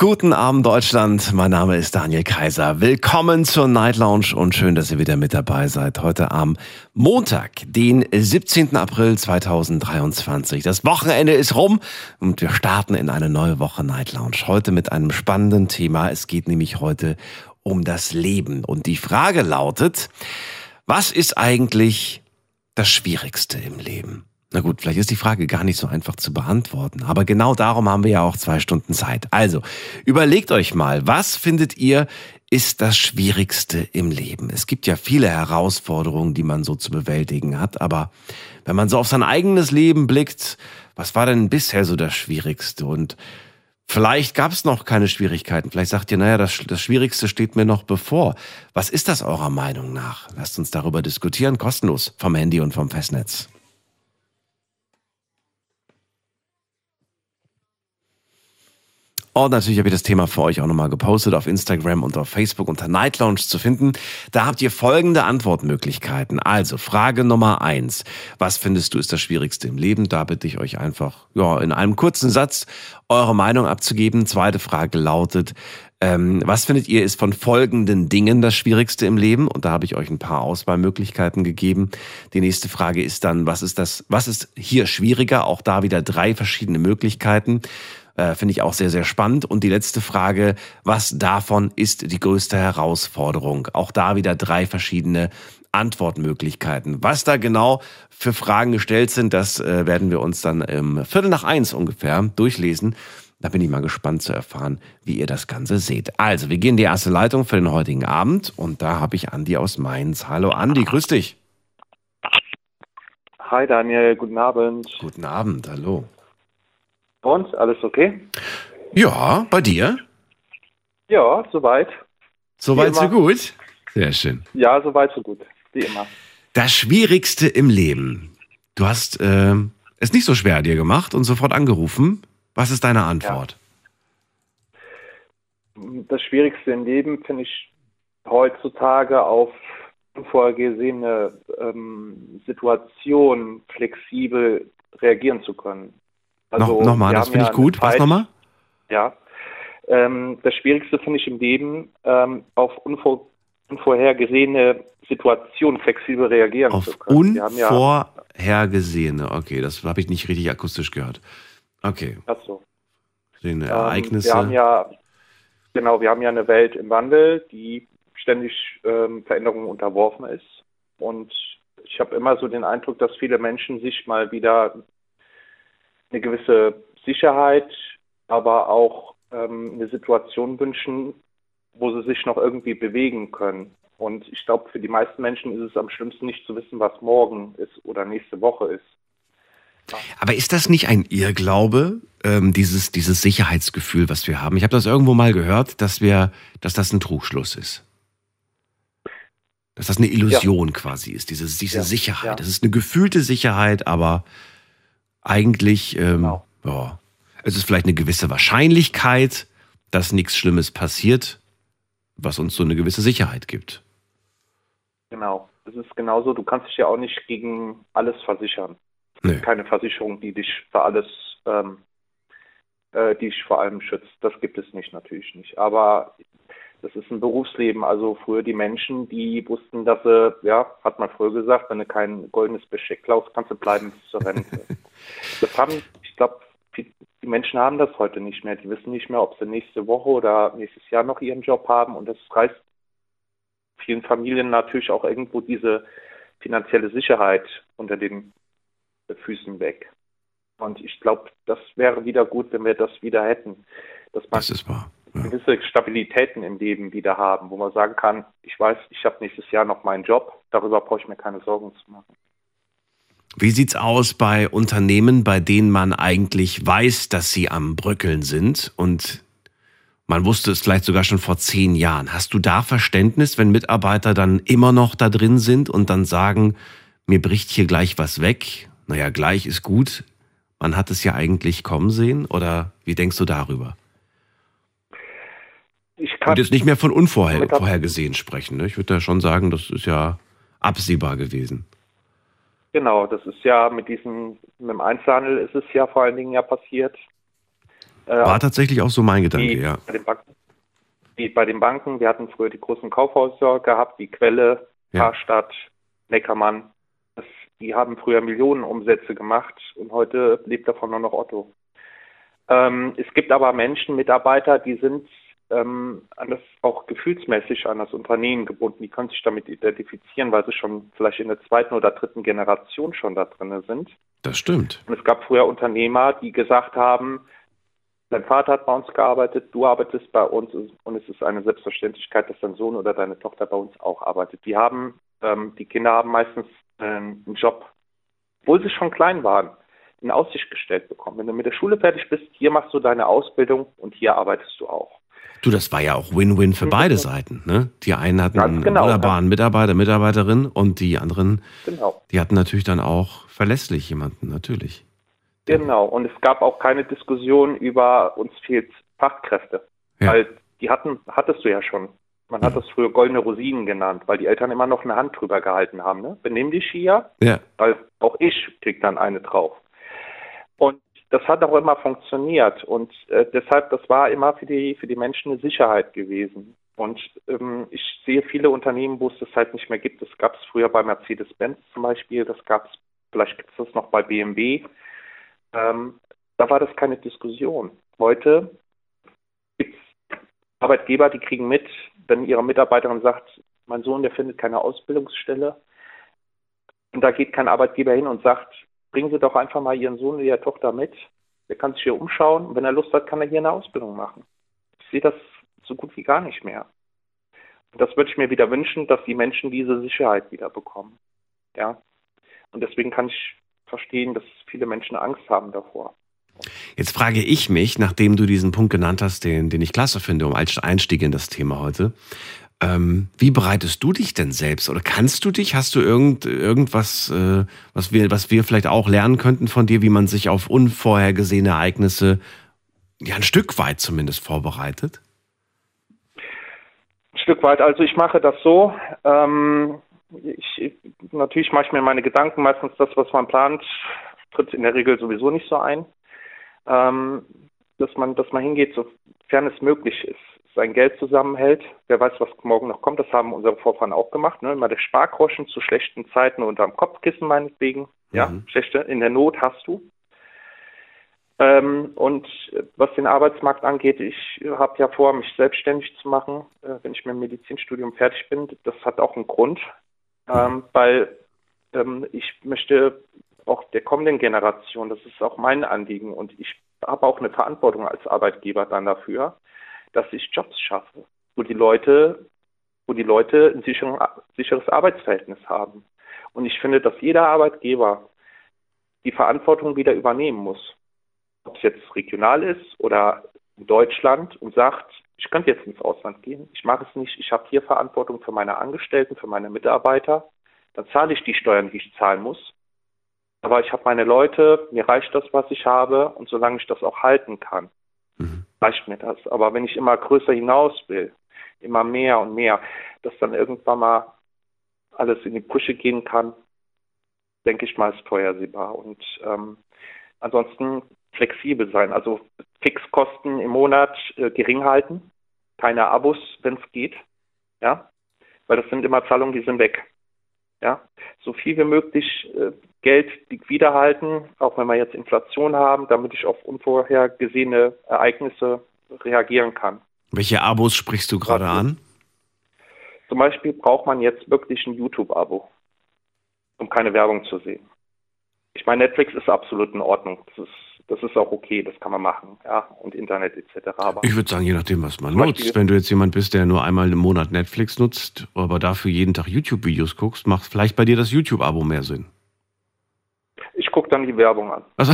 Guten Abend Deutschland, mein Name ist Daniel Kaiser. Willkommen zur Night Lounge und schön, dass ihr wieder mit dabei seid. Heute am Montag, den 17. April 2023. Das Wochenende ist rum und wir starten in eine neue Woche Night Lounge. Heute mit einem spannenden Thema. Es geht nämlich heute um das Leben und die Frage lautet, was ist eigentlich das Schwierigste im Leben? Na gut, vielleicht ist die Frage gar nicht so einfach zu beantworten, aber genau darum haben wir ja auch zwei Stunden Zeit. Also, überlegt euch mal, was findet ihr ist das Schwierigste im Leben? Es gibt ja viele Herausforderungen, die man so zu bewältigen hat, aber wenn man so auf sein eigenes Leben blickt, was war denn bisher so das Schwierigste? Und vielleicht gab es noch keine Schwierigkeiten. Vielleicht sagt ihr, naja, das, das Schwierigste steht mir noch bevor. Was ist das eurer Meinung nach? Lasst uns darüber diskutieren, kostenlos vom Handy und vom Festnetz. Und natürlich habe ich das Thema für euch auch nochmal gepostet auf Instagram und auf Facebook unter Night Lounge zu finden. Da habt ihr folgende Antwortmöglichkeiten. Also Frage Nummer eins. Was findest du ist das Schwierigste im Leben? Da bitte ich euch einfach, ja, in einem kurzen Satz eure Meinung abzugeben. Zweite Frage lautet, ähm, was findet ihr ist von folgenden Dingen das Schwierigste im Leben? Und da habe ich euch ein paar Auswahlmöglichkeiten gegeben. Die nächste Frage ist dann, was ist das, was ist hier schwieriger? Auch da wieder drei verschiedene Möglichkeiten. Äh, Finde ich auch sehr, sehr spannend. Und die letzte Frage, was davon ist die größte Herausforderung? Auch da wieder drei verschiedene Antwortmöglichkeiten. Was da genau für Fragen gestellt sind, das äh, werden wir uns dann im Viertel nach eins ungefähr durchlesen. Da bin ich mal gespannt zu erfahren, wie ihr das Ganze seht. Also, wir gehen in die erste Leitung für den heutigen Abend und da habe ich Andi aus Mainz. Hallo Andi, grüß dich. Hi Daniel, guten Abend. Guten Abend, hallo. Und alles okay? Ja, bei dir? Ja, soweit. Soweit, so gut? Sehr schön. Ja, soweit, so gut. Wie immer. Das Schwierigste im Leben. Du hast äh, es nicht so schwer dir gemacht und sofort angerufen. Was ist deine Antwort? Das Schwierigste im Leben finde ich heutzutage auf unvorhergesehene ähm, Situationen flexibel reagieren zu können. Noch, nochmal, wir das finde ja ich gut. Was nochmal? Ja. Ähm, das Schwierigste finde ich im Leben, ähm, auf unvor unvorhergesehene Situationen flexibel reagieren Auf zu können. Ja, unvorhergesehene. Okay, das habe ich nicht richtig akustisch gehört. Okay, ach so. den Ähm, Ereignisse. Wir haben ja, genau, wir haben ja eine Welt im Wandel, die ständig ähm, Veränderungen unterworfen ist. Und ich habe immer so den Eindruck, dass viele Menschen sich mal wieder eine gewisse Sicherheit, aber auch ähm, eine Situation wünschen, wo sie sich noch irgendwie bewegen können. Und ich glaube, für die meisten Menschen ist es am schlimmsten nicht zu wissen, was morgen ist oder nächste Woche ist. Aber ist das nicht ein Irrglaube, ähm, dieses, dieses Sicherheitsgefühl, was wir haben? Ich habe das irgendwo mal gehört, dass wir, dass das ein Trugschluss ist. Dass das eine Illusion quasi ist, diese, diese Ja, Sicherheit. ja. Das ist eine gefühlte Sicherheit, aber eigentlich, ähm, Genau. ja, es ist vielleicht eine gewisse Wahrscheinlichkeit, dass nichts Schlimmes passiert, was uns so eine gewisse Sicherheit gibt. Genau. Es ist genauso, du kannst dich ja auch nicht gegen alles versichern. Nö. keine Versicherung, die dich für alles, ähm, äh, die dich vor allem schützt. Das gibt es nicht, natürlich nicht. Aber das ist ein Berufsleben. Also früher die Menschen, die wussten, dass sie, ja, hat man früher gesagt, wenn du kein goldenes Besteck klaust, kannst du bleiben bis zur Rente. das haben, ich glaube, die die Menschen haben das heute nicht mehr. Die wissen nicht mehr, ob sie nächste Woche oder nächstes Jahr noch ihren Job haben. Und das reißt vielen Familien natürlich auch irgendwo diese finanzielle Sicherheit unter den Füßen weg. Und ich glaube, das wäre wieder gut, wenn wir das wieder hätten. Dass man Das ist wahr. Gewisse Stabilitäten im Leben wieder haben, wo man sagen kann, ich weiß, ich habe nächstes Jahr noch meinen Job, darüber brauche ich mir keine Sorgen zu machen. Wie sieht's aus bei Unternehmen, bei denen man eigentlich weiß, dass sie am Bröckeln sind und man wusste es vielleicht sogar schon vor zehn Jahren. Hast du da Verständnis, wenn Mitarbeiter dann immer noch da drin sind und dann sagen, mir bricht hier gleich was weg? Naja, gleich ist gut. Man hat es ja eigentlich kommen sehen. Oder wie denkst du darüber? Kann Und jetzt nicht mehr von unvorhergesehen sprechen. Ne? Ich würde da schon sagen, das ist ja absehbar gewesen. Genau, das ist ja mit diesem, mit dem Einzelhandel ist es ja vor allen Dingen ja passiert. Äh, War tatsächlich auch so mein Gedanke, wie ja. bei den Banken. Wie bei den Banken, wir hatten früher die großen Kaufhäuser gehabt, wie Quelle, Ja. Karstadt, Neckermann. Das, die haben früher Millionen Umsätze gemacht und heute lebt davon nur noch Otto. Ähm, es gibt aber Menschen, Mitarbeiter, die sind ähm, an das auch gefühlsmäßig an das Unternehmen gebunden. Die können sich damit identifizieren, weil sie schon vielleicht in der zweiten oder dritten Generation schon da drin sind. Das stimmt. Und es gab früher Unternehmer, die gesagt haben, dein Vater hat bei uns gearbeitet, du arbeitest bei uns und es ist eine Selbstverständlichkeit, dass dein Sohn oder deine Tochter bei uns auch arbeitet. Die haben, ähm, die Kinder haben meistens ähm, einen Job, obwohl sie schon klein waren, in Aussicht gestellt bekommen. Wenn du mit der Schule fertig bist, hier machst du deine Ausbildung und hier arbeitest du auch. Du, das war ja auch Win-Win für beide Seiten. Ne? Die einen hatten Ganz einen genau, wunderbaren Mitarbeiter, Mitarbeiterin und die anderen, Genau. die hatten natürlich dann auch verlässlich jemanden, natürlich. Genau. Und es gab auch keine Diskussion über uns fehlt Fachkräfte. Ja. Weil die hatten, hattest du ja schon. Man hat das früher goldene Rosinen genannt, weil die Eltern immer noch eine Hand drüber gehalten haben. Ne? Benimm dich hier, Ja, weil auch ich krieg dann eine drauf. Und das hat auch immer funktioniert und äh, deshalb, das war immer für die für die Menschen eine Sicherheit gewesen. Und ähm, ich sehe viele Unternehmen, wo es das halt nicht mehr gibt. Das gab es früher bei Mercedes-Benz zum Beispiel, das gab es, vielleicht gibt es das noch bei BMW. Ähm, da war das keine Diskussion. Heute gibt es Arbeitgeber, die kriegen mit, wenn ihre Mitarbeiterin sagt, mein Sohn, der findet keine Ausbildungsstelle, und da geht kein Arbeitgeber hin und sagt, bringen Sie doch einfach mal Ihren Sohn oder Ihre Tochter mit. Der kann sich hier umschauen. Und wenn er Lust hat, kann er hier eine Ausbildung machen. Ich sehe das so gut wie gar nicht mehr. Und das würde ich mir wieder wünschen, dass die Menschen diese Sicherheit wieder bekommen. Ja. Und deswegen kann ich verstehen, dass viele Menschen Angst haben davor. Jetzt frage ich mich, nachdem du diesen Punkt genannt hast, den, den ich klasse finde, um Einstieg in das Thema heute, ähm, wie bereitest du dich denn selbst? Oder kannst du dich? Hast du irgend, irgendwas, äh, was, wir, was wir vielleicht auch lernen könnten von dir, wie man sich auf unvorhergesehene Ereignisse ja ein Stück weit zumindest vorbereitet? Ein Stück weit. Also ich mache das so. Ähm, ich, natürlich mache ich mir meine Gedanken. Meistens das, was man plant, tritt in der Regel sowieso nicht so ein. Ähm, dass man, dass man hingeht, sofern es möglich ist, sein Geld zusammenhält. Wer weiß, was morgen noch kommt. Das haben unsere Vorfahren auch gemacht. Ne? Immer der Spargroschen zu schlechten Zeiten unterm Kopfkissen meinetwegen. Ja, Mhm. schlechte in der Not hast du. Ähm, und was den Arbeitsmarkt angeht, ich habe ja vor, mich selbstständig zu machen, äh, wenn ich mit dem Medizinstudium fertig bin. Das hat auch einen Grund, ähm, weil ähm, ich möchte auch der kommenden Generation, das ist auch mein Anliegen und ich habe auch eine Verantwortung als Arbeitgeber dann dafür, dass ich Jobs schaffe, wo die Leute, wo die Leute ein sicheres Arbeitsverhältnis haben. Und ich finde, dass jeder Arbeitgeber die Verantwortung wieder übernehmen muss ob es jetzt regional ist oder in Deutschland und sagt, ich könnte jetzt ins Ausland gehen, ich mache es nicht, ich habe hier Verantwortung für meine Angestellten, für meine Mitarbeiter, dann zahle ich die Steuern, die ich zahlen muss. Aber ich habe meine Leute, mir reicht das, was ich habe und solange ich das auch halten kann. Reicht mir das. Aber wenn ich immer größer hinaus will, immer mehr und mehr, dass dann irgendwann mal alles in die Brüche gehen kann, denke ich mal, ist vorhersehbar. Und ähm, ansonsten flexibel sein, also Fixkosten im Monat äh, gering halten, keine Abos, wenn es geht, ja, weil das sind immer Zahlungen, die sind weg, ja, so viel wie möglich äh, Geld liquide halten, auch wenn wir jetzt Inflation haben, damit ich auf unvorhergesehene Ereignisse reagieren kann. Welche Abos sprichst du gerade an? Zum Beispiel braucht man jetzt wirklich ein YouTube-Abo, um keine Werbung zu sehen. Ich meine, Netflix ist absolut in Ordnung. Das ist, das ist auch okay, das kann man machen, ja, und Internet etc. Aber Ich würde sagen, je nachdem, was man Zum Beispiel- nutzt. Wenn du jetzt jemand bist, der nur einmal im Monat Netflix nutzt, aber dafür jeden Tag YouTube-Videos guckst, macht vielleicht bei dir das YouTube-Abo mehr Sinn. ich gucke dann die Werbung an. Also,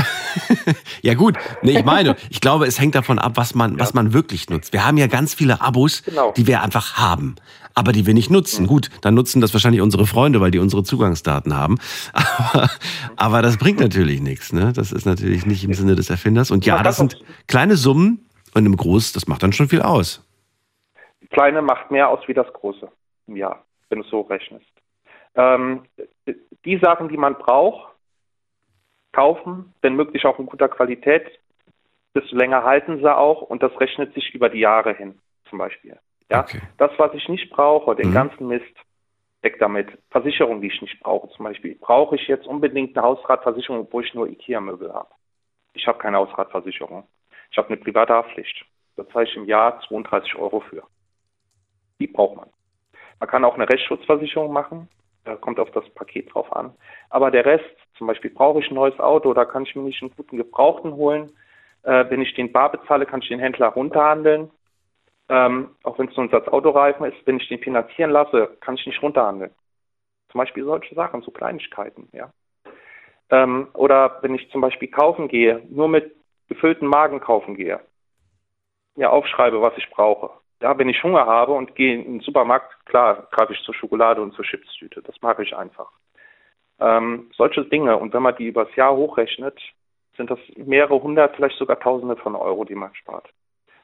ja gut, nee, ich meine, ich glaube, es hängt davon ab, was man, was man wirklich nutzt. Wir haben ja ganz viele Abos, Genau. die wir einfach haben, aber die wir nicht nutzen. Gut, dann nutzen das wahrscheinlich unsere Freunde, weil die unsere Zugangsdaten haben. Aber, aber das bringt natürlich nichts. Ne? Das ist natürlich nicht im Sinne des Erfinders. Und ja, das sind kleine Summen und im Groß, das macht dann schon viel aus. Kleine macht mehr aus wie das Große im Jahr, wenn du es so rechnest. Ähm, die Sachen, die man braucht, kaufen, wenn möglich auch in guter Qualität, desto länger halten sie auch und das rechnet sich über die Jahre hin, zum Beispiel. Ja, Okay. das, was ich nicht brauche, den Mhm. ganzen Mist, weg damit. Versicherung, die ich nicht brauche, zum Beispiel. Brauche ich jetzt unbedingt eine Hausratversicherung, obwohl ich nur IKEA-Möbel habe? Ich habe keine Hausratversicherung. Ich habe eine private Haftpflicht. Da zahle ich im Jahr 32 Euro für. Die braucht man. Man kann auch eine Rechtsschutzversicherung machen. Da kommt auf das Paket drauf an. Aber der Rest, zum Beispiel brauche ich ein neues Auto, da kann ich mir nicht einen guten Gebrauchten holen. Äh, wenn ich den bar bezahle, kann ich den Händler runterhandeln. Ähm, auch wenn es nur ein Satz Autoreifen ist, wenn ich den finanzieren lasse, kann ich nicht runterhandeln. Zum Beispiel solche Sachen, so Kleinigkeiten, ja. Ähm, oder wenn ich zum Beispiel kaufen gehe, nur mit gefüllten Magen kaufen gehe, ja, aufschreibe, was ich brauche. Ja, wenn ich Hunger habe und gehe in den Supermarkt, klar, greife ich zur Schokolade und zur Chipstüte. Das mache ich einfach. Ähm, solche Dinge. Und wenn man die übers Jahr hochrechnet, sind das mehrere hundert, vielleicht sogar tausende von Euro, die man spart.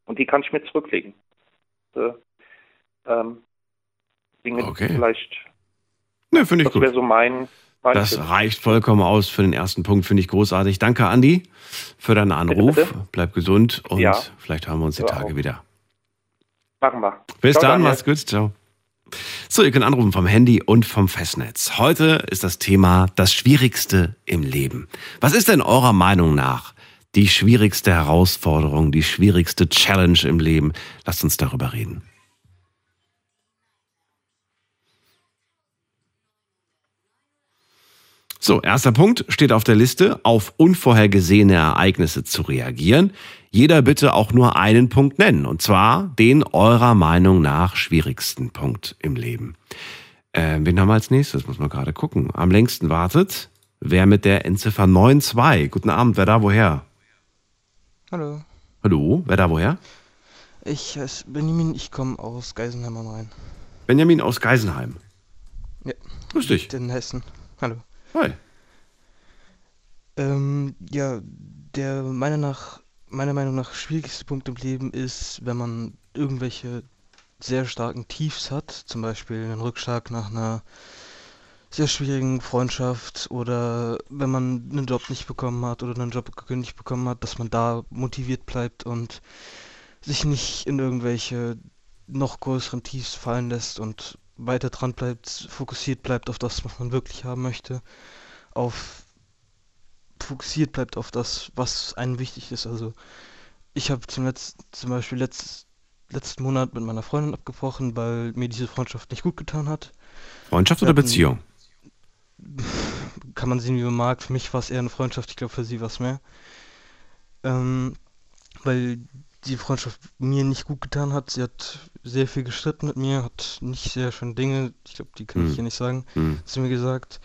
Und die kann ich mir zurücklegen. Äh, ähm, Dinge, Okay. vielleicht, Ne, finde ich das wäre gut. so mein, mein Das Tipp. reicht vollkommen aus für den ersten Punkt, finde ich großartig. Danke, Andi, für deinen Anruf. Bitte, bitte. Bleib gesund und Ja. vielleicht haben wir uns die Tage auch. wieder. Machen wir. Bis Ciao, dann, Daniel. mach's gut, ciao. So, ihr könnt anrufen vom Handy und vom Festnetz. Heute ist das Thema das Schwierigste im Leben. Was ist denn eurer Meinung nach die schwierigste Herausforderung, die schwierigste Challenge im Leben? Lasst uns darüber reden. So, erster Punkt steht auf der Liste, auf unvorhergesehene Ereignisse zu reagieren. Jeder bitte auch nur einen Punkt nennen, und zwar den eurer Meinung nach schwierigsten Punkt im Leben. Ähm, wen haben wir als nächstes? Muss man gerade gucken. Am längsten wartet, wer mit der Endziffer 92. Guten Abend, wer da woher? Hallo, Hallo, wer da woher? ich heiße Benjamin, ich komme aus Geisenheim am Rhein. Benjamin aus Geisenheim. Ja. Grüß dich. In Hessen. Hallo. Hi. Ähm, ja, der meiner nach, meiner Meinung nach schwierigste Punkt im Leben ist, wenn man irgendwelche sehr starken Tiefs hat, zum Beispiel einen Rückschlag nach einer sehr schwierigen Freundschaft oder wenn man einen Job nicht bekommen hat oder einen Job gekündigt bekommen hat, dass man da motiviert bleibt und sich nicht in irgendwelche noch größeren Tiefs fallen lässt und weiter dran bleibt, fokussiert bleibt auf das, was man wirklich haben möchte, auf fokussiert bleibt auf das, was einem wichtig ist. Also ich habe zum, Letz zum Beispiel letzt letzten Monat mit meiner Freundin abgebrochen, weil mir diese Freundschaft nicht gut getan hat. Freundschaft Wir oder hatten- Beziehung? Kann man sehen, wie man mag. Für mich war es eher eine Freundschaft, ich glaube für sie war es mehr. Ähm, weil die Freundschaft mir nicht gut getan hat. Sie hat sehr viel gestritten mit mir, hat nicht sehr schöne Dinge, ich glaube, die kann Hm. ich hier nicht sagen, Hm. hat sie mir gesagt.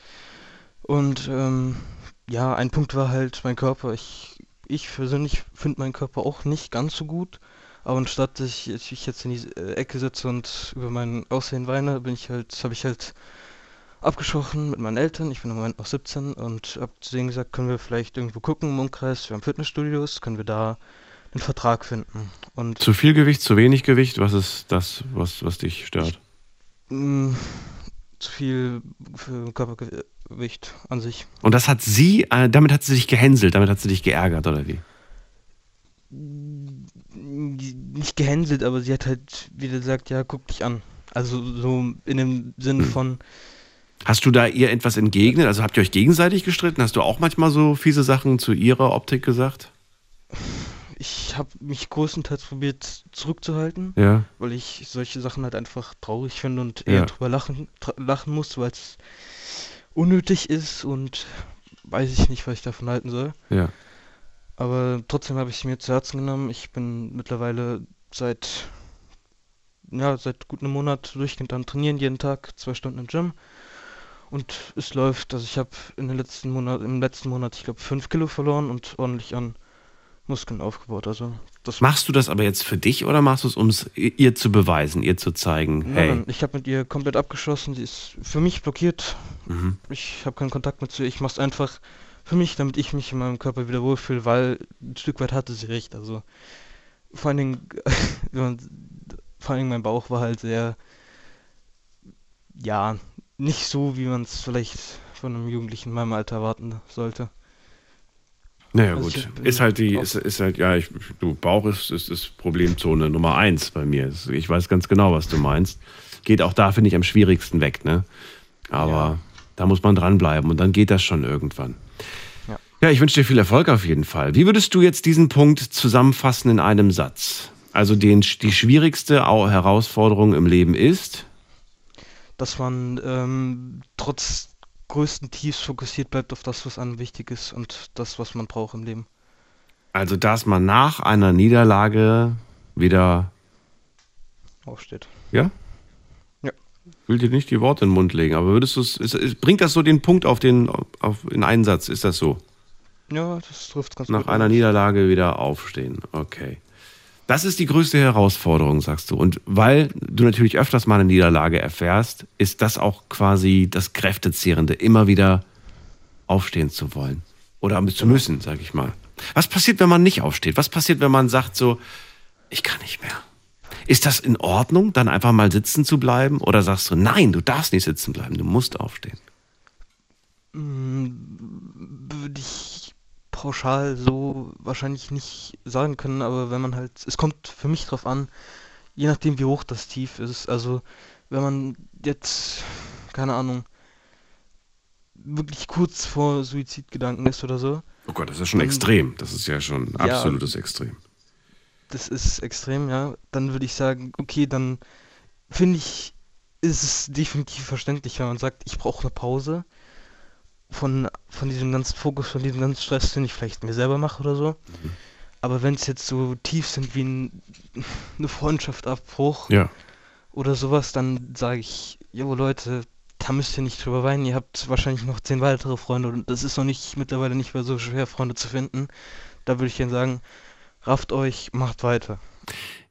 Und ähm, ja, ein Punkt war halt mein Körper. Ich, ich persönlich finde meinen Körper auch nicht ganz so gut. Aber anstatt dass ich, dass ich jetzt in die äh, Ecke sitze und über mein Aussehen weine, bin ich halt, habe ich halt abgesprochen mit meinen Eltern. Ich bin im Moment noch 17 und hab zu denen gesagt, können wir vielleicht irgendwo gucken im Umkreis. Wir haben Fitnessstudios, können wir da einen Vertrag finden. Und Zu viel Gewicht, zu wenig Gewicht? Was ist das, was, was dich stört? mh, zu viel Körpergewicht an sich. Und das hat sie, äh, damit hat sie dich gehänselt, damit hat sie dich geärgert, oder wie? Nicht gehänselt, aber sie hat halt wieder gesagt, ja, guck dich an. Also so in dem Sinne von, Hast du da ihr etwas entgegnet? Also habt ihr euch gegenseitig gestritten? Hast du auch manchmal so fiese Sachen zu ihrer Optik gesagt? ich habe mich größtenteils probiert zurückzuhalten. Ja. weil ich solche Sachen halt einfach traurig finde und eher Ja. drüber lachen, lachen muss, weil es unnötig ist und weiß ich nicht, was ich davon halten soll. Ja. Aber trotzdem habe ich es mir zu Herzen genommen. Ich bin mittlerweile seit, ja, seit gut einem Monat durchgehend am Trainieren, jeden Tag zwei Stunden im Gym. Und es läuft. Also ich habe in den letzten Monat, im letzten Monat, ich glaube, fünf Kilo verloren und ordentlich an Muskeln aufgebaut. Also das Machst du das aber jetzt für dich oder machst du es, um es ihr zu beweisen, ihr zu zeigen, Nein, hey, ich habe mit ihr komplett abgeschlossen. Sie ist für mich blockiert. mhm. Ich habe keinen Kontakt mit ihr. Ich mache es einfach für mich, damit ich mich in meinem Körper wieder wohlfühle, weil ein Stück weit hatte sie recht. Also vor allen Dingen, vor allem mein Bauch war halt sehr, ja, nicht so, wie man es vielleicht von einem Jugendlichen in meinem Alter erwarten sollte. Naja, Also gut. hab- Ist halt die, ist, ist halt, ja, ich, du, Bauch ist, ist, ist Problemzone Nummer eins bei mir. Ich weiß ganz genau, was du meinst. Geht auch da, finde ich, am schwierigsten weg, ne? Aber Ja. da muss man dranbleiben und dann geht das schon irgendwann. Ja. Ja, ich wünsche dir viel Erfolg auf jeden Fall. Wie würdest du jetzt diesen Punkt zusammenfassen in einem Satz? Also den, die schwierigste Au- Herausforderung im Leben ist, Dass man ähm, trotz größten Tiefs fokussiert bleibt auf das, was einem wichtig ist und das, was man braucht im Leben. also dass man nach einer Niederlage wieder, Aufsteht. ja? Ja. Ich will dir nicht die Worte in den Mund legen, aber würdest du es, bringt das so den Punkt auf den, auf, in einen Satz? Ist das so? Ja, das trifft ganz Nach gut. einer aus. Niederlage wieder aufstehen. Okay. Das ist die größte Herausforderung, sagst du. Und weil du natürlich öfters mal eine Niederlage erfährst, ist das auch quasi das Kräftezehrende, immer wieder aufstehen zu wollen. Oder zu müssen, sag ich mal. Was passiert, wenn man nicht aufsteht? Was passiert, wenn man sagt so, ich kann nicht mehr? Ist das in Ordnung, dann einfach mal sitzen zu bleiben? Oder sagst du, nein, du darfst nicht sitzen bleiben, du musst aufstehen? Mm, Würde ich pauschal so wahrscheinlich nicht sagen können, aber wenn man halt, es kommt für mich drauf an, je nachdem wie hoch das Tief ist. Also wenn man jetzt, keine Ahnung, wirklich kurz vor Suizidgedanken ist oder so, Oh Gott, das ist schon Dann- extrem. Das ist ja schon Ja. absolutes Extrem. das ist extrem, ja, dann würde ich sagen, okay, dann finde ich, ist es definitiv verständlich, wenn man sagt, ich brauche eine Pause von, von diesem ganzen Fokus, von diesem ganzen Stress, den ich vielleicht mir selber mache oder so. Aber wenn es jetzt so tief sind wie ein, eine Freundschaftsabbruch Ja. oder sowas, dann sage ich, jo Leute, da müsst ihr nicht drüber weinen, ihr habt wahrscheinlich noch zehn weitere Freunde und das ist noch nicht, mittlerweile nicht mehr so schwer, Freunde zu finden. Da würde ich gerne sagen, rafft euch, macht weiter.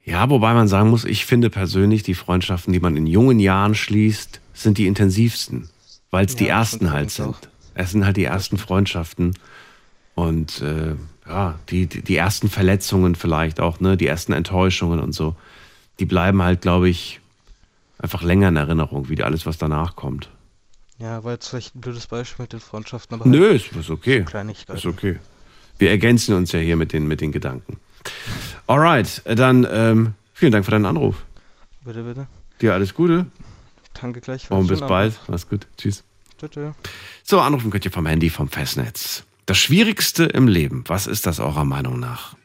Ja, wobei man sagen muss, ich finde persönlich, die Freundschaften, die man in jungen Jahren schließt, sind die intensivsten, weil es Ja, die ersten halt sind. Es sind halt die ersten Freundschaften und äh, ja, die, die, ersten Verletzungen vielleicht auch, ne, die ersten Enttäuschungen und so, die bleiben halt, glaube ich, einfach länger in Erinnerung, wie alles, was danach kommt. Ja, war jetzt vielleicht ein blödes Beispiel mit den Freundschaften, aber Nö, ist, ist okay. Kleinigkeiten. Ist okay. Wir ergänzen uns ja hier mit den, mit den Gedanken. Alright, dann ähm, vielen Dank für deinen Anruf. Bitte, bitte. Dir alles Gute. Danke gleich. Und bis bald. Mach's gut. Tschüss. So, anrufen könnt ihr vom Handy vom Festnetz. Das Schwierigste im Leben, was ist das eurer Meinung nach?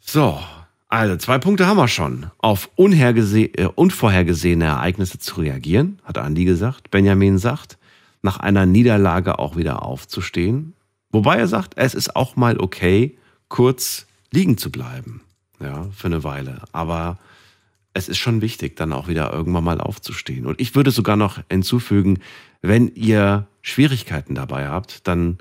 So, also zwei Punkte haben wir schon. Auf äh, unvorhergesehene Ereignisse zu reagieren, hat Andi gesagt. Benjamin sagt, nach einer Niederlage auch wieder aufzustehen. Wobei er sagt, es ist auch mal okay, kurz liegen zu bleiben. Ja, für eine Weile. Aber es ist schon wichtig, dann auch wieder irgendwann mal aufzustehen. Und ich würde sogar noch hinzufügen, wenn ihr Schwierigkeiten dabei habt, dann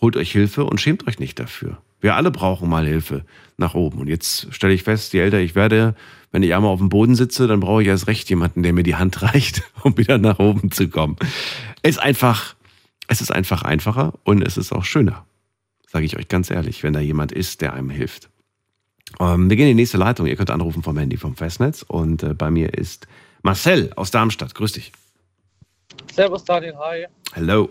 holt euch Hilfe und schämt euch nicht dafür. Wir alle brauchen mal Hilfe nach oben. Und jetzt stelle ich fest, je älter ich werde, wenn ich einmal auf dem Boden sitze, dann brauche ich erst recht jemanden, der mir die Hand reicht, um wieder nach oben zu kommen. Es ist einfach, es ist einfach einfacher und es ist auch schöner. Sage ich euch ganz ehrlich, wenn da jemand ist, der einem hilft. Ähm, wir gehen in die nächste Leitung. Ihr könnt anrufen vom Handy vom Festnetz. Und äh, bei mir ist Marcel aus Darmstadt. Grüß dich. Servus Daniel, hi. Hello.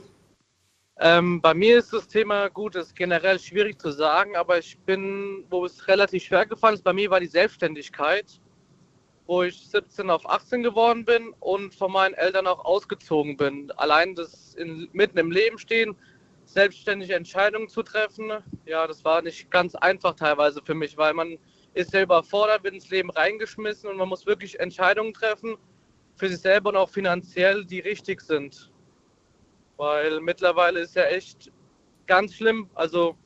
Ähm, bei mir ist das Thema gut, ist generell schwierig zu sagen, aber ich bin, wo es relativ schwer gefallen ist, bei mir war die Selbstständigkeit, wo ich 17 auf 18 geworden bin und von meinen Eltern auch ausgezogen bin. Allein das in, mitten im Leben stehen, selbstständige Entscheidungen zu treffen, ja, das war nicht ganz einfach teilweise für mich, weil man ist ja überfordert, wird ins Leben reingeschmissen und man muss wirklich Entscheidungen treffen für sich selber und auch finanziell, die richtig sind. Weil mittlerweile ist ja echt ganz schlimm. Also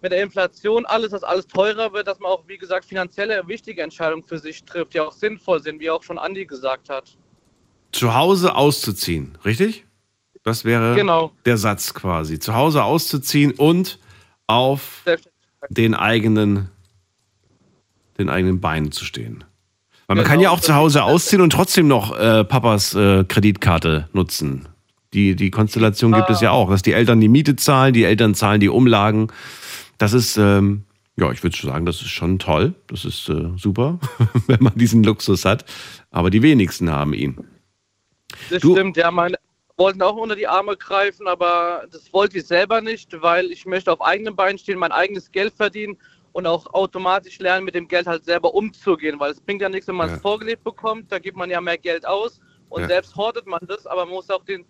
mit der Inflation, alles, dass alles teurer wird, dass man auch, wie gesagt, finanzielle wichtige Entscheidungen für sich trifft, die auch sinnvoll sind, wie auch schon Andi gesagt hat. Zu Hause auszuziehen, richtig? Das wäre Genau. der Satz quasi. Zu Hause auszuziehen und auf den eigenen, den eigenen Beinen zu stehen. Weil man Genau, kann ja auch zu Hause ausziehen und trotzdem noch äh, Papas äh, Kreditkarte nutzen. Die, die Konstellation gibt es ja auch, dass die Eltern die Miete zahlen, die Eltern zahlen die Umlagen. Das ist, ähm, ja, ich würde sagen, das ist schon toll. Das ist äh, super, wenn man diesen Luxus hat. Aber die wenigsten haben ihn. Das Du- stimmt, ja, meine wollten auch unter die Arme greifen, aber das wollte ich selber nicht, weil ich möchte auf eigenen Beinen stehen, mein eigenes Geld verdienen und auch automatisch lernen, mit dem Geld halt selber umzugehen, weil es bringt ja nichts, wenn man Ja. es vorgelebt bekommt, da gibt man ja mehr Geld aus und Ja. selbst hortet man das, aber man muss auch den,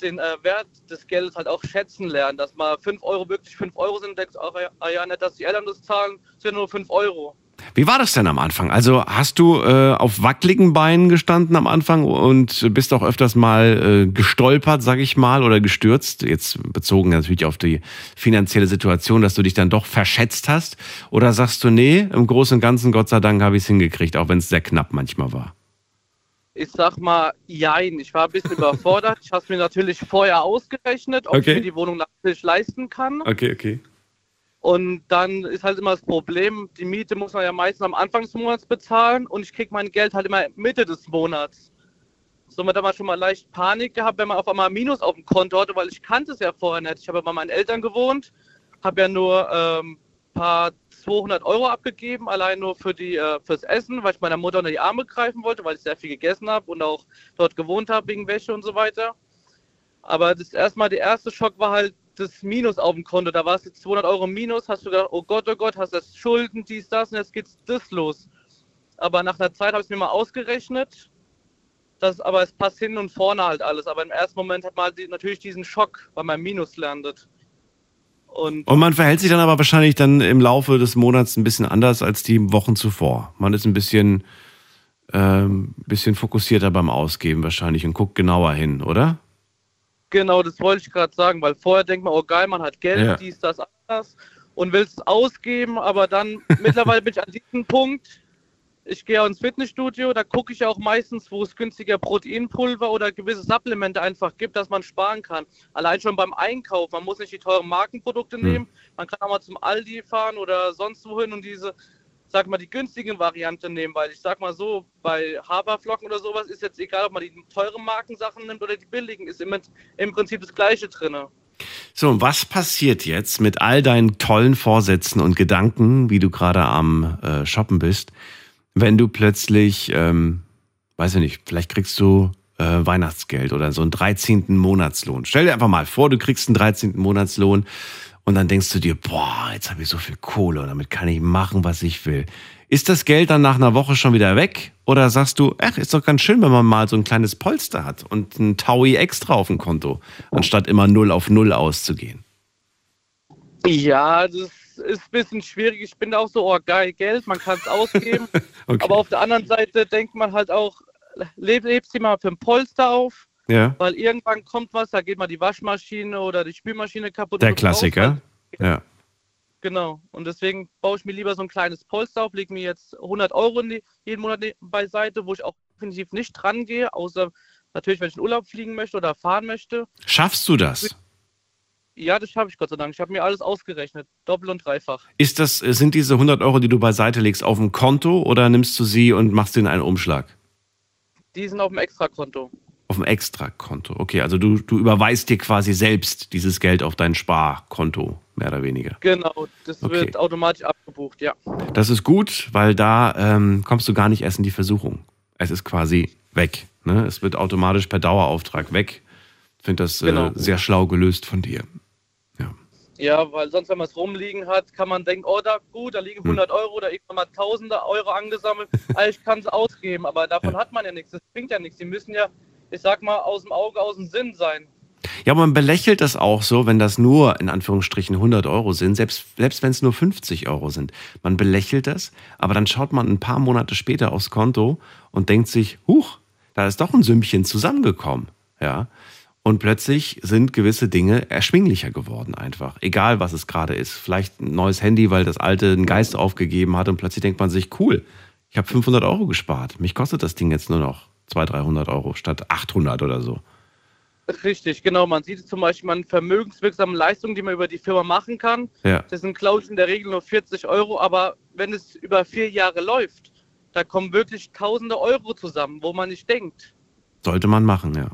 den äh, Wert des Geldes halt auch schätzen lernen, dass mal 5 Euro wirklich 5 Euro sind, denkst du auch, ja, ah ja, nicht, dass die Eltern das zahlen, sind nur 5 Euro. Wie war das denn am Anfang? Also hast du äh, auf wackeligen Beinen gestanden am Anfang und bist auch öfters mal äh, gestolpert, sag ich mal, oder gestürzt? Jetzt bezogen natürlich auf die finanzielle Situation, dass du dich dann doch verschätzt hast. Oder sagst du, nee, im Großen und Ganzen, Gott sei Dank, habe ich es hingekriegt, auch wenn es sehr knapp manchmal war. Ich sag mal, jein. Ich war ein bisschen überfordert. Ich habe es mir natürlich vorher ausgerechnet, ob Okay. ich mir die Wohnung natürlich leisten kann. Okay, okay. Und dann ist halt immer das Problem, die Miete muss man ja meistens am Anfang des Monats bezahlen und ich kriege mein Geld halt immer Mitte des Monats. Hat man schon mal leicht Panik gehabt, wenn man auf einmal ein Minus auf dem Konto hatte, weil ich kannte es ja vorher nicht. Ich habe ja bei meinen Eltern gewohnt, habe ja nur ähm, paar 200 Euro abgegeben, allein nur für die äh, fürs Essen, weil ich meiner Mutter unter die Arme greifen wollte, weil ich sehr viel gegessen habe und auch dort gewohnt habe wegen Wäsche und so weiter. Aber das erstmal der erste Schock war halt das Minus auf dem Konto. Da war es jetzt 200 Euro Minus, hast du gedacht, oh Gott, oh Gott, hast das Schulden, dies, das und jetzt geht's das los. Aber nach einer Zeit habe ich mir mal ausgerechnet. Das, aber es passt hin und vorne halt alles. Aber im ersten Moment hat man halt natürlich diesen Schock, weil man Minus landet. Und Und man verhält sich dann aber wahrscheinlich dann im Laufe des Monats ein bisschen anders als die Wochen zuvor. Man ist ein bisschen, ähm, bisschen fokussierter beim Ausgeben wahrscheinlich und guckt genauer hin, oder? Genau, das wollte ich gerade sagen, weil vorher denkt man, oh geil, man hat Geld, Ja. dies, das, anders und will es ausgeben, aber dann mittlerweile bin ich an diesem Punkt. Ich gehe auch ins Fitnessstudio, da gucke ich auch meistens, wo es günstiger Proteinpulver oder gewisse Supplemente einfach gibt, dass man sparen kann. Allein schon beim Einkauf, man muss nicht die teuren Markenprodukte nehmen, man kann auch mal zum Aldi fahren oder sonst wohin und diese, sag mal, die günstigen Variante nehmen, weil ich sag mal so, bei Haferflocken oder sowas ist jetzt egal, ob man die teuren Markensachen nimmt oder die billigen, ist im, im Prinzip das gleiche drinne. So, und was passiert jetzt mit all deinen tollen Vorsätzen und Gedanken, wie du gerade am äh, Shoppen bist, wenn du plötzlich, ähm, weiß ich nicht, vielleicht kriegst du äh, Weihnachtsgeld oder so einen 13. Monatslohn. Stell dir einfach mal vor, du kriegst einen 13. Monatslohn und dann denkst du dir, boah, jetzt habe ich so viel Kohle und damit kann ich machen, was ich will. Ist das Geld dann nach einer Woche schon wieder weg? Oder sagst du, ach, ist doch ganz schön, wenn man mal so ein kleines Polster hat und ein Taui extra auf dem Konto, anstatt immer null auf null auszugehen? Ja, das ist ein bisschen schwierig. Ich bin auch so, oh geil, Geld, man kann es ausgeben. Okay. Aber auf der anderen Seite denkt man halt auch, leb, lebst dir mal für ein Polster auf, ja, weil irgendwann kommt was, da geht mal die Waschmaschine oder die Spülmaschine kaputt. der Klassiker. halt- Ja. Genau. Und deswegen baue ich mir lieber so ein kleines Polster auf, lege mir jetzt 100 Euro jeden Monat ne- beiseite, wo ich auch definitiv nicht dran gehe, außer natürlich, wenn ich in Urlaub fliegen möchte oder fahren möchte. Schaffst du das? Ja, das schaffe ich Gott sei Dank. Ich habe mir alles ausgerechnet, doppelt und dreifach. Ist das, sind diese 100 Euro, die du beiseite legst, auf dem Konto oder nimmst du sie und machst sie in einen Umschlag? Die sind auf dem Extrakonto. Auf dem Extrakonto. Okay, also du, du überweist dir quasi selbst dieses Geld auf dein Sparkonto, mehr oder weniger. Genau, das Okay. wird automatisch abgebucht, ja. Das ist gut, weil da ähm, kommst du gar nicht erst in die Versuchung. Es ist quasi weg. Ne? Es wird automatisch per Dauerauftrag weg. Ich finde das Genau. äh, sehr schlau gelöst von dir. Ja. Ja, weil sonst, wenn man es rumliegen hat, kann man denken, oh, da gut, da Hm. liegen 100 Euro, da irgendwann mal tausende Euro angesammelt, ah, ich kann es ausgeben, aber davon hat man ja nichts, das bringt ja nichts. Die müssen ja, ich sag mal, aus dem Auge, aus dem Sinn sein. Ja, man belächelt das auch so, wenn das nur in Anführungsstrichen 100 Euro sind, selbst, selbst wenn es nur 50 Euro sind. Man belächelt das, aber dann schaut man ein paar Monate später aufs Konto und denkt sich, huch, da ist doch ein Sümmchen zusammengekommen. Ja. Und plötzlich sind gewisse Dinge erschwinglicher geworden einfach. Egal, was es gerade ist. Vielleicht ein neues Handy, weil das alte einen Geist aufgegeben hat und plötzlich denkt man sich, cool, ich habe 500 Euro gespart. Mich kostet das Ding jetzt nur noch 200, 300 Euro statt 800 oder so. Richtig, genau. Man sieht zum Beispiel an vermögenswirksamen Leistungen, die man über die Firma machen kann. Ja. Das sind, glaube ich, in der Regel nur 40 Euro, aber wenn es über vier Jahre läuft, da kommen wirklich tausende Euro zusammen, wo man nicht denkt. Sollte man machen, ja.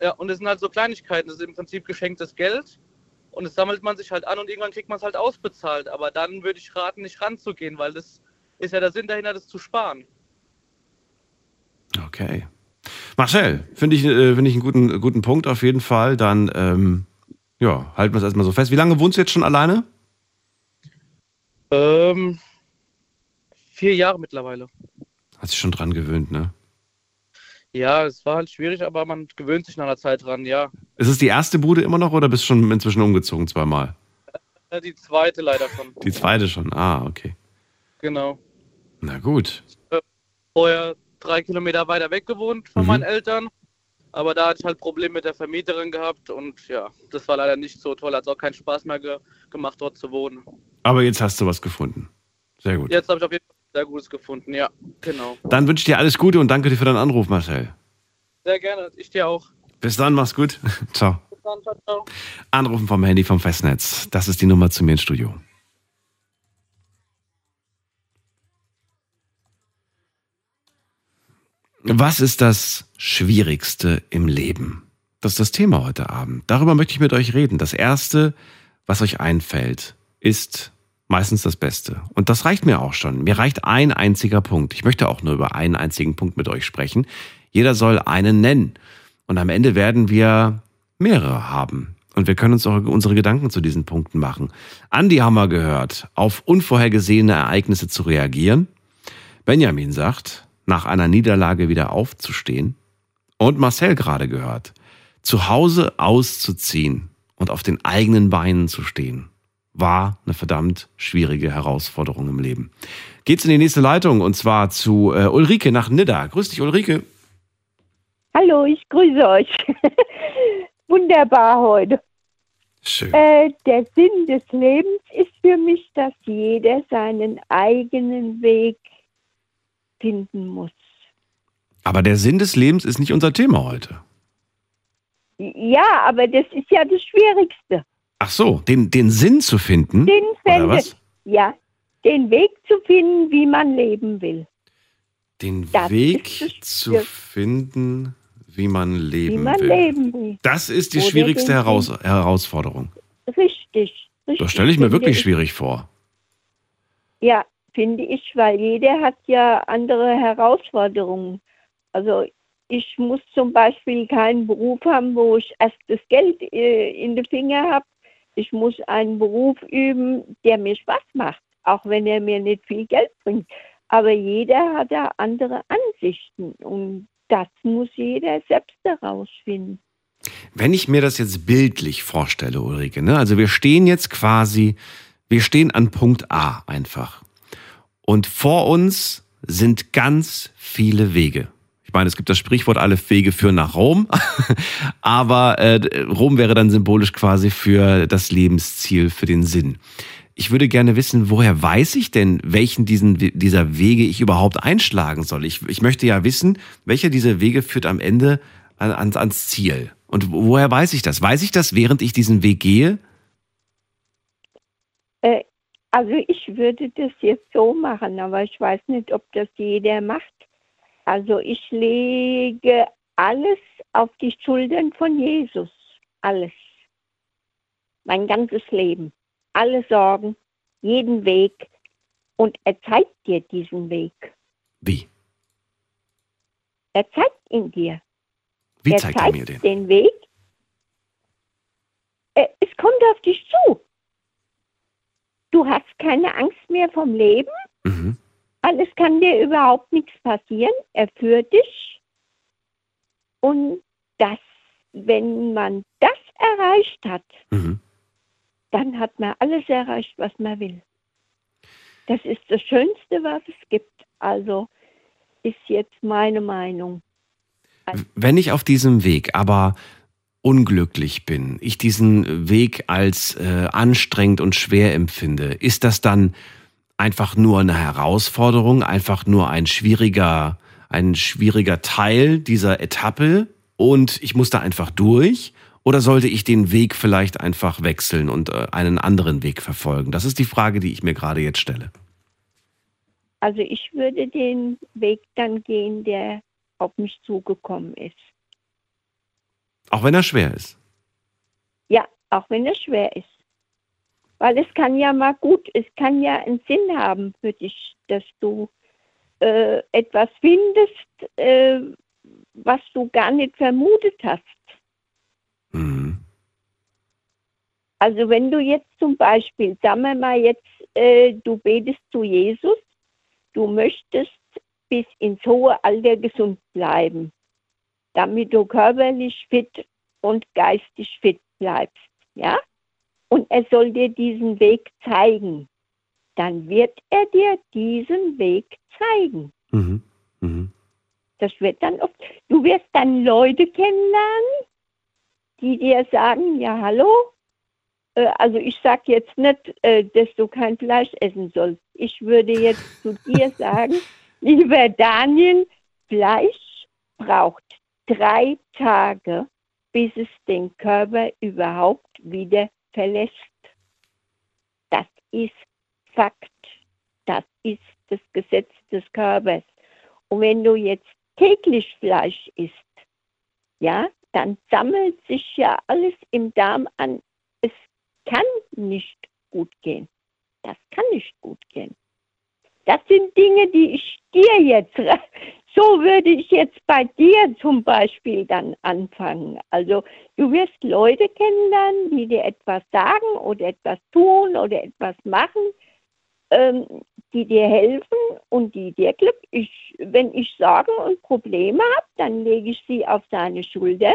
Ja, und es sind halt so Kleinigkeiten. Das ist im Prinzip geschenktes Geld. Und das sammelt man sich halt an und irgendwann kriegt man es halt ausbezahlt. Aber dann würde ich raten, nicht ranzugehen, weil das ist ja der Sinn dahinter, das zu sparen. Okay. Marcel, finde ich, äh, find ich einen guten, guten Punkt auf jeden Fall. Dann, ähm, ja, halten wir es erstmal so fest. Wie lange wohnst du jetzt schon alleine? Ähm, vier Jahre mittlerweile. Hat sich schon dran gewöhnt, ne? Ja, es war halt schwierig, aber man gewöhnt sich nach einer Zeit dran, ja. Ist es die erste Bude immer noch oder bist du schon inzwischen umgezogen zweimal? Äh, Die zweite leider schon. Die zweite schon. Ah, okay. Genau. Na gut. Vorher drei Kilometer weiter weg gewohnt von Mhm. meinen Eltern. Aber da hatte ich halt Probleme mit der Vermieterin gehabt und ja, das war leider nicht so toll. Hat auch keinen Spaß mehr ge gemacht, dort zu wohnen. Aber jetzt hast du was gefunden. Sehr gut. Jetzt habe ich auf jeden Fall sehr Gutes gefunden, ja, genau. Dann wünsche ich dir alles Gute und danke dir für deinen Anruf, Marcel. Sehr gerne, ich dir auch. Bis dann, mach's gut. Ciao. Bis dann, ciao, ciao. Anrufen vom Handy vom Festnetz. Das ist die Nummer zu mir ins Studio. Was ist das Schwierigste im Leben? Das ist das Thema heute Abend. Darüber möchte ich mit euch reden. Das Erste, was euch einfällt, ist meistens das Beste. Und das reicht mir auch schon. Mir reicht ein einziger Punkt. Ich möchte auch nur über einen einzigen Punkt mit euch sprechen. Jeder soll einen nennen. Und am Ende werden wir mehrere haben. Und wir können uns auch unsere Gedanken zu diesen Punkten machen. Andi haben wir gehört, auf unvorhergesehene Ereignisse zu reagieren. Benjamin sagt, nach einer Niederlage wieder aufzustehen. Und Marcel gerade gehört, zu Hause auszuziehen und auf den eigenen Beinen zu stehen, war eine verdammt schwierige Herausforderung im Leben. Geht's in die nächste Leitung und zwar zu äh, Ulrike nach Nidda. Grüß dich, Ulrike. Hallo, ich grüße euch. Wunderbar heute. Schön. Äh, der Sinn des Lebens ist für mich, dass jeder seinen eigenen Weg finden muss. Aber der Sinn des Lebens ist nicht unser Thema heute. Ja, aber das ist ja das Schwierigste. Ach so, den, den Sinn zu finden. Den Oder findet, was? ja, den Weg zu finden, wie man leben will. Den Das Weg zu finden, wie man leben Wie man will. leben will. Das ist die Oder schwierigste Heraus Herausforderung. Richtig. richtig Das stelle ich mir wirklich ich. schwierig vor. Ja, finde ich, weil jeder hat ja andere Herausforderungen. Also ich muss zum Beispiel keinen Beruf haben, wo ich erst das Geld äh, in den Finger habe. Ich muss einen Beruf üben, der mir Spaß macht, auch wenn er mir nicht viel Geld bringt. Aber jeder hat da andere Ansichten und das muss jeder selbst herausfinden. Wenn ich mir das jetzt bildlich vorstelle, Ulrike, ne? also wir stehen jetzt quasi, wir stehen an Punkt A einfach. Und vor uns sind ganz viele Wege. Ich meine, es gibt das Sprichwort, alle Wege führen nach Rom, aber äh, Rom wäre dann symbolisch quasi für das Lebensziel, für den Sinn. Ich würde gerne wissen, woher weiß ich denn, welchen diesen, dieser Wege ich überhaupt einschlagen soll? Ich, ich möchte ja wissen, welcher dieser Wege führt am Ende an, ans, ans Ziel. Und woher weiß ich das? Weiß ich das, während ich diesen Weg gehe? Also ich würde das jetzt so machen, aber ich weiß nicht, ob das jeder macht. Also ich lege alles auf die Schultern von Jesus. Alles. Mein ganzes Leben. Alle Sorgen, jeden Weg. Und er zeigt dir diesen Weg. Wie? Er zeigt ihn dir. Wie er zeigt er mir den? den Weg. Es kommt auf dich zu. Du hast keine Angst mehr vom Leben. Mhm. Und es kann dir überhaupt nichts passieren. Er führt dich. Und das, wenn man das erreicht hat, Mhm. dann hat man alles erreicht, was man will. Das ist das Schönste, was es gibt. Also ist jetzt meine Meinung. Wenn ich auf diesem Weg aber unglücklich bin, ich diesen Weg als äh, anstrengend und schwer empfinde, ist das dann einfach nur eine Herausforderung, einfach nur ein schwieriger, ein schwieriger Teil dieser Etappe und ich muss da einfach durch? Oder sollte ich den Weg vielleicht einfach wechseln und äh, einen anderen Weg verfolgen? Das ist die Frage, die ich mir gerade jetzt stelle. Also ich würde den Weg dann gehen, der auf mich zugekommen ist. Auch wenn er schwer ist. Ja, auch wenn es schwer ist. Weil es kann ja mal gut, es kann ja einen Sinn haben für dich, dass du äh, etwas findest, äh, was du gar nicht vermutet hast. Mhm. Also wenn du jetzt zum Beispiel, sagen wir mal jetzt, äh, du betest zu Jesus, du möchtest bis ins hohe Alter gesund bleiben, damit du körperlich fit und geistig fit bleibst, ja? Und er soll dir diesen Weg zeigen. Dann wird er dir diesen Weg zeigen. Mhm. Mhm. Das wird dann oft, du wirst dann Leute kennenlernen, die dir sagen, ja hallo, äh, also ich sage jetzt nicht, äh, dass du kein Fleisch essen sollst. Ich würde jetzt zu dir sagen, lieber Daniel, Fleisch braucht drei Tage, bis es den Körper überhaupt wieder verlässt. Das ist Fakt. Das ist das Gesetz des Körpers. Und wenn du jetzt täglich Fleisch isst, ja, dann sammelt sich ja alles im Darm an. Es kann nicht gut gehen. Das kann nicht gut gehen. Das sind Dinge, die ich dir jetzt, so würde ich jetzt bei dir zum Beispiel dann anfangen. Also du wirst Leute kennenlernen, die dir etwas sagen oder etwas tun oder etwas machen, ähm, die dir helfen und die dir Glück. Ich, wenn ich Sorgen und Probleme habe, dann lege ich sie auf deine Schultern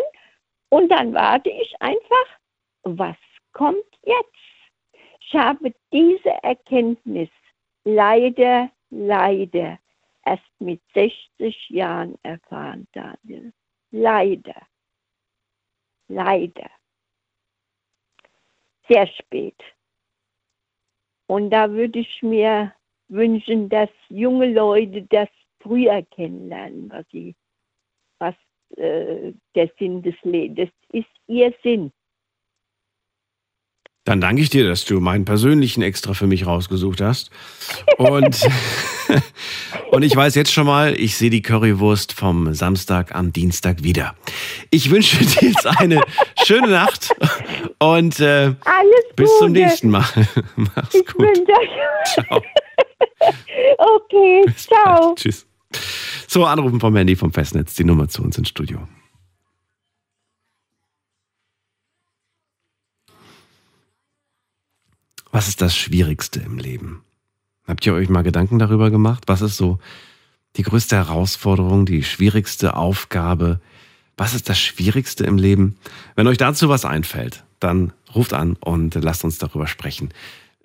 und dann warte ich einfach, was kommt jetzt? Ich habe diese Erkenntnis leider, leider erst mit 60 Jahren erfahren, Daniel. Leider. Leider. Sehr spät. Und da würde ich mir wünschen, dass junge Leute das früher kennenlernen, was sie, was äh, der Sinn des Lebens ist, ihr Sinn. Dann danke ich dir, dass du meinen persönlichen extra für mich rausgesucht hast. Und, und ich weiß jetzt schon mal, ich sehe die Currywurst vom Samstag am Dienstag wieder. Ich wünsche dir jetzt eine schöne Nacht und äh, bis zum nächsten Mal. Mach's Ich gut. Ciao. Okay, Bis ciao. bald. Tschüss. So, anrufen vom Handy vom Festnetz, die Nummer zu uns ins Studio. Was ist das Schwierigste im Leben? Habt ihr euch mal Gedanken darüber gemacht? Was ist so die größte Herausforderung, die schwierigste Aufgabe? Was ist das Schwierigste im Leben? Wenn euch dazu was einfällt, dann ruft an und lasst uns darüber sprechen.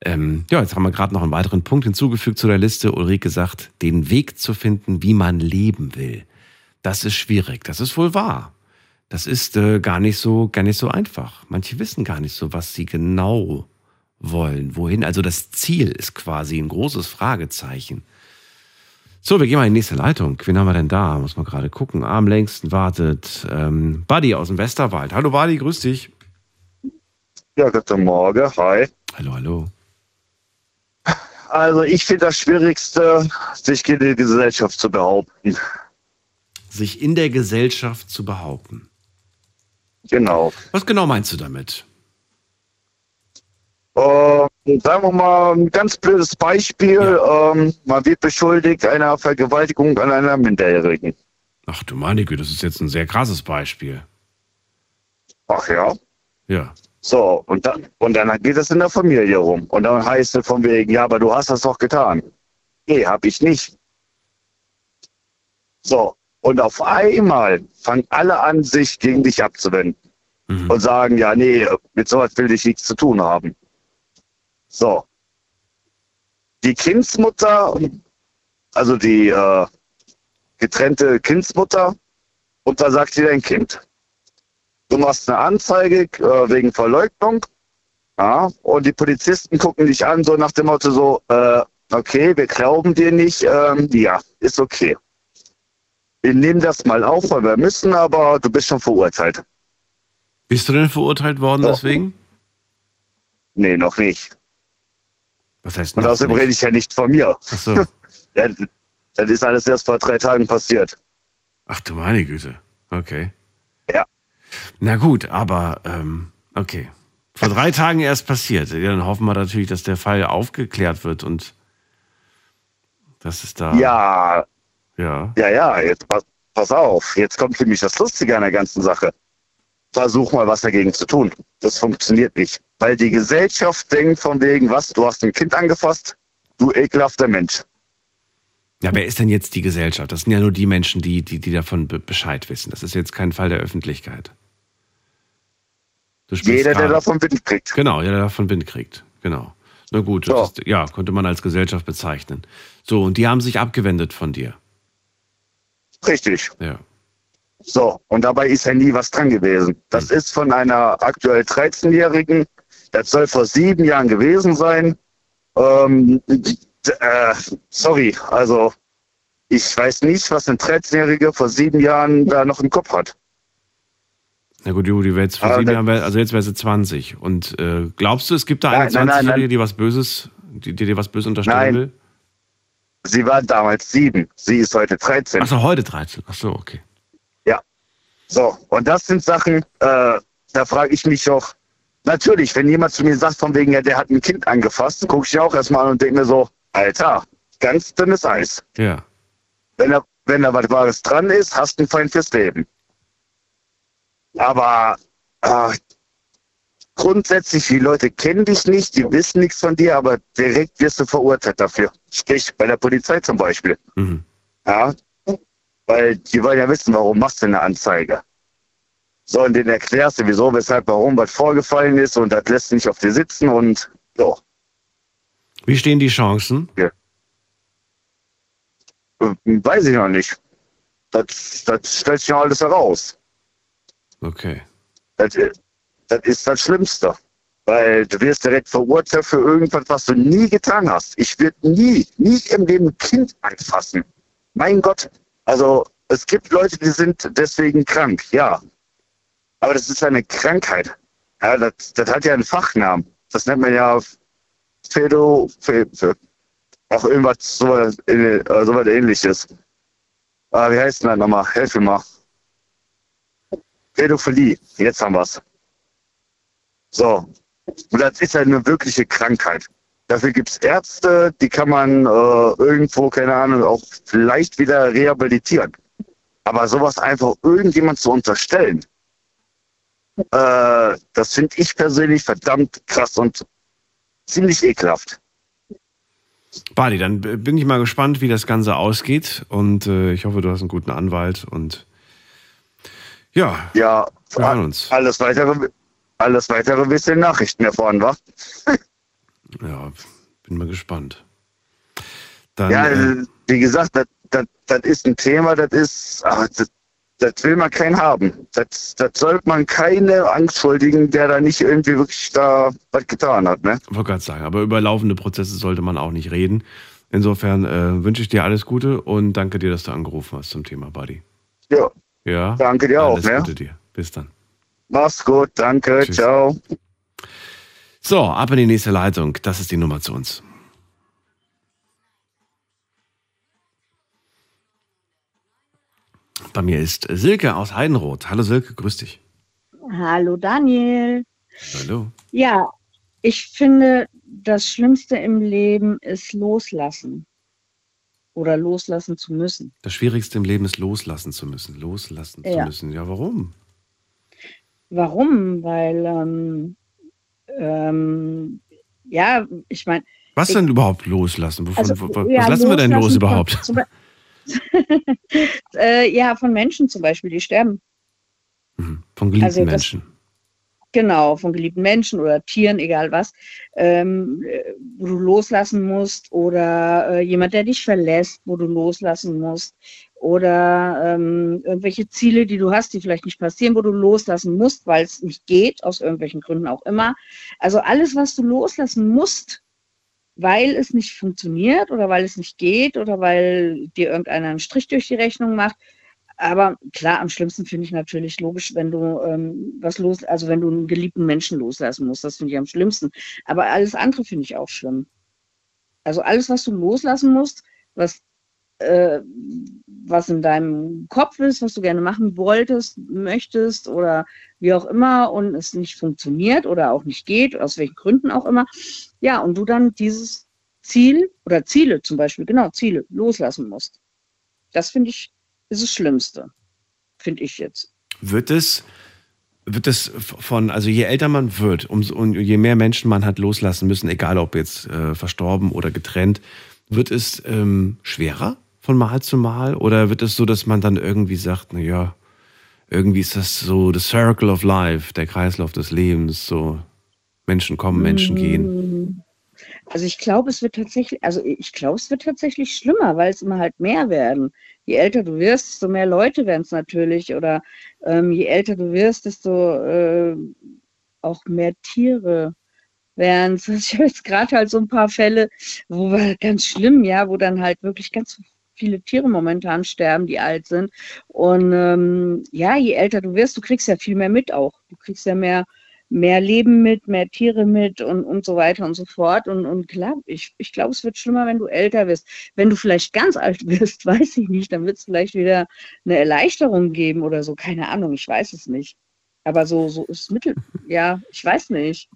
Ähm, ja, jetzt haben wir gerade noch einen weiteren Punkt hinzugefügt zu der Liste. Ulrike sagt, den Weg zu finden, wie man leben will. Das ist schwierig. Das ist wohl wahr. Das ist äh, gar nicht so, gar nicht so einfach. Manche wissen gar nicht so, was sie genau wollen. Wohin? Also das Ziel ist quasi ein großes Fragezeichen. So, wir gehen mal in die nächste Leitung. Wen haben wir denn da? Muss man gerade gucken. Am längsten wartet ähm, Buddy aus dem Westerwald. Hallo Buddy, grüß dich. Ja, guten Morgen, hi. Hallo, hallo. Also ich finde das Schwierigste, sich in der Gesellschaft zu behaupten. Sich in der Gesellschaft zu behaupten. Genau. Was genau meinst du damit? Äh, sagen wir mal ein ganz blödes Beispiel. Ähm, man wird beschuldigt einer Vergewaltigung an einer Minderjährigen. Ach du meine Güte, das ist jetzt ein sehr krasses Beispiel. Ach ja. Ja. So, und dann, und dann geht es in der Familie rum. Und dann heißt es von wegen, ja, aber du hast das doch getan. Nee, hab ich nicht. So, und auf einmal fangen alle an, sich gegen dich abzuwenden. Mhm. und sagen, ja, nee, mit sowas will ich nichts zu tun haben. So. Die Kindsmutter, also die äh, getrennte Kindsmutter, und da sagt sie dein Kind, du machst eine Anzeige äh, wegen Verleugnung, ja, und die Polizisten gucken dich an, so nach dem Motto so, äh, okay, wir glauben dir nicht, ähm, ja, ist okay. Wir nehmen das mal auf, weil wir müssen, aber du bist schon verurteilt. Bist du denn verurteilt worden Ja. deswegen? Nee, noch nicht. Was heißt Und außerdem nicht? rede ich ja nicht von mir. Ach so. Ja, Das ist alles erst vor drei Tagen passiert. Ach du meine Güte. Okay. Ja. Na gut, aber ähm, okay. Vor drei Tagen erst passiert. Ja, dann hoffen wir natürlich, dass der Fall aufgeklärt wird und dass es da. Ja, Ja. ja, ja, jetzt pass, pass auf. Jetzt kommt nämlich das Lustige an der ganzen Sache. Versuch mal was dagegen zu tun. Das funktioniert nicht. Weil die Gesellschaft denkt von wegen, was, du hast ein Kind angefasst, du ekelhafter Mensch. Ja, wer ist denn jetzt die Gesellschaft? Das sind ja nur die Menschen, die, die, die davon be Bescheid wissen. Das ist jetzt kein Fall der Öffentlichkeit. Jeder, der davon Wind kriegt. Genau, jeder der davon Wind kriegt. Genau. Na gut, das ist, ja, könnte man als Gesellschaft bezeichnen. So, und die haben sich abgewendet von dir. Richtig. Ja. So, und dabei ist ja nie was dran gewesen. Das Hm. ist von einer aktuell 13-Jährigen, das soll vor sieben Jahren gewesen sein. Ähm, äh, sorry, also ich weiß nicht, was ein 13-Jähriger vor sieben Jahren da noch im Kopf hat. Na gut, Juli, jetzt vor sieben Jahren, also jetzt wäre sie 20. Und äh, glaubst du, es gibt da eine Nein, nein, nein, 20-Jährige, nein. die was Böses, die, die dir was Böses unterstellen Nein. will? Sie war damals sieben, sie ist heute 13. Achso, heute 13. Achso, okay. So, und das sind Sachen, äh, da frage ich mich auch, natürlich, wenn jemand zu mir sagt, von wegen, ja, der hat ein Kind angefasst, gucke ich auch erstmal an und denke mir so, Alter, ganz dünnes Eis. Ja. Wenn da, wenn da was Wahres dran ist, hast du einen Feind fürs Leben. Aber äh, grundsätzlich, die Leute kennen dich nicht, die wissen nichts von dir, aber direkt wirst du verurteilt dafür. Sprich, bei der Polizei zum Beispiel. Mhm. Ja, weil die wollen ja wissen, warum machst du eine Anzeige. So, und denen erklärst du, wieso, weshalb, warum, was vorgefallen ist und das lässt nicht auf dir sitzen und so. Wie stehen die Chancen? Äh, Weiß ich noch nicht. Das, das stellt sich noch alles heraus. Okay. Das, das ist das Schlimmste. Weil du wirst direkt verurteilt für irgendwas, was du nie getan hast. Ich würde nie, nie im Leben ein Kind anfassen. Mein Gott. Also, es gibt Leute, die sind deswegen krank, ja. Aber das ist eine Krankheit. Ja, das, das hat ja einen Fachnamen. Das nennt man ja Pä- auch irgendwas so, so was ähnliches. Ah, wie heißt denn das nochmal? Helf mir mal. Pädophilie. Jetzt haben wir's. So. Und das ist ja eine wirkliche Krankheit. Dafür gibt's Ärzte, die kann man äh, irgendwo, keine Ahnung, auch vielleicht wieder rehabilitieren. Aber sowas einfach irgendjemand zu unterstellen, äh, das finde ich persönlich verdammt krass und ziemlich ekelhaft. Badi, dann bin ich mal gespannt, wie das Ganze ausgeht. Und äh, ich hoffe, du hast einen guten Anwalt. Und ja, Ja, wir hören uns. alles weitere, alles weitere wirst du in Nachrichten erfahren, wa? Ja, bin mal gespannt. Dann, Ja, äh, wie gesagt, das, das, das ist ein Thema, das ist, ach, das, das will man keinen haben. Das, das sollte man keine anschuldigen, der da nicht irgendwie wirklich da was getan hat, ne? wollte gerade sagen, aber über laufende Prozesse sollte man auch nicht reden. Insofern äh, wünsche ich dir alles Gute und danke dir, dass du angerufen hast zum Thema Buddy. Ja, Ja, danke dir auch, alles ne? Gute dir. Bis dann. Mach's gut, danke, Tschüss. ciao. So, ab in die nächste Leitung. Das ist die Nummer zu uns. Bei mir ist Silke aus Heidenroth. Hallo Silke, grüß dich. Hallo Daniel. Hallo. Ja, ich finde, das Schlimmste im Leben ist loslassen. Oder loslassen zu müssen. Das Schwierigste im Leben ist loslassen zu müssen. Loslassen zu Ja. müssen. Ja, warum? Warum? Weil, ähm, ähm, ja, ich meine, Was denn überhaupt loslassen? Wovon, also, wo- ja, was lassen wir denn los überhaupt? Zum äh, ja, von Menschen zum Beispiel, die sterben. Mhm. Von geliebten Also das- Menschen. Genau, von geliebten Menschen oder Tieren, egal was, ähm, äh, wo du loslassen musst oder äh, jemand, der dich verlässt, wo du loslassen musst oder ähm, irgendwelche Ziele, die du hast, die vielleicht nicht passieren, wo du loslassen musst, weil es nicht geht, aus irgendwelchen Gründen auch immer. Also alles, was du loslassen musst, weil es nicht funktioniert oder weil es nicht geht oder weil dir irgendeiner einen Strich durch die Rechnung macht, aber klar, am schlimmsten finde ich natürlich logisch, wenn du ähm, was los, also wenn du einen geliebten Menschen loslassen musst, das finde ich am schlimmsten. Aber alles andere finde ich auch schlimm. Also alles, was du loslassen musst, was äh, was in deinem Kopf ist, was du gerne machen wolltest, möchtest oder wie auch immer und es nicht funktioniert oder auch nicht geht, aus welchen Gründen auch immer. Ja, und du dann dieses Ziel oder Ziele zum Beispiel, genau, Ziele loslassen musst. Das finde ich, ist das Schlimmste, finde ich jetzt. Wird es, wird es von, also je älter man wird, umso, und je mehr Menschen man hat loslassen müssen, egal ob jetzt äh, verstorben oder getrennt, wird es ähm, schwerer von Mal zu Mal? Oder wird es so, dass man dann irgendwie sagt, na ja, irgendwie ist das so the circle of life, der Kreislauf des Lebens, so Menschen kommen, Menschen gehen. Also ich glaube, es wird tatsächlich, also ich glaube, es wird tatsächlich schlimmer, weil es immer halt mehr werden. Je älter du wirst, desto mehr Leute werden es natürlich. Oder ähm, je älter du wirst, desto äh, auch mehr Tiere werden es. Ich habe jetzt gerade halt so ein paar Fälle, wo war ganz schlimm, ja, wo dann halt wirklich ganz viele Tiere momentan sterben, die alt sind. Und ähm, ja, je älter du wirst, du kriegst ja viel mehr mit auch. Du kriegst ja mehr, mehr Leben mit, mehr Tiere mit und, und so weiter und so fort. Und, und klar, ich, ich glaube, es wird schlimmer, wenn du älter wirst. Wenn du vielleicht ganz alt wirst, weiß ich nicht, dann wird es vielleicht wieder eine Erleichterung geben oder so. Keine Ahnung, ich weiß es nicht. Aber so, so ist Mittel. Ja, ich weiß nicht.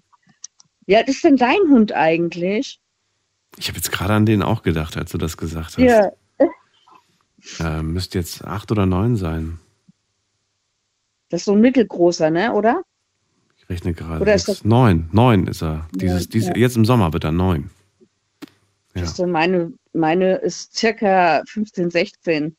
Wie alt ist denn dein Hund eigentlich? Ich habe jetzt gerade an den auch gedacht, als du das gesagt hast. Ja, äh, müsste jetzt acht oder neun sein. Das ist so ein mittelgroßer, ne, oder? Ich rechne gerade. Oder ist das neun? Neun ist er. Dieses, ja, dieses. Jetzt im Sommer wird er neun. Ja. So meine, meine ist circa 15, 16.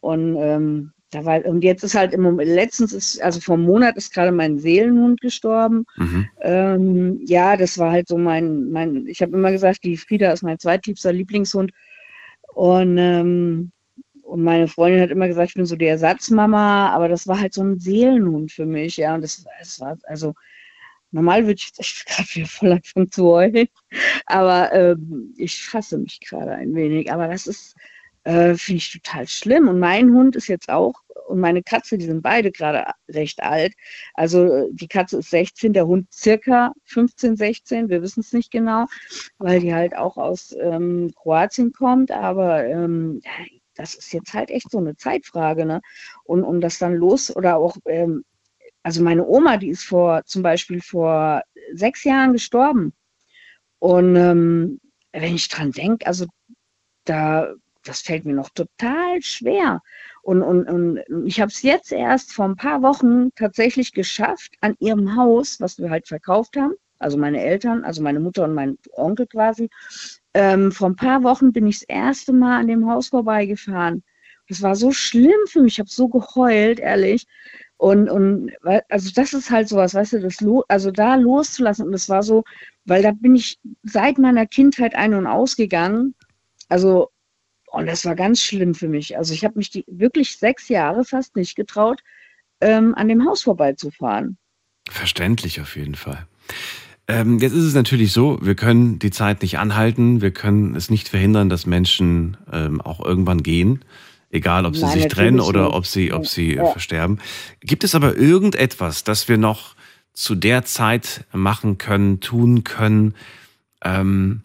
Und ähm, da war, und jetzt ist halt im Moment, letztens ist, also vor einem Monat ist gerade mein Seelenhund gestorben. Mhm. Ähm, ja, das war halt so mein, mein, ich habe immer gesagt, die Frieda ist mein zweitliebster Lieblingshund. Und ähm, und meine Freundin hat immer gesagt, ich bin so die Ersatzmama, aber das war halt so ein Seelenhund für mich, ja. Und das, das war, also, normal würde ich jetzt gerade wieder voll anfangen zu heulen, aber ähm, ich fasse mich gerade ein wenig. Aber das ist, äh, finde ich total schlimm. Und mein Hund ist jetzt auch, und meine Katze, die sind beide gerade recht alt. Also die Katze ist 16, der Hund circa 15, 16, wir wissen es nicht genau, weil die halt auch aus ähm, Kroatien kommt. Aber ähm, das ist jetzt halt echt so eine Zeitfrage, ne? Und um das dann los oder auch, ähm, also meine Oma, die ist vor zum Beispiel vor sechs Jahren gestorben. Und ähm, wenn ich dran denke, also da, das fällt mir noch total schwer. Und, und, und ich habe es jetzt erst vor ein paar Wochen tatsächlich geschafft, an ihrem Haus, was wir halt verkauft haben, also meine Eltern, also meine Mutter und mein Onkel quasi, ähm, vor ein paar Wochen bin ich das erste Mal an dem Haus vorbeigefahren. Das war so schlimm für mich. Ich habe so geheult, ehrlich. Und, und also das ist halt sowas, weißt du, das also da loszulassen. Und das war so, weil da bin ich seit meiner Kindheit ein- und ausgegangen. Also, und das war ganz schlimm für mich. Also ich habe mich die wirklich sechs Jahre fast nicht getraut, ähm, an dem Haus vorbeizufahren. Verständlich auf jeden Fall. Ähm, jetzt ist es natürlich so, wir können die Zeit nicht anhalten, wir können es nicht verhindern, dass Menschen ähm, auch irgendwann gehen, egal ob sie Nein, sich trennen oder nicht. ob sie, ob sie ja. versterben. Gibt es aber irgendetwas, das wir noch zu der Zeit machen können, tun können, ähm,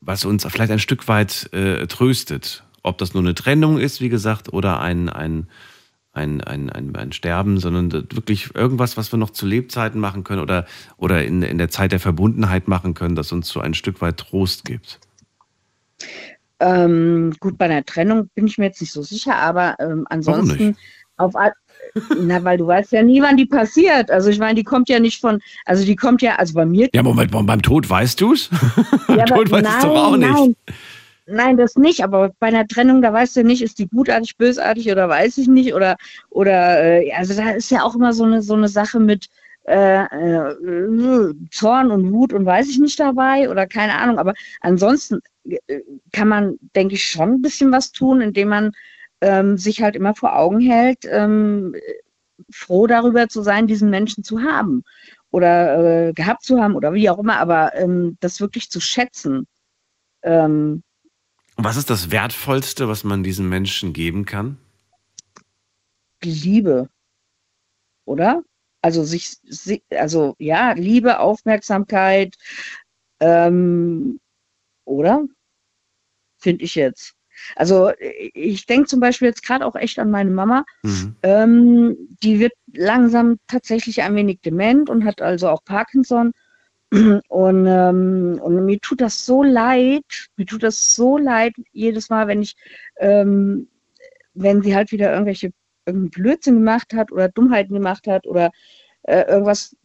was uns vielleicht ein Stück weit äh, tröstet? Ob das nur eine Trennung ist, wie gesagt, oder ein, ein ein, ein, ein, ein Sterben, sondern wirklich irgendwas, was wir noch zu Lebzeiten machen können oder, oder in, in der Zeit der Verbundenheit machen können, das uns so ein Stück weit Trost gibt? Ähm, gut, bei einer Trennung bin ich mir jetzt nicht so sicher, aber ähm, ansonsten auf na, weil du weißt ja nie, wann die passiert. Also ich meine, die kommt ja nicht von, also die kommt ja, also bei mir. Ja, Moment, beim Tod weißt du es? Ja, Tod weißt du doch auch nicht. Nein. Das nicht, aber bei einer Trennung, da weißt du nicht, ist die gutartig, bösartig oder weiß ich nicht. Oder, oder äh, also da ist ja auch immer so eine, so eine Sache mit äh, äh, Zorn und Wut und weiß ich nicht dabei oder keine Ahnung. Aber ansonsten äh, kann man, denke ich, schon ein bisschen was tun, indem man ähm, sich halt immer vor Augen hält, ähm, froh darüber zu sein, diesen Menschen zu haben oder äh, gehabt zu haben oder wie auch immer, aber ähm, das wirklich zu schätzen. Ähm, was ist das Wertvollste, was man diesen Menschen geben kann? Liebe. Oder? Also sich, also ja, Liebe, Aufmerksamkeit, ähm, oder? Finde ich jetzt. Also ich denke zum Beispiel jetzt gerade auch echt an meine Mama. Mhm. Ähm, die wird langsam tatsächlich ein wenig dement und hat also auch Parkinson. Und, ähm, und mir tut das so leid, mir tut das so leid jedes Mal, wenn ich, ähm, wenn sie halt wieder irgendwelche Blödsinn gemacht hat oder Dummheiten gemacht hat oder äh, irgendwas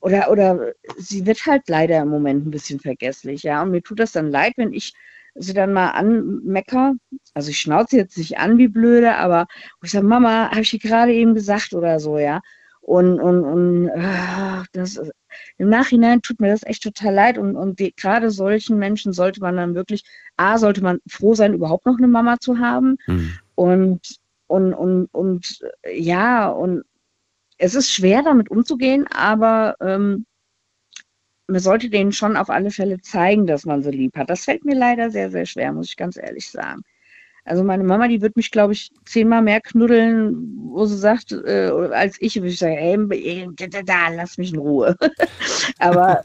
oder oder sie wird halt leider im Moment ein bisschen vergesslich, ja. Und mir tut das dann leid, wenn ich sie dann mal anmecker. Also ich schnauze jetzt nicht an wie blöde, aber ich sage, Mama, habe ich dir gerade eben gesagt oder so, ja. Und, und, und ach, das, im Nachhinein tut mir das echt total leid. Und, und die, gerade solchen Menschen sollte man dann wirklich, A, sollte man froh sein, überhaupt noch eine Mama zu haben. Mhm. Und, und, und, und ja, und es ist schwer, damit umzugehen, aber ähm, man sollte denen schon auf alle Fälle zeigen, dass man sie lieb hat. Das fällt mir leider sehr, sehr schwer, muss ich ganz ehrlich sagen. Also meine Mama, die wird mich, glaube ich, zehnmal mehr knuddeln, wo sie sagt, äh, als ich, würde ich sagen, ey, da, da, lass mich in Ruhe. Aber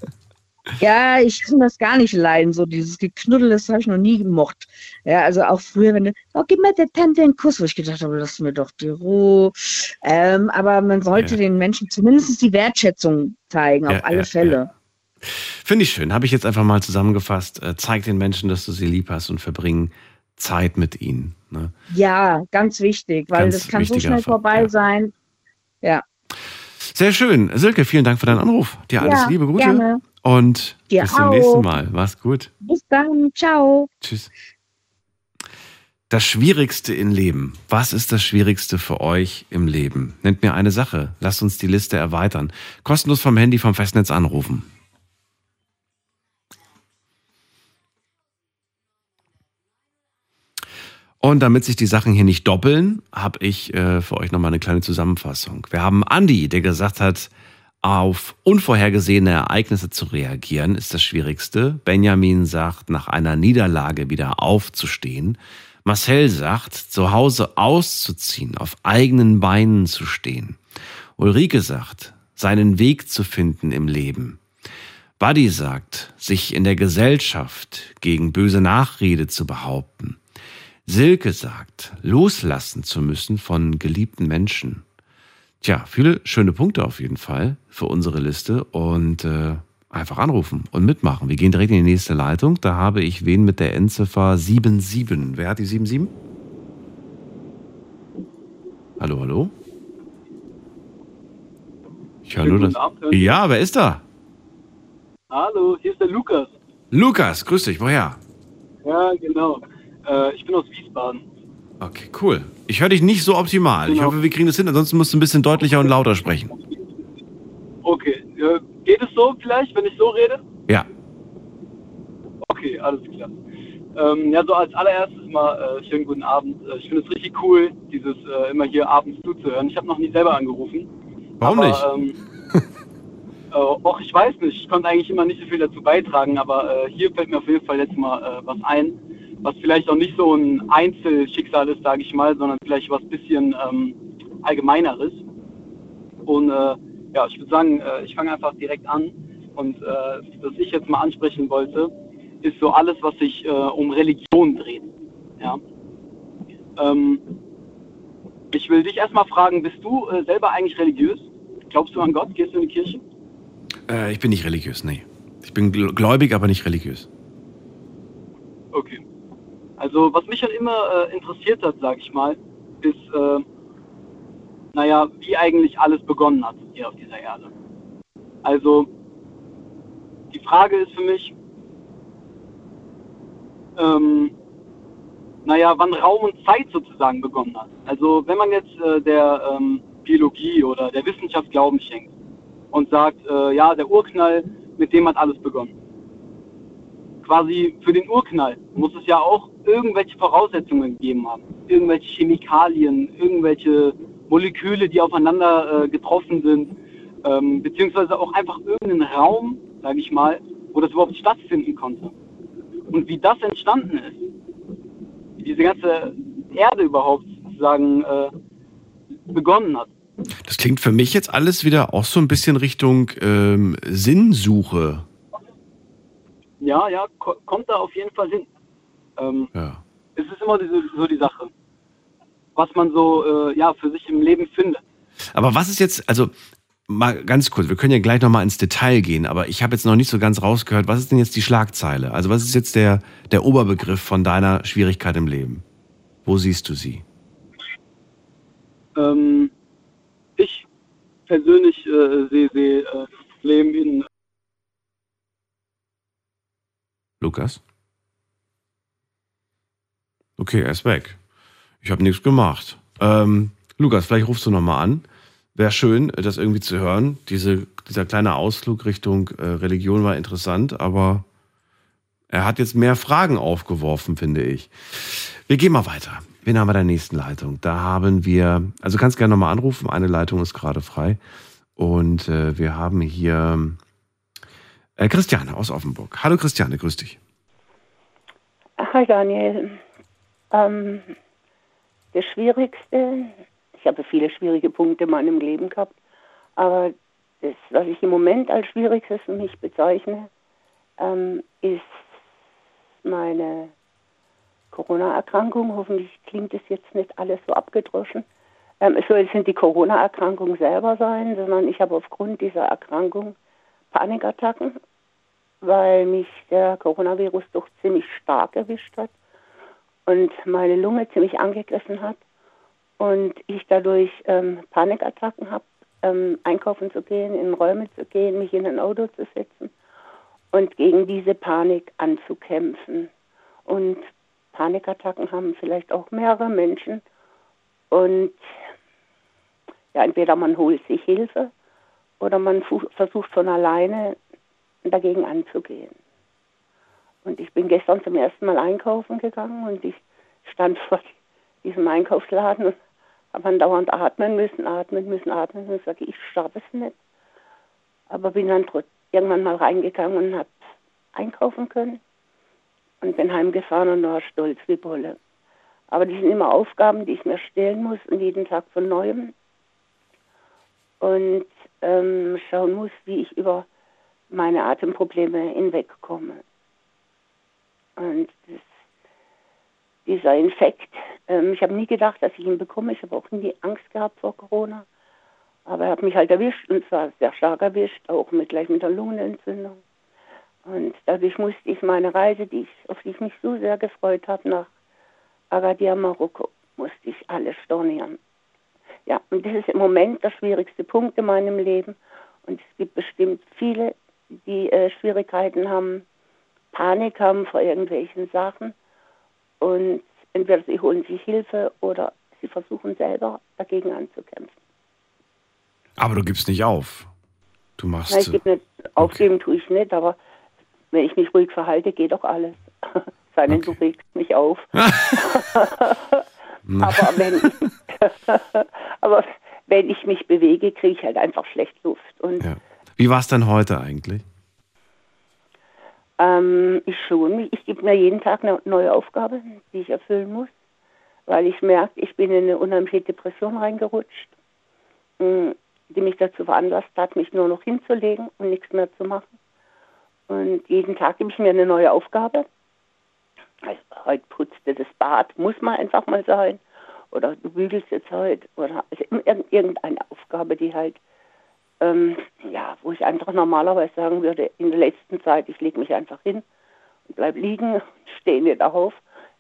ja, ich kann das gar nicht leiden, so dieses Geknuddel, das habe ich noch nie gemocht. Ja, also auch früher, wenn du, oh, gib mir der Tante einen Kuss, wo ich gedacht habe, lass mir doch die Ruhe. Ähm, aber man sollte Ja. den Menschen zumindest die Wertschätzung zeigen, Ja, auf alle ja, Fälle. Finde ich schön. Habe ich jetzt einfach mal zusammengefasst. Äh, zeig den Menschen, dass du sie lieb hast und verbring Zeit mit ihnen. Ne? Ja, ganz wichtig, weil Ganz das kann so schnell vorbei ja. sein. Ja, Sehr schön. Silke, vielen Dank für deinen Anruf. Dir alles Ja, Liebe, Gute. gerne. Und Dir bis zum auch. nächsten Mal. Mach's gut. bis dann, ciao. Tschüss. Das Schwierigste im Leben. Was ist das Schwierigste für euch im Leben? Nennt mir eine Sache. Lasst uns die Liste erweitern. Kostenlos vom Handy vom Festnetz anrufen. Und damit sich die Sachen hier nicht doppeln, habe ich äh, für euch nochmal eine kleine Zusammenfassung. Wir haben Andi, der gesagt hat, auf unvorhergesehene Ereignisse zu reagieren ist das Schwierigste. Benjamin sagt, nach einer Niederlage wieder aufzustehen. Marcel sagt, zu Hause auszuziehen, auf eigenen Beinen zu stehen. Ulrike sagt, seinen Weg zu finden im Leben. Buddy sagt, sich in der Gesellschaft gegen böse Nachrede zu behaupten. Silke sagt, loslassen zu müssen von geliebten Menschen. Tja, viele schöne Punkte auf jeden Fall für unsere Liste und äh, einfach anrufen und mitmachen. Wir gehen direkt in die nächste Leitung. Da habe ich wen mit der Endziffer 77. Wer hat die 77? Hallo, hallo? Ich höre nur das. Ja, wer ist da? Hallo, hier ist der Lukas. Lukas, grüß dich, woher? Ja, genau. Äh, ich bin aus Wiesbaden. Okay, cool. Ich höre dich nicht so optimal. Ich Genau. hoffe, wir kriegen das hin, ansonsten musst du ein bisschen deutlicher und lauter sprechen. Okay, äh, geht es so vielleicht, wenn ich so rede? Ja. Okay, alles klar. Ähm, ja, so als allererstes mal äh, schönen guten Abend. Äh, ich finde es richtig cool, dieses äh, immer hier abends zuzuhören. Ich habe noch nie selber angerufen. Warum aber, nicht? Ähm, äh, auch ich weiß nicht, ich konnte eigentlich immer nicht so viel dazu beitragen, aber äh, hier fällt mir auf jeden Fall jetzt mal äh, was ein, was vielleicht auch nicht so ein Einzelschicksal ist, sage ich mal, sondern vielleicht was bisschen ähm, allgemeineres. Und äh, ja, ich würde sagen, äh, ich fange einfach direkt an. Und äh, was ich jetzt mal ansprechen wollte, ist so alles, was sich äh, um Religion dreht. Ja. Ähm, ich will dich erstmal fragen, bist du äh, selber eigentlich religiös? Glaubst du an Gott? Gehst du in die Kirche? Äh, ich bin nicht religiös, nee. Ich bin gl- gläubig, aber nicht religiös. Also was mich schon immer äh, interessiert hat, sag ich mal, ist, äh, naja, wie eigentlich alles begonnen hat hier auf dieser Erde. Also die Frage ist für mich, ähm, naja, wann Raum und Zeit sozusagen begonnen hat. Also wenn man jetzt äh, der ähm, Biologie oder der Wissenschaft Glauben schenkt und sagt, äh, ja, der Urknall, mit dem hat alles begonnen quasi für den Urknall muss es ja auch irgendwelche Voraussetzungen gegeben haben. Irgendwelche Chemikalien, irgendwelche Moleküle, die aufeinander äh, getroffen sind, ähm, beziehungsweise auch einfach irgendeinen Raum, sage ich mal, wo das überhaupt stattfinden konnte. Und wie das entstanden ist, wie diese ganze Erde überhaupt sozusagen äh, begonnen hat. Das klingt für mich jetzt alles wieder auch so ein bisschen Richtung ähm, Sinnsuche. Ja, ja, ko kommt da auf jeden Fall hin. Ähm, Ja. es ist immer diese, so die Sache, was man so äh, ja, für sich im Leben findet. Aber was ist jetzt, also mal ganz kurz, wir können ja gleich nochmal ins Detail gehen, aber ich habe jetzt noch nicht so ganz rausgehört, was ist denn jetzt die Schlagzeile? Also was ist jetzt der, der Oberbegriff von deiner Schwierigkeit im Leben? Wo siehst du sie? Ähm, ich persönlich äh, sehe seh, äh, das Problem in Lukas? Okay, er ist weg. Ich habe nichts gemacht. Ähm, Lukas, vielleicht rufst du nochmal an. Wäre schön, das irgendwie zu hören. Diese, dieser kleine Ausflug Richtung äh, Religion war interessant, aber er hat jetzt mehr Fragen aufgeworfen, finde ich. Wir gehen mal weiter. Wen haben wir der nächsten Leitung? Da haben wir, also kannst gerne nochmal anrufen, eine Leitung ist gerade frei. Und äh, wir haben hier äh, Christiane aus Offenburg. Hallo Christiane, grüß dich. Hi Daniel. Ähm, das Schwierigste, ich habe viele schwierige Punkte in meinem Leben gehabt, aber das, was ich im Moment als Schwierigstes für mich bezeichne, ähm, ist meine Corona-Erkrankung. Hoffentlich klingt es jetzt nicht alles so abgedroschen. Ähm, es soll jetzt nicht die Corona-Erkrankung selber sein, sondern ich habe aufgrund dieser Erkrankung Panikattacken, weil mich der Coronavirus doch ziemlich stark erwischt hat und meine Lunge ziemlich angegriffen hat und ich dadurch ähm, Panikattacken habe, ähm, einkaufen zu gehen, in Räume zu gehen, mich in ein Auto zu setzen und gegen diese Panik anzukämpfen. Und Panikattacken haben vielleicht auch mehrere Menschen und ja, entweder man holt sich Hilfe oder man versucht von alleine dagegen anzugehen. Und ich bin gestern zum ersten Mal einkaufen gegangen und ich stand vor diesem Einkaufsladen und habe dann dauernd atmen müssen, atmen müssen, atmen müssen. Und sage, ich schaffe es nicht. Aber bin dann irgendwann mal reingegangen und habe einkaufen können und bin heimgefahren und war stolz wie Bolle. Aber das sind immer Aufgaben, die ich mir stellen muss und jeden Tag von neuem. Und ähm, schauen muss, wie ich über meine Atemprobleme hinwegkomme. Und das, dieser Infekt, ähm, ich habe nie gedacht, dass ich ihn bekomme. Ich habe auch nie Angst gehabt vor Corona. Aber er hat mich halt erwischt und zwar sehr stark erwischt, auch mit, gleich mit der Lungenentzündung. Und dadurch musste ich meine Reise, die ich, auf die ich mich so sehr gefreut habe, nach Agadir, Marokko, musste ich alles stornieren. Ja, und das ist im Moment der schwierigste Punkt in meinem Leben. Und es gibt bestimmt viele, die äh, Schwierigkeiten haben, Panik haben vor irgendwelchen Sachen. Und entweder sie holen sich Hilfe oder sie versuchen selber dagegen anzukämpfen. Aber du gibst nicht auf. Du machst. Nein, ich gebe nicht, aufgeben tue ich nicht, aber wenn ich mich ruhig verhalte, geht doch alles. Sei denn, okay. du regst mich auf. aber, wenn ich, aber wenn ich mich bewege, kriege ich halt einfach schlecht Luft. Und ja. Wie war es denn heute eigentlich? Ähm, ich schon mich. Ich gebe mir jeden Tag eine neue Aufgabe, die ich erfüllen muss, weil ich merke, ich bin in eine unheimliche Depression reingerutscht, mm, die mich dazu veranlasst hat, mich nur noch hinzulegen und nichts mehr zu machen. Und jeden Tag gebe ich mir eine neue Aufgabe. Also heute putzte das Bad, muss man einfach mal sein. Oder du bügelst jetzt heute. Oder also irgendeine Aufgabe, die halt ähm, ja, wo ich einfach normalerweise sagen würde, in der letzten Zeit, ich lege mich einfach hin und bleibe liegen, stehe nicht auf.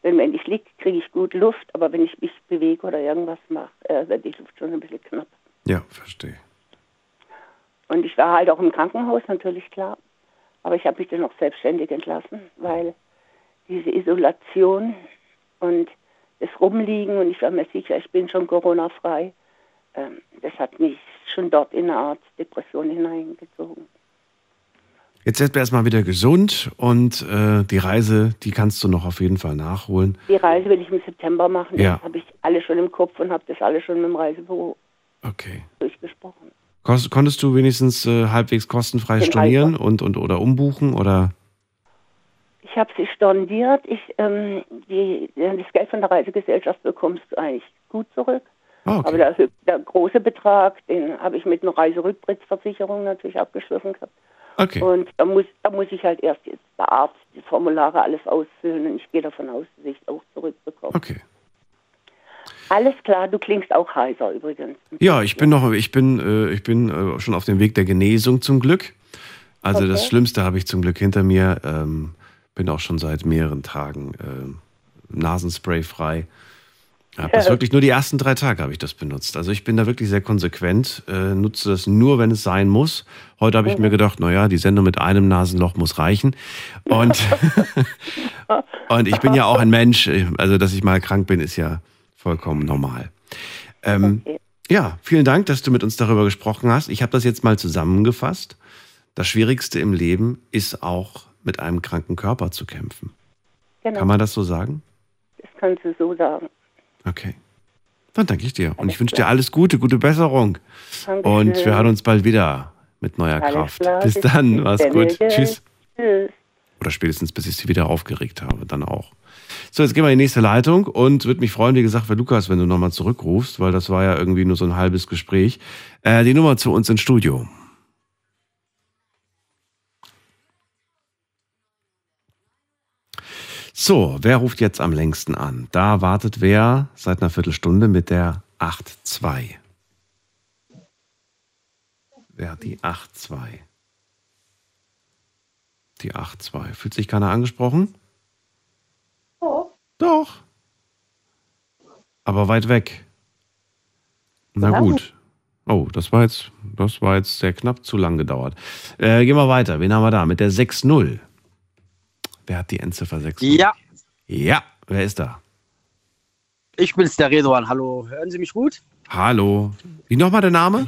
Denn wenn ich liege, kriege ich gut Luft, aber wenn ich mich bewege oder irgendwas mache, äh, wird die Luft schon ein bisschen knapp. Ja, verstehe. Und ich war halt auch im Krankenhaus, natürlich klar. Aber ich habe mich dann auch selbstständig entlassen, weil diese Isolation und das Rumliegen und ich war mir sicher, ich bin schon Corona-frei, das hat mich schon dort in eine Art Depression hineingezogen. Jetzt bist du erstmal wieder gesund und äh, die Reise, die kannst du noch auf jeden Fall nachholen. Die Reise will ich im September machen. Ja. Das habe ich alle schon im Kopf und habe das alles schon mit dem Reisebüro okay. durchgesprochen. konntest du wenigstens äh, halbwegs kostenfrei Den stornieren und, und oder umbuchen oder? Ich habe sie storniert. Ich, ähm, die, das Geld von der Reisegesellschaft bekommst du eigentlich gut zurück. Ah, okay. Aber der, der, große Betrag, den habe ich mit einer Reiserücktrittsversicherung natürlich abgeschlossen gehabt. Okay. Und da muss, da muss ich halt erst jetzt der Arzt die Formulare alles ausfüllen und ich gehe davon aus, dass ich es auch zurückbekomme. Okay. Alles klar, du klingst auch heiser übrigens. Ja, ich bin noch, ich bin, äh, ich bin äh, schon auf dem Weg der Genesung zum Glück. Also das Okay. Schlimmste habe ich zum Glück hinter mir. Ähm, bin auch schon seit mehreren Tagen äh, Nasenspray frei. Hab das Ja. wirklich nur die ersten drei Tage habe ich das benutzt. Also ich bin da wirklich sehr konsequent, äh, nutze das nur, wenn es sein muss. Heute habe ich mir gedacht, naja, die Sendung mit einem Nasenloch muss reichen. Und, und ich bin ja auch ein Mensch, also dass ich mal krank bin, ist ja vollkommen normal. Ähm, Ja, vielen Dank, dass du mit uns darüber gesprochen hast. Ich habe das jetzt mal zusammengefasst. Das Schwierigste im Leben ist auch mit einem kranken Körper zu kämpfen. Genau, Kann man das so sagen? das kannst du so sagen. Okay. Dann danke ich dir. Und ich wünsche dir alles Gute, gute Besserung. Dankeschön. Und wir hören uns bald wieder mit neuer Alles Kraft. klar, bis dann. Mach's gut. Tschüss. Tschüss. Oder spätestens, bis ich sie wieder aufgeregt habe. Dann auch. So, jetzt gehen wir in die nächste Leitung und würde mich freuen, wie gesagt, für Lukas, wenn du nochmal zurückrufst, weil das war ja irgendwie nur so ein halbes Gespräch. Äh, die Nummer zu uns ins Studio. So, wer ruft jetzt am längsten an? Da wartet wer seit einer Viertelstunde mit der 8.2. Wer hat die 8.2? Die 8.2. Fühlt sich keiner angesprochen? Doch. Aber weit weg. Na gut. Oh, das war jetzt, das war jetzt sehr knapp zu lang gedauert. Äh, gehen wir weiter. Wen haben wir da? Mit der 6.0. Wer hat die Endziffer 6? Ja, Ja, wer ist da? ich bin's, der Redwan. Hallo, hören Sie mich gut? Hallo. Wie nochmal der Name?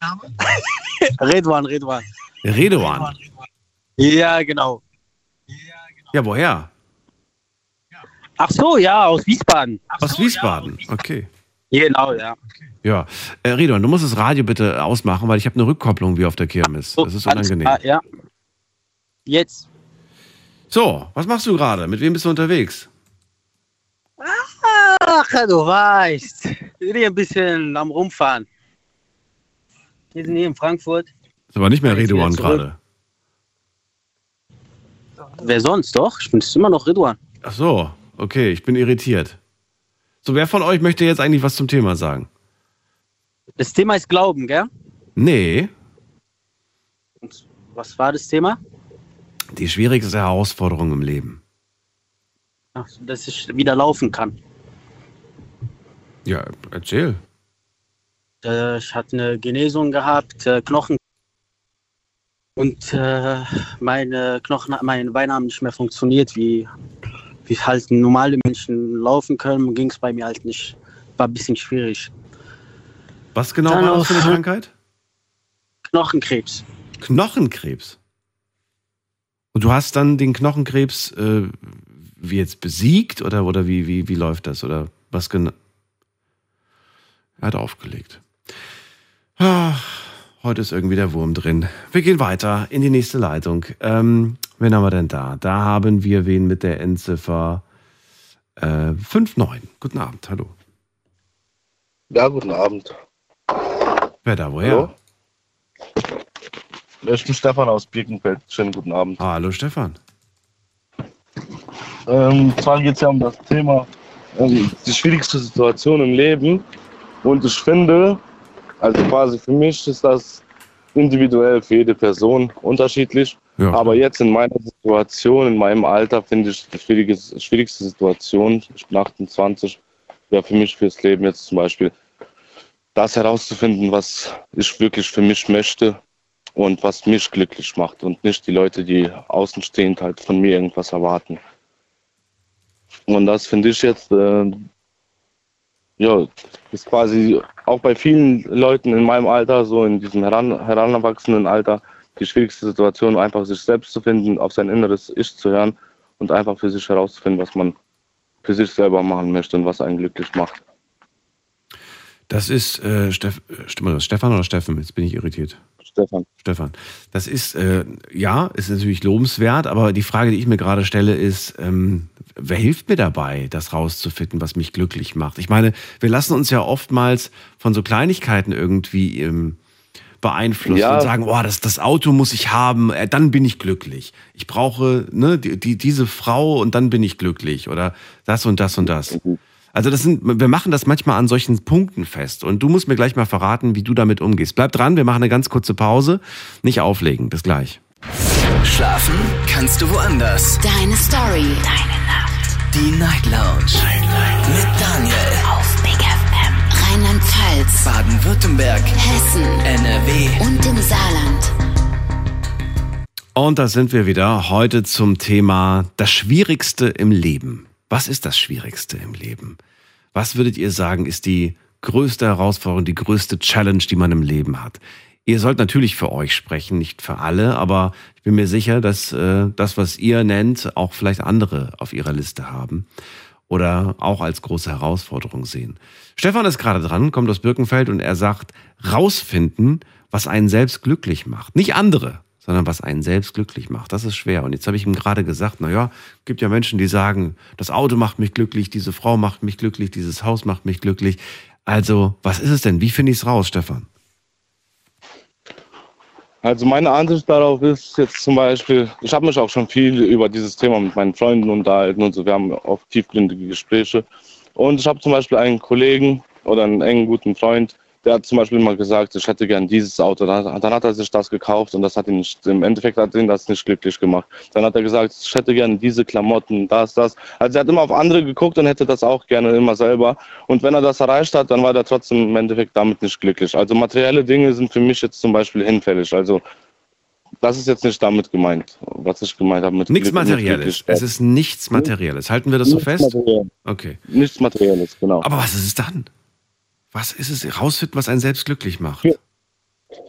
Redwan, Redwan. Redoan. Ja, genau. Ja, woher? Ach so, ja, aus Wiesbaden. Aus Wiesbaden. Okay. Genau, ja. Ja. Äh, Redon, du musst das Radio bitte ausmachen, weil ich habe eine Rückkopplung wie auf der Kirmes. Das ist unangenehm. klar, ja. Jetzt. So, was machst du gerade? Mit wem bist du unterwegs? Ach, du weißt. Wir sind hier ein bisschen am Rumfahren. Wir sind hier in Frankfurt. Ist aber nicht mehr zurück. gerade. Wer sonst doch? Ich bin immer noch Redwan. Ach so, okay, ich bin irritiert. So, wer von euch möchte jetzt eigentlich was zum Thema sagen? Das Thema ist Glauben, gell? Nee, Und was war das Thema? Die schwierigste Herausforderung im Leben. Ach, dass ich wieder laufen kann. Ja, erzähl. Äh, ich hatte eine Genesung gehabt, äh, Knochen. Und äh, meine Knochen, meine Beine haben nicht mehr funktioniert, wie, wie halt normale Menschen laufen können, ging es bei mir halt nicht. War ein bisschen schwierig. Was genau Dann war das für eine Krankheit? Knochenkrebs. Knochenkrebs. Und du hast dann den Knochenkrebs äh, wie jetzt besiegt oder, oder wie, wie, wie läuft das? Oder was genau? Er hat aufgelegt. Ah, heute ist irgendwie der Wurm drin. Wir gehen weiter in die nächste Leitung. Ähm, wen haben wir denn da? Da haben wir wen mit der Endziffer äh, 5-9. Guten Abend, hallo. Ja, guten Abend. Wer da, woher? Hallo? Ich bin Stefan aus Birkenfeld. Schönen guten Abend. Hallo Stefan. Ähm, zwar geht es ja um das Thema ähm, die schwierigste Situation im Leben. Und ich finde, also quasi für mich ist das individuell für jede Person unterschiedlich. Ja. Aber jetzt in meiner Situation, in meinem Alter, finde ich die schwierige, schwierigste Situation, ich bin 28, wäre für mich fürs Leben jetzt zum Beispiel, das herauszufinden, was ich wirklich für mich möchte und was mich glücklich macht und nicht die Leute, die außenstehend halt von mir irgendwas erwarten. Und das finde ich jetzt, äh, ja, ist quasi auch bei vielen Leuten in meinem Alter, so in diesem heran, heranwachsenden Alter, die schwierigste Situation, einfach sich selbst zu finden, auf sein inneres Ich zu hören und einfach für sich herauszufinden, was man für sich selber machen möchte und was einen glücklich macht. Das ist äh, Steff, äh, Stefan oder Steffen? Jetzt bin ich irritiert. Stefan. Stefan. Das ist, äh, ja, ist natürlich lobenswert, aber die Frage, die ich mir gerade stelle, ist, ähm, wer hilft mir dabei, das rauszufinden, was mich glücklich macht? Ich meine, wir lassen uns ja oftmals von so Kleinigkeiten irgendwie ähm, beeinflusst Ja. und sagen, oh, das, das Auto muss ich haben, äh, dann bin ich glücklich. Ich brauche ne, die, die, diese Frau und dann bin ich glücklich oder das und das und das. Also das sind, wir machen das manchmal an solchen Punkten fest und du musst mir gleich mal verraten, wie du damit umgehst. Bleib dran, wir machen eine ganz kurze Pause. Nicht auflegen, bis gleich. Schlafen kannst du woanders. Deine Story. Deine Nacht. Die Night Lounge. Mit Daniel. Auf Big FM. Rheinland-Pfalz. Baden-Württemberg. Hessen. NRW. Und im Saarland. Und da sind wir wieder heute zum Thema das Schwierigste im Leben. Was ist das Schwierigste im Leben? Was würdet ihr sagen, ist die größte Herausforderung, die größte Challenge, die man im Leben hat? Ihr sollt natürlich für euch sprechen, nicht für alle, aber ich bin mir sicher, dass äh, das, was ihr nennt, auch vielleicht andere auf ihrer Liste haben oder auch als große Herausforderung sehen. Stefan ist gerade dran, kommt aus Birkenfeld und er sagt, rausfinden, was einen selbst glücklich macht. Nicht andere, sondern was einen selbst glücklich macht. Das ist schwer. Und jetzt habe ich ihm gerade gesagt, na ja, gibt ja Menschen, die sagen, das Auto macht mich glücklich, diese Frau macht mich glücklich, dieses Haus macht mich glücklich. Also, was ist es denn? Wie finde ich es raus, Stefan? Also meine Ansicht darauf ist jetzt zum Beispiel, ich habe mich auch schon viel über dieses Thema mit meinen Freunden unterhalten und so. Wir haben oft tiefgründige Gespräche. Und ich habe zum Beispiel einen Kollegen oder einen engen guten Freund, der hat zum Beispiel mal gesagt, ich hätte gern dieses Auto. Dann, dann hat er sich das gekauft und das hat ihn nicht, im Endeffekt hat ihn das nicht glücklich gemacht. Dann hat er gesagt, ich hätte gern diese Klamotten, das, das. Also er hat immer auf andere geguckt und hätte das auch gerne immer selber. Und wenn er das erreicht hat, dann war er trotzdem im Endeffekt damit nicht glücklich. Also materielle Dinge sind für mich jetzt zum Beispiel hinfällig. Also das ist jetzt nicht damit gemeint, was ich gemeint habe mit Nichts mit Materielles. Glücklichkeit. Es ist nichts Materielles. Halten wir das so Nichts fest? Materielles. Okay. Nichts Materielles, genau. Aber was ist es dann? Was ist es? Rausfinden, was einen selbst glücklich macht.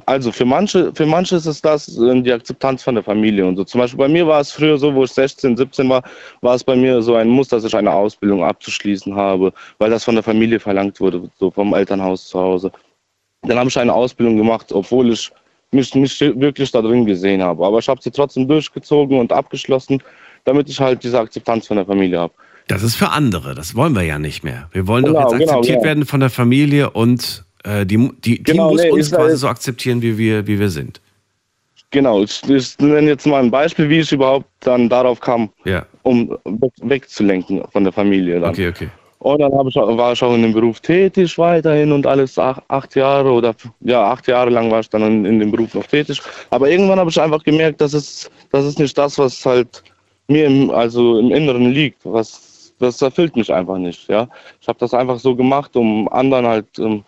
Also für manche, für manche ist es das, äh, die Akzeptanz von der Familie und so. Zum Beispiel bei mir war es früher so, wo ich 16, 17 war, war es bei mir so ein Muss, dass ich eine Ausbildung abzuschließen habe, weil das von der Familie verlangt wurde, so vom Elternhaus zu Hause. Dann habe ich eine Ausbildung gemacht, obwohl ich mich nicht wirklich da drin gesehen habe. Aber ich habe sie trotzdem durchgezogen und abgeschlossen, damit ich halt diese Akzeptanz von der Familie habe. Das ist für andere. Das wollen wir ja nicht mehr. Wir wollen doch Genau, jetzt genau, akzeptiert ja. werden von der Familie und äh, die, die, die Genau, muss nee, uns quasi so akzeptieren, wie wir, wie wir sind. Genau, ich, ich nenne jetzt mal ein Beispiel, wie ich überhaupt dann darauf kam, Ja. um weg- wegzulenken von der Familie. Dann. Okay, okay. Und dann ich, war ich auch in dem Beruf tätig weiterhin und alles ach, acht Jahre oder ja, acht Jahre lang war ich dann in, in dem Beruf noch tätig. Aber irgendwann habe ich einfach gemerkt, dass es, das ist nicht das, was halt mir im, also im Inneren liegt. Was, das erfüllt mich einfach nicht. Ja? Ich habe das einfach so gemacht, um anderen halt, um,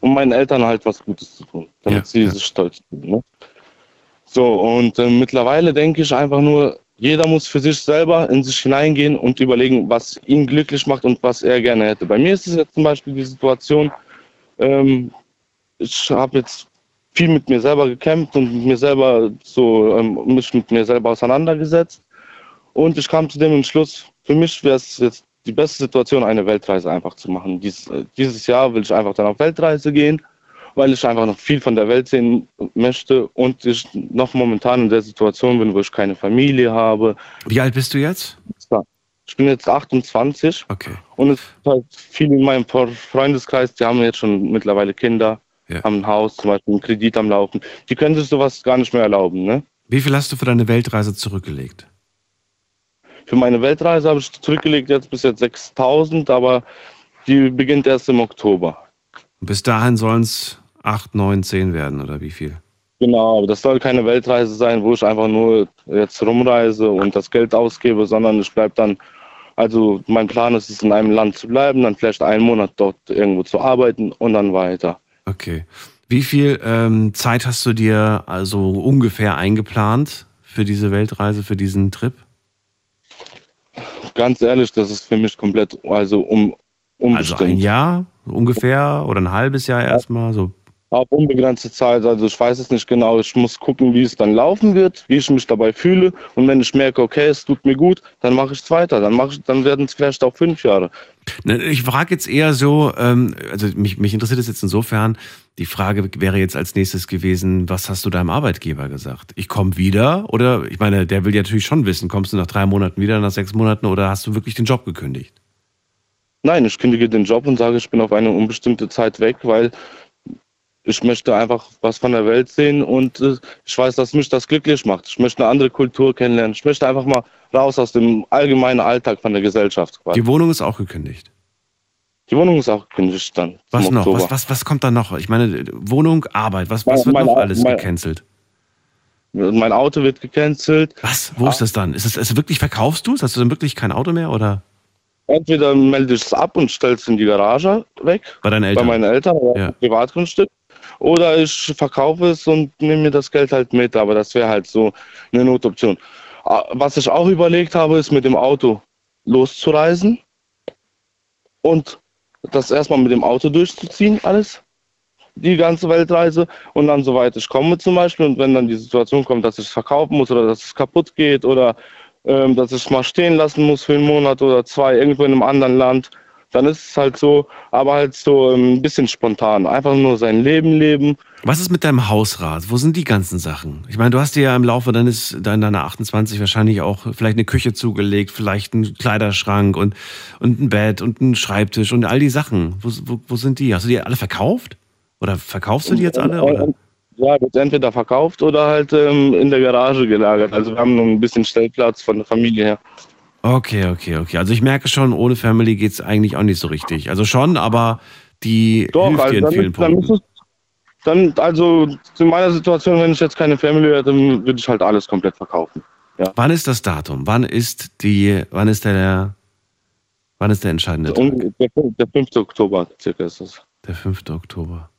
um meinen Eltern halt was Gutes zu tun, damit sie sich stolz fühlen. Ne? So, und äh, mittlerweile denke ich einfach nur, jeder muss für sich selber in sich hineingehen und überlegen, was ihn glücklich macht und was er gerne hätte. Bei mir ist es jetzt zum Beispiel die Situation, ähm, ich habe jetzt viel mit mir selber gekämpft und mit mir selber so ähm, mich mit mir selber auseinandergesetzt und ich kam zu dem Entschluss, für mich wäre es jetzt die beste Situation, eine Weltreise einfach zu machen. Dies, äh, dieses Jahr will ich einfach dann auf Weltreise gehen, weil ich einfach noch viel von der Welt sehen möchte und ich noch momentan in der Situation bin, wo ich keine Familie habe. Wie alt bist du jetzt? Ich bin jetzt 28. Okay. Und es ist halt viele in meinem Freundeskreis, die haben jetzt schon mittlerweile Kinder, haben ein Haus, zum Beispiel einen Kredit am Laufen. Die können sich sowas gar nicht mehr erlauben. Ne? Wie viel hast du für deine Weltreise zurückgelegt? Für meine Weltreise habe ich zurückgelegt jetzt bis jetzt 6000, aber die beginnt erst im Oktober. Bis dahin sollen es 8, 9, 10 werden oder wie viel? Genau, aber das soll keine Weltreise sein, wo ich einfach nur jetzt rumreise und das Geld ausgebe, sondern ich bleibe dann, also mein Plan ist es, in einem Land zu bleiben, dann vielleicht einen Monat dort irgendwo zu arbeiten und dann weiter. Okay. Wie viel ähm, Zeit hast du dir also ungefähr eingeplant für diese Weltreise, für diesen Trip? Ganz ehrlich, das ist für mich komplett, also um, Also unbestimmt. ein Jahr ungefähr oder ein halbes Jahr erstmal so. Auf unbegrenzte Zeit, also ich weiß es nicht genau. Ich muss gucken, wie es dann laufen wird, wie ich mich dabei fühle. Und wenn ich merke, okay, es tut mir gut, dann mache ich es weiter. Dann, mache ich, dann werden es vielleicht auch fünf Jahre. Ne, Ich frage jetzt eher so, ähm, also mich, mich interessiert es jetzt insofern, die Frage wäre jetzt als nächstes gewesen, was hast du deinem Arbeitgeber gesagt? Ich komme wieder oder, ich meine, der will ja natürlich schon wissen, kommst du nach drei Monaten wieder, nach sechs Monaten oder hast du wirklich den Job gekündigt? Nein, ich kündige den Job und sage, ich bin auf eine unbestimmte Zeit weg, weil Ich möchte einfach was von der Welt sehen und äh, ich weiß, dass mich das glücklich macht. Ich möchte eine andere Kultur kennenlernen. Ich möchte einfach mal raus aus dem allgemeinen Alltag von der Gesellschaft. Die Wohnung ist auch gekündigt. Die Wohnung ist auch gekündigt dann. Was noch? Was, was, was kommt da noch? Ich meine, Wohnung, Arbeit, was, was Mein- wird noch mein- alles mein- gecancelt? Mein Auto wird gecancelt. Was? Wo ist das dann? Ist es also wirklich, verkaufst du es? Hast du dann wirklich kein Auto mehr oder? Entweder melde ich es ab und stelle es in die Garage weg. Bei deinen Eltern? Bei meinen Eltern, Ja. Privatgrundstück. Oder ich verkaufe es und nehme mir das Geld halt mit. Aber das wäre halt so eine Notoption. Ah, Was ich auch überlegt habe, ist mit dem Auto loszureisen und das erstmal mit dem Auto durchzuziehen, alles. Die ganze Weltreise und dann soweit ich komme zum Beispiel und wenn dann die Situation kommt, dass ich es verkaufen muss oder dass es kaputt geht oder ähm, dass ich es mal stehen lassen muss für einen Monat oder zwei irgendwo in einem anderen Land, dann ist es halt so, aber halt so ähm, ein bisschen spontan. Einfach nur sein Leben leben. Was ist mit deinem Hausrat? Wo sind die ganzen Sachen? Ich meine, du hast dir ja im Laufe deines, deiner 28 wahrscheinlich auch vielleicht eine Küche zugelegt, vielleicht einen Kleiderschrank und, und ein Bett und einen Schreibtisch und all die Sachen. Wo, wo, wo sind die? Hast du die alle verkauft? Oder verkaufst du die jetzt alle? Oder? Ja, wird entweder verkauft oder halt ähm, in der Garage gelagert. Also wir haben noch ein bisschen Stellplatz von der Familie her. Okay, okay, okay. Also ich merke schon, ohne Family geht es eigentlich auch nicht so richtig. Also schon, aber die Doch, hilft also dir in dann, vielen dann Punkten. es, dann, also zu meiner Situation, wenn ich jetzt keine Family hätte, dann würde ich halt alles komplett verkaufen. Ja. Wann ist das Datum? Wann ist die, wann ist der, wann ist der entscheidende Tag? Und der, der 5. Oktober circa ist das. Der 5. Oktober.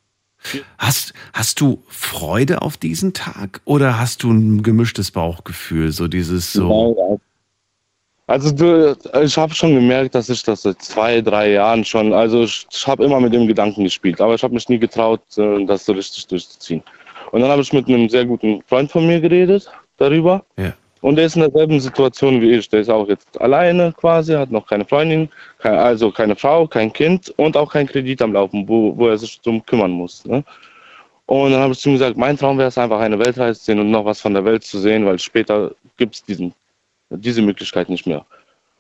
Hast, hast du Freude auf diesen Tag oder hast du ein gemischtes Bauchgefühl? So dieses so. Nein, Also du, ich habe schon gemerkt, dass ich das seit zwei, drei Jahren schon, also ich, ich habe immer mit dem Gedanken gespielt, aber ich habe mich nie getraut, äh, das so richtig durchzuziehen. Und dann habe ich mit einem sehr guten Freund von mir geredet darüber. Ja. Und der ist in derselben Situation wie ich. Der ist auch jetzt alleine quasi, hat noch keine Freundin, also keine Frau, kein Kind und auch kein Kredit am Laufen, wo, wo er sich drum kümmern muss. Ne? Und dann habe ich zu ihm gesagt, mein Traum wäre es einfach, eine Weltreise zu sehen und noch was von der Welt zu sehen, weil später gibt es diesen diese Möglichkeit nicht mehr.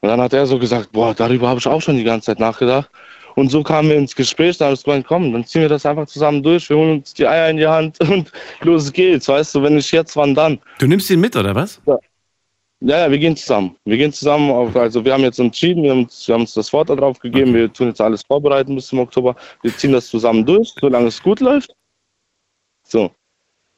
Und dann hat er so gesagt, boah, darüber habe ich auch schon die ganze Zeit nachgedacht. Und so kamen wir ins Gespräch, da habe ich gesagt, komm, dann ziehen wir das einfach zusammen durch, wir holen uns die Eier in die Hand und los geht's, weißt du, wenn nicht jetzt, wann dann? Du nimmst ihn mit, oder was? Ja. Ja, ja, wir gehen zusammen. Wir gehen zusammen, auf, also wir haben jetzt entschieden, wir haben, uns- wir haben uns das Wort darauf gegeben, wir tun jetzt alles vorbereiten bis zum Oktober. Wir ziehen das zusammen durch, solange es gut läuft. So.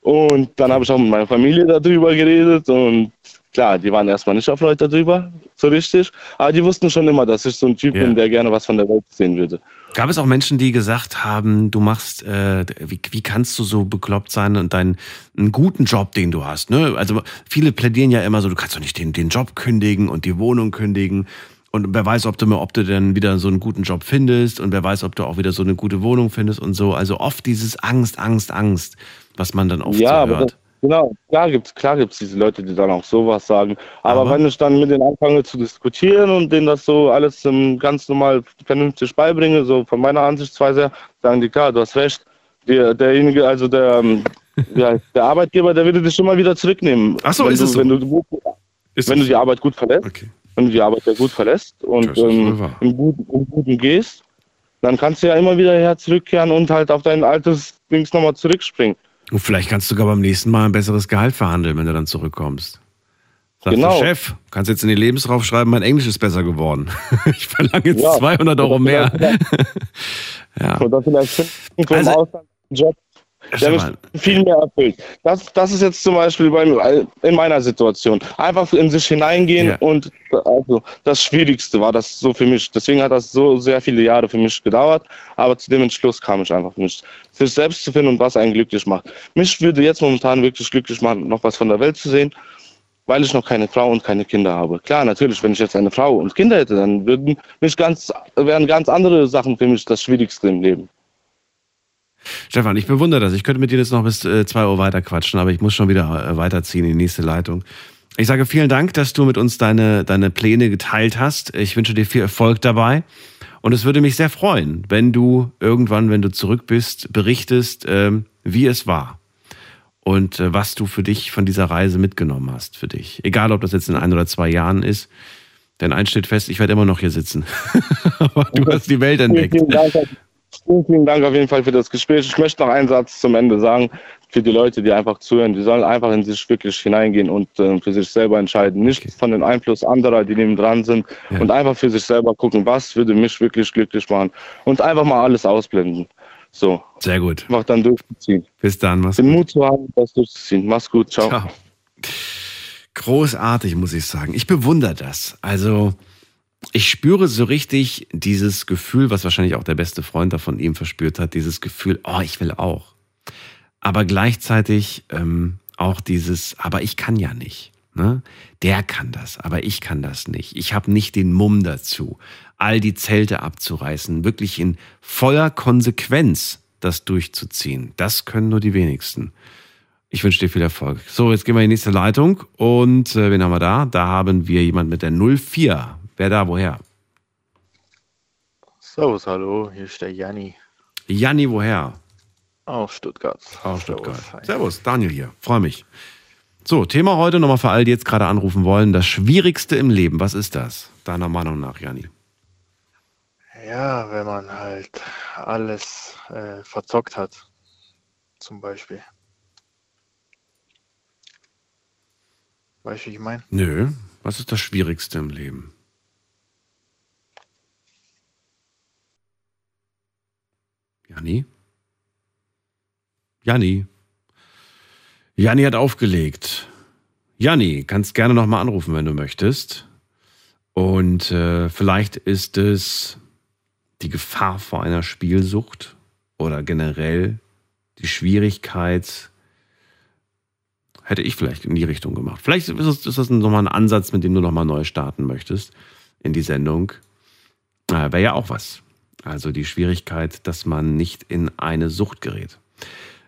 Und dann habe ich auch mit meiner Familie darüber geredet und klar, die waren erstmal nicht erfreut darüber, so richtig. Aber die wussten schon immer, dass ich so ein Typ Ja. bin, der gerne was von der Welt sehen würde. Gab es auch Menschen, die gesagt haben, du machst, äh, wie, wie kannst du so bekloppt sein und deinen einen guten Job, den du hast? Ne? Also viele plädieren ja immer so, du kannst doch nicht den, den Job kündigen und die Wohnung kündigen. Und wer weiß, ob du, ob du dann wieder so einen guten Job findest und wer weiß, ob du auch wieder so eine gute Wohnung findest und so. Also oft dieses Angst, Angst, Angst, was man dann oft ja, so aber hört. genau, klar gibt's, klar gibt's diese Leute, die dann auch sowas sagen. Aber, wenn ich dann mit denen anfange zu diskutieren und denen das so alles ähm, ganz normal vernünftig beibringe, so von meiner Ansichtsweise, sagen die, klar, du hast recht. Der, derjenige, also der, ähm, ja, der Arbeitgeber, der würde dich immer wieder zurücknehmen. Ach so, wenn ist du, es so? Wenn du, wenn es du die Arbeit gut verlässt, wenn du die Arbeit ja gut verlässt und ähm, im, Guten, im Guten gehst, dann kannst du ja immer wieder her zurückkehren und halt auf dein altes Dings nochmal zurückspringen. Und vielleicht kannst du sogar beim nächsten Mal ein besseres Gehalt verhandeln, wenn du dann zurückkommst. Sagst Genau. du, Chef, kannst jetzt in die Lebensrauf schreiben, mein Englisch ist besser geworden. Ich verlange jetzt Ja. 200 Euro mehr. ja. Oder vielleicht finden wir Also- Ausland einen Job, der mich viel mehr erfüllt. Das, das ist jetzt zum Beispiel bei, in meiner Situation. Einfach in sich hineingehen Ja. und also das Schwierigste war das so für mich. Deswegen hat das so sehr viele Jahre für mich gedauert, aber zu dem Entschluss kam ich einfach nicht. Sich selbst zu finden und was einen glücklich macht. Mich würde jetzt momentan wirklich glücklich machen, noch was von der Welt zu sehen, weil ich noch keine Frau und keine Kinder habe. Klar, natürlich, wenn ich jetzt eine Frau und Kinder hätte, dann würden mich ganz, wären ganz andere Sachen für mich das Schwierigste im Leben. Stefan, ich bewundere das. Ich könnte mit dir jetzt noch bis 2 Uhr weiter quatschen, aber ich muss schon wieder äh, weiterziehen in die nächste Leitung. Ich sage vielen Dank, dass du mit uns deine, deine Pläne geteilt hast. Ich wünsche dir viel Erfolg dabei. Und es würde mich sehr freuen, wenn du irgendwann, wenn du zurück bist, berichtest, ähm, wie es war. Und äh, was du für dich von dieser Reise mitgenommen hast, für dich. Egal, ob das jetzt in ein oder zwei Jahren ist. Denn eins steht fest, ich werde immer noch hier sitzen. Aber du hast die Welt entdeckt. Vielen Dank, Vielen, vielen Dank auf jeden Fall für das Gespräch. Ich möchte noch einen Satz zum Ende sagen für die Leute, die einfach zuhören. Die sollen einfach in sich wirklich hineingehen und äh, für sich selber entscheiden. Nicht von dem Einfluss anderer, die neben dran sind Ja. und einfach für sich selber gucken, was würde mich wirklich glücklich machen und einfach mal alles ausblenden. So. Sehr gut. Einfach dann durchziehen. Bis dann. Mach's Den gut. Mut zu haben, das durchzuziehen. Mach's gut. Ciao. Ciao. Großartig, muss ich sagen. Ich bewundere das. Also, ich spüre so richtig dieses Gefühl, was wahrscheinlich auch der beste Freund da von ihm verspürt hat, dieses Gefühl, oh, ich will auch. Aber gleichzeitig ähm, auch dieses, aber ich kann ja nicht. Ne? Der kann das, aber ich kann das nicht. Ich habe nicht den Mumm dazu, all die Zelte abzureißen, wirklich in voller Konsequenz das durchzuziehen. Das können nur die wenigsten. Ich wünsche dir viel Erfolg. So, jetzt gehen wir in die nächste Leitung. Und äh, wen haben wir da? Da haben wir jemand mit der 04. Wer da, woher? Servus, hallo, hier ist der Janni Janni, woher? aus Stuttgart. Aus Stuttgart. Servus, Daniel hier. Freue mich. So, Thema heute nochmal für all die jetzt gerade anrufen wollen. Das Schwierigste im Leben. Was ist das? Deiner Meinung nach, Janni? Ja, wenn man halt alles äh, verzockt hat, zum Beispiel. Weißt du, wie ich meine? Nö. Was ist das Schwierigste im Leben? Janni? Janni? Janni hat aufgelegt. Janni, kannst gerne nochmal anrufen, wenn du möchtest. Und äh, vielleicht ist es die Gefahr vor einer Spielsucht oder generell die Schwierigkeit, hätte ich vielleicht in die Richtung gemacht. Vielleicht ist das, ist das nochmal ein Ansatz, mit dem du nochmal neu starten möchtest in die Sendung. Äh, Wäre ja auch was. Also die Schwierigkeit, dass man nicht in eine Sucht gerät.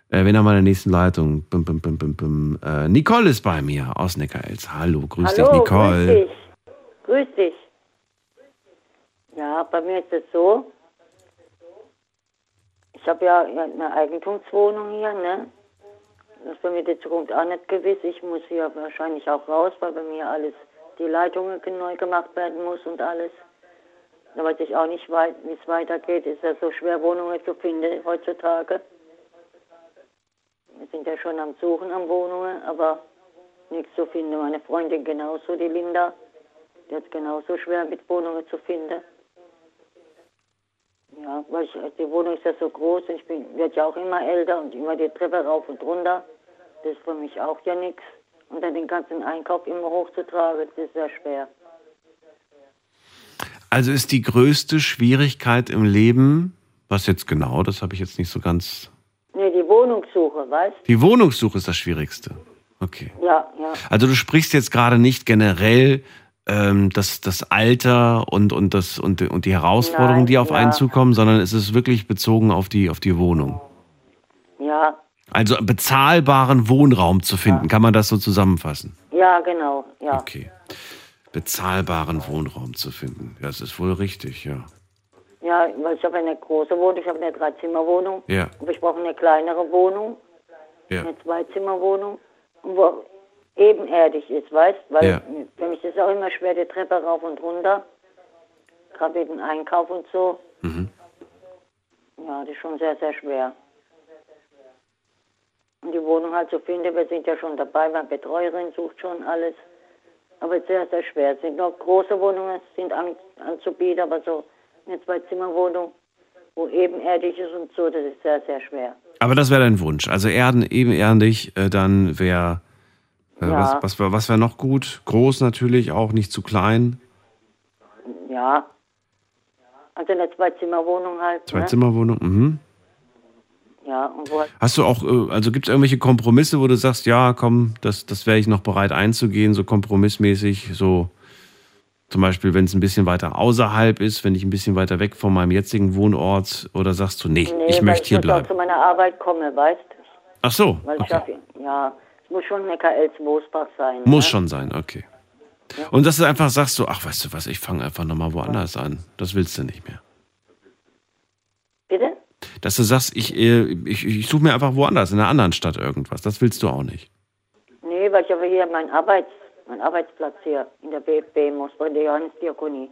Äh, wen haben wir in der nächsten Leitung? Bim, bim, bim. Äh, Nicole ist bei mir aus Neckarels. Hallo, grüß Hallo, dich, Nicole. grüß dich. Grüß dich. Ja, bei mir ist es so, ich habe ja eine Eigentumswohnung hier, ne? Das ist bei mir die Zukunft auch nicht gewiss. Ich muss hier wahrscheinlich auch raus, weil bei mir alles, die Leitungen neu gemacht werden muss und alles. Da weiß ich auch nicht, wie es weitergeht. Ist ja so schwer, Wohnungen zu finden heutzutage. Wir sind ja schon am Suchen an Wohnungen, aber nichts zu finden. Meine Freundin genauso, die Linda, die hat genauso schwer mit Wohnungen zu finden. Ja, weil ich, die Wohnung ist ja so groß und ich bin, werde ja auch immer älter und immer die Treppe rauf und runter. Das ist für mich auch ja nichts. Und dann den ganzen Einkauf immer hochzutragen, das ist sehr schwer. Also ist die größte Schwierigkeit im Leben, was jetzt genau, das habe ich jetzt nicht so ganz. Nee, die Wohnungssuche, weißt Die Wohnungssuche ist das Schwierigste. Okay. Ja, ja. Also du sprichst jetzt gerade nicht generell ähm, das, das Alter und, und, das, und, und die Herausforderungen, Nein, die auf ja. einen zukommen, sondern es ist wirklich bezogen auf die, auf die Wohnung. Ja, Also bezahlbaren Wohnraum zu finden, kann man das so zusammenfassen? ja, genau, ja. Okay. Bezahlbaren Wohnraum zu finden. Das ist wohl richtig, ja. Ja, weil ich habe eine große Wohnung, ich habe eine Dreizimmerwohnung. Ja. Aber ich brauche eine kleinere Wohnung, Ja. eine Zweizimmerwohnung, wo ebenerdig ist, weißt Weil Ja. für mich ist es auch immer schwer, die Treppe rauf und runter. Gerade dem Einkauf und so. Mhm. Ja, das ist schon sehr, sehr schwer. Und die Wohnung halt zu finden, wir sind ja schon dabei, meine Betreuerin sucht schon alles. Aber sehr, sehr schwer. Es sind noch große Wohnungen, sind an, anzubieten, aber so eine Zwei-Zimmer-Wohnung, wo ebenerdig ist und so, das ist sehr, sehr schwer. Aber das wäre dein Wunsch. Also Erden, ebenerdig, äh, dann wäre. Äh, Ja. Was, was, was wäre noch gut? Groß natürlich, auch nicht zu klein. Ja. Also eine Zwei-Zimmer-Wohnung halt. Ne? Zwei-Zimmer-Wohnung. Mhm. Ja, Hast du auch, äh, also gibt es irgendwelche Kompromisse, wo du sagst, ja, komm, das, das wäre ich noch bereit einzugehen, so kompromissmäßig, so zum Beispiel, wenn es ein bisschen weiter außerhalb ist, wenn ich ein bisschen weiter weg von meinem jetzigen Wohnort, oder sagst du, nee, Nee, ich weil möchte hier muss auch bleiben. zu meiner Arbeit kommen, weißt Ach so, Weil ich okay. hab, ja, es muss schon Neckar-Elz Moosbach sein. muss ne? schon sein, okay. Und dass du einfach sagst, so, ach, weißt du was, ich fange einfach nochmal woanders an. Das willst du nicht mehr. Bitte? Dass du sagst, ich, äh, ich, ich suche mir einfach woanders, in einer anderen Stadt irgendwas. Das willst du auch nicht. Nee, weil ich habe hier meinen Arbeits, meinen Arbeitsplatz hier in der BFB Moosbach, in der Johannesdiakonie.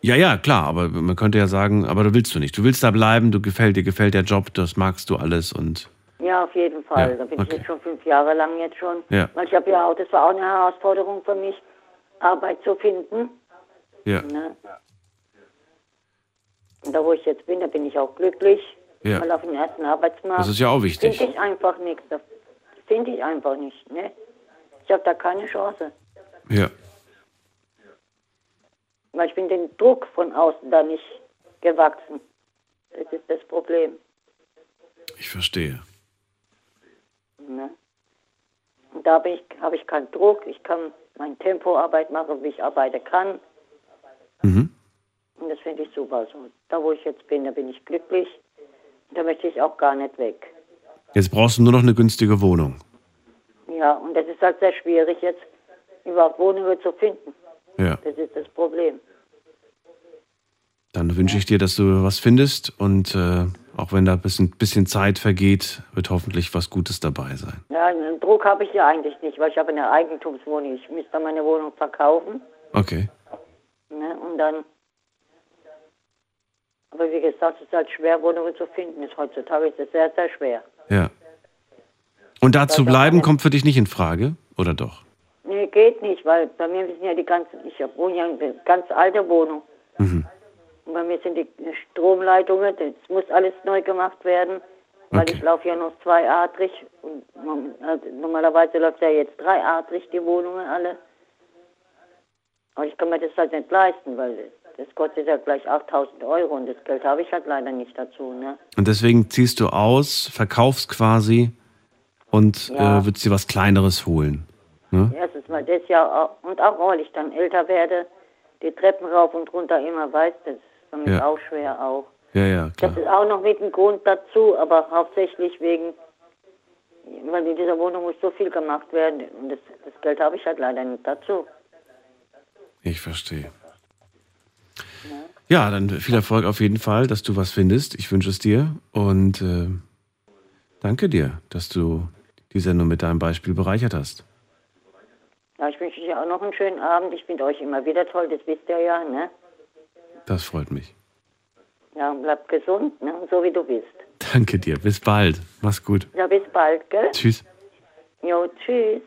Ja, ja, klar, aber man könnte ja sagen, aber du willst du nicht. Du willst da bleiben, du gefällt dir, gefällt der Job, das magst du alles und Ja, auf jeden Fall. Ja, da bin okay. ich jetzt schon fünf Jahre lang jetzt schon. Ja. Weil ich habe ja auch, das war auch eine Herausforderung für mich, Arbeit zu finden. ja, Ne? Und da wo ich jetzt bin, da bin ich auch glücklich. Ja. Weil auf dem ersten Arbeitsmarkt Das ist ja auch wichtig. finde ich einfach nichts. Das finde ich einfach nicht. Ne? Ich habe da keine Chance. ja. Weil ich bin den Druck von außen da nicht gewachsen. Das ist das Problem. Ich verstehe. Ne? Und da bin ich, habe ich keinen Druck. Ich kann mein Tempoarbeit machen, wie ich arbeiten kann. Mhm. Und das finde ich super. So, da, wo ich jetzt bin, da bin ich glücklich. Da möchte ich auch gar nicht weg. Jetzt brauchst du nur noch eine günstige Wohnung. Ja, und das ist halt sehr schwierig jetzt, überhaupt Wohnungen zu finden. Ja. Das ist das Problem. Dann wünsche ich dir, dass du was findest und äh, auch wenn da ein bisschen, bisschen Zeit vergeht, wird hoffentlich was Gutes dabei sein. Ja, einen Druck habe ich ja eigentlich nicht, weil ich habe eine Eigentumswohnung. Ich müsste meine Wohnung verkaufen. Okay. Ne? Und dann. Aber wie gesagt, es ist halt schwer, Wohnungen zu finden. Ist heutzutage ist es sehr, sehr schwer. Ja. Und da zu bleiben kommt für dich nicht in Frage, oder doch? Nee, geht nicht, weil bei mir sind ja die ganzen, ich wohne ja in einer ganz alte Wohnung. Mhm. Und bei mir sind die Stromleitungen, das muss alles neu gemacht werden, weil Okay. ich laufe ja noch zweiadrig und also normalerweise läuft ja jetzt dreiadrig die Wohnungen alle. Aber ich kann mir das halt nicht leisten, weil das kostet ja gleich 8000 Euro und das Geld habe ich halt leider nicht dazu. Ne? Und deswegen ziehst du aus, verkaufst quasi und Ja. äh, würdest dir was Kleineres holen. Ne? Erstens mal das ja auch, und auch weil ich dann älter werde, die Treppen rauf und runter immer weiß, das ist für mich Ja. auch schwer auch. Ja, ja, klar. Das ist auch noch mit ein Grund dazu, aber hauptsächlich wegen, weil in dieser Wohnung muss so viel gemacht werden und das, das Geld habe ich halt leider nicht dazu. Ich verstehe. Ja, dann viel Erfolg auf jeden Fall, dass du was findest. Ich wünsche es dir und äh, danke dir, dass du die Sendung mit deinem Beispiel bereichert hast. Ja, ich wünsche dir auch noch einen schönen Abend. Ich finde euch immer wieder toll, das wisst ihr ja, ne? Das freut mich. Ja, und bleibt gesund, ne? So wie du bist. Danke dir. Bis bald. Mach's gut. Ja, bis bald, gell? Tschüss. Jo, tschüss.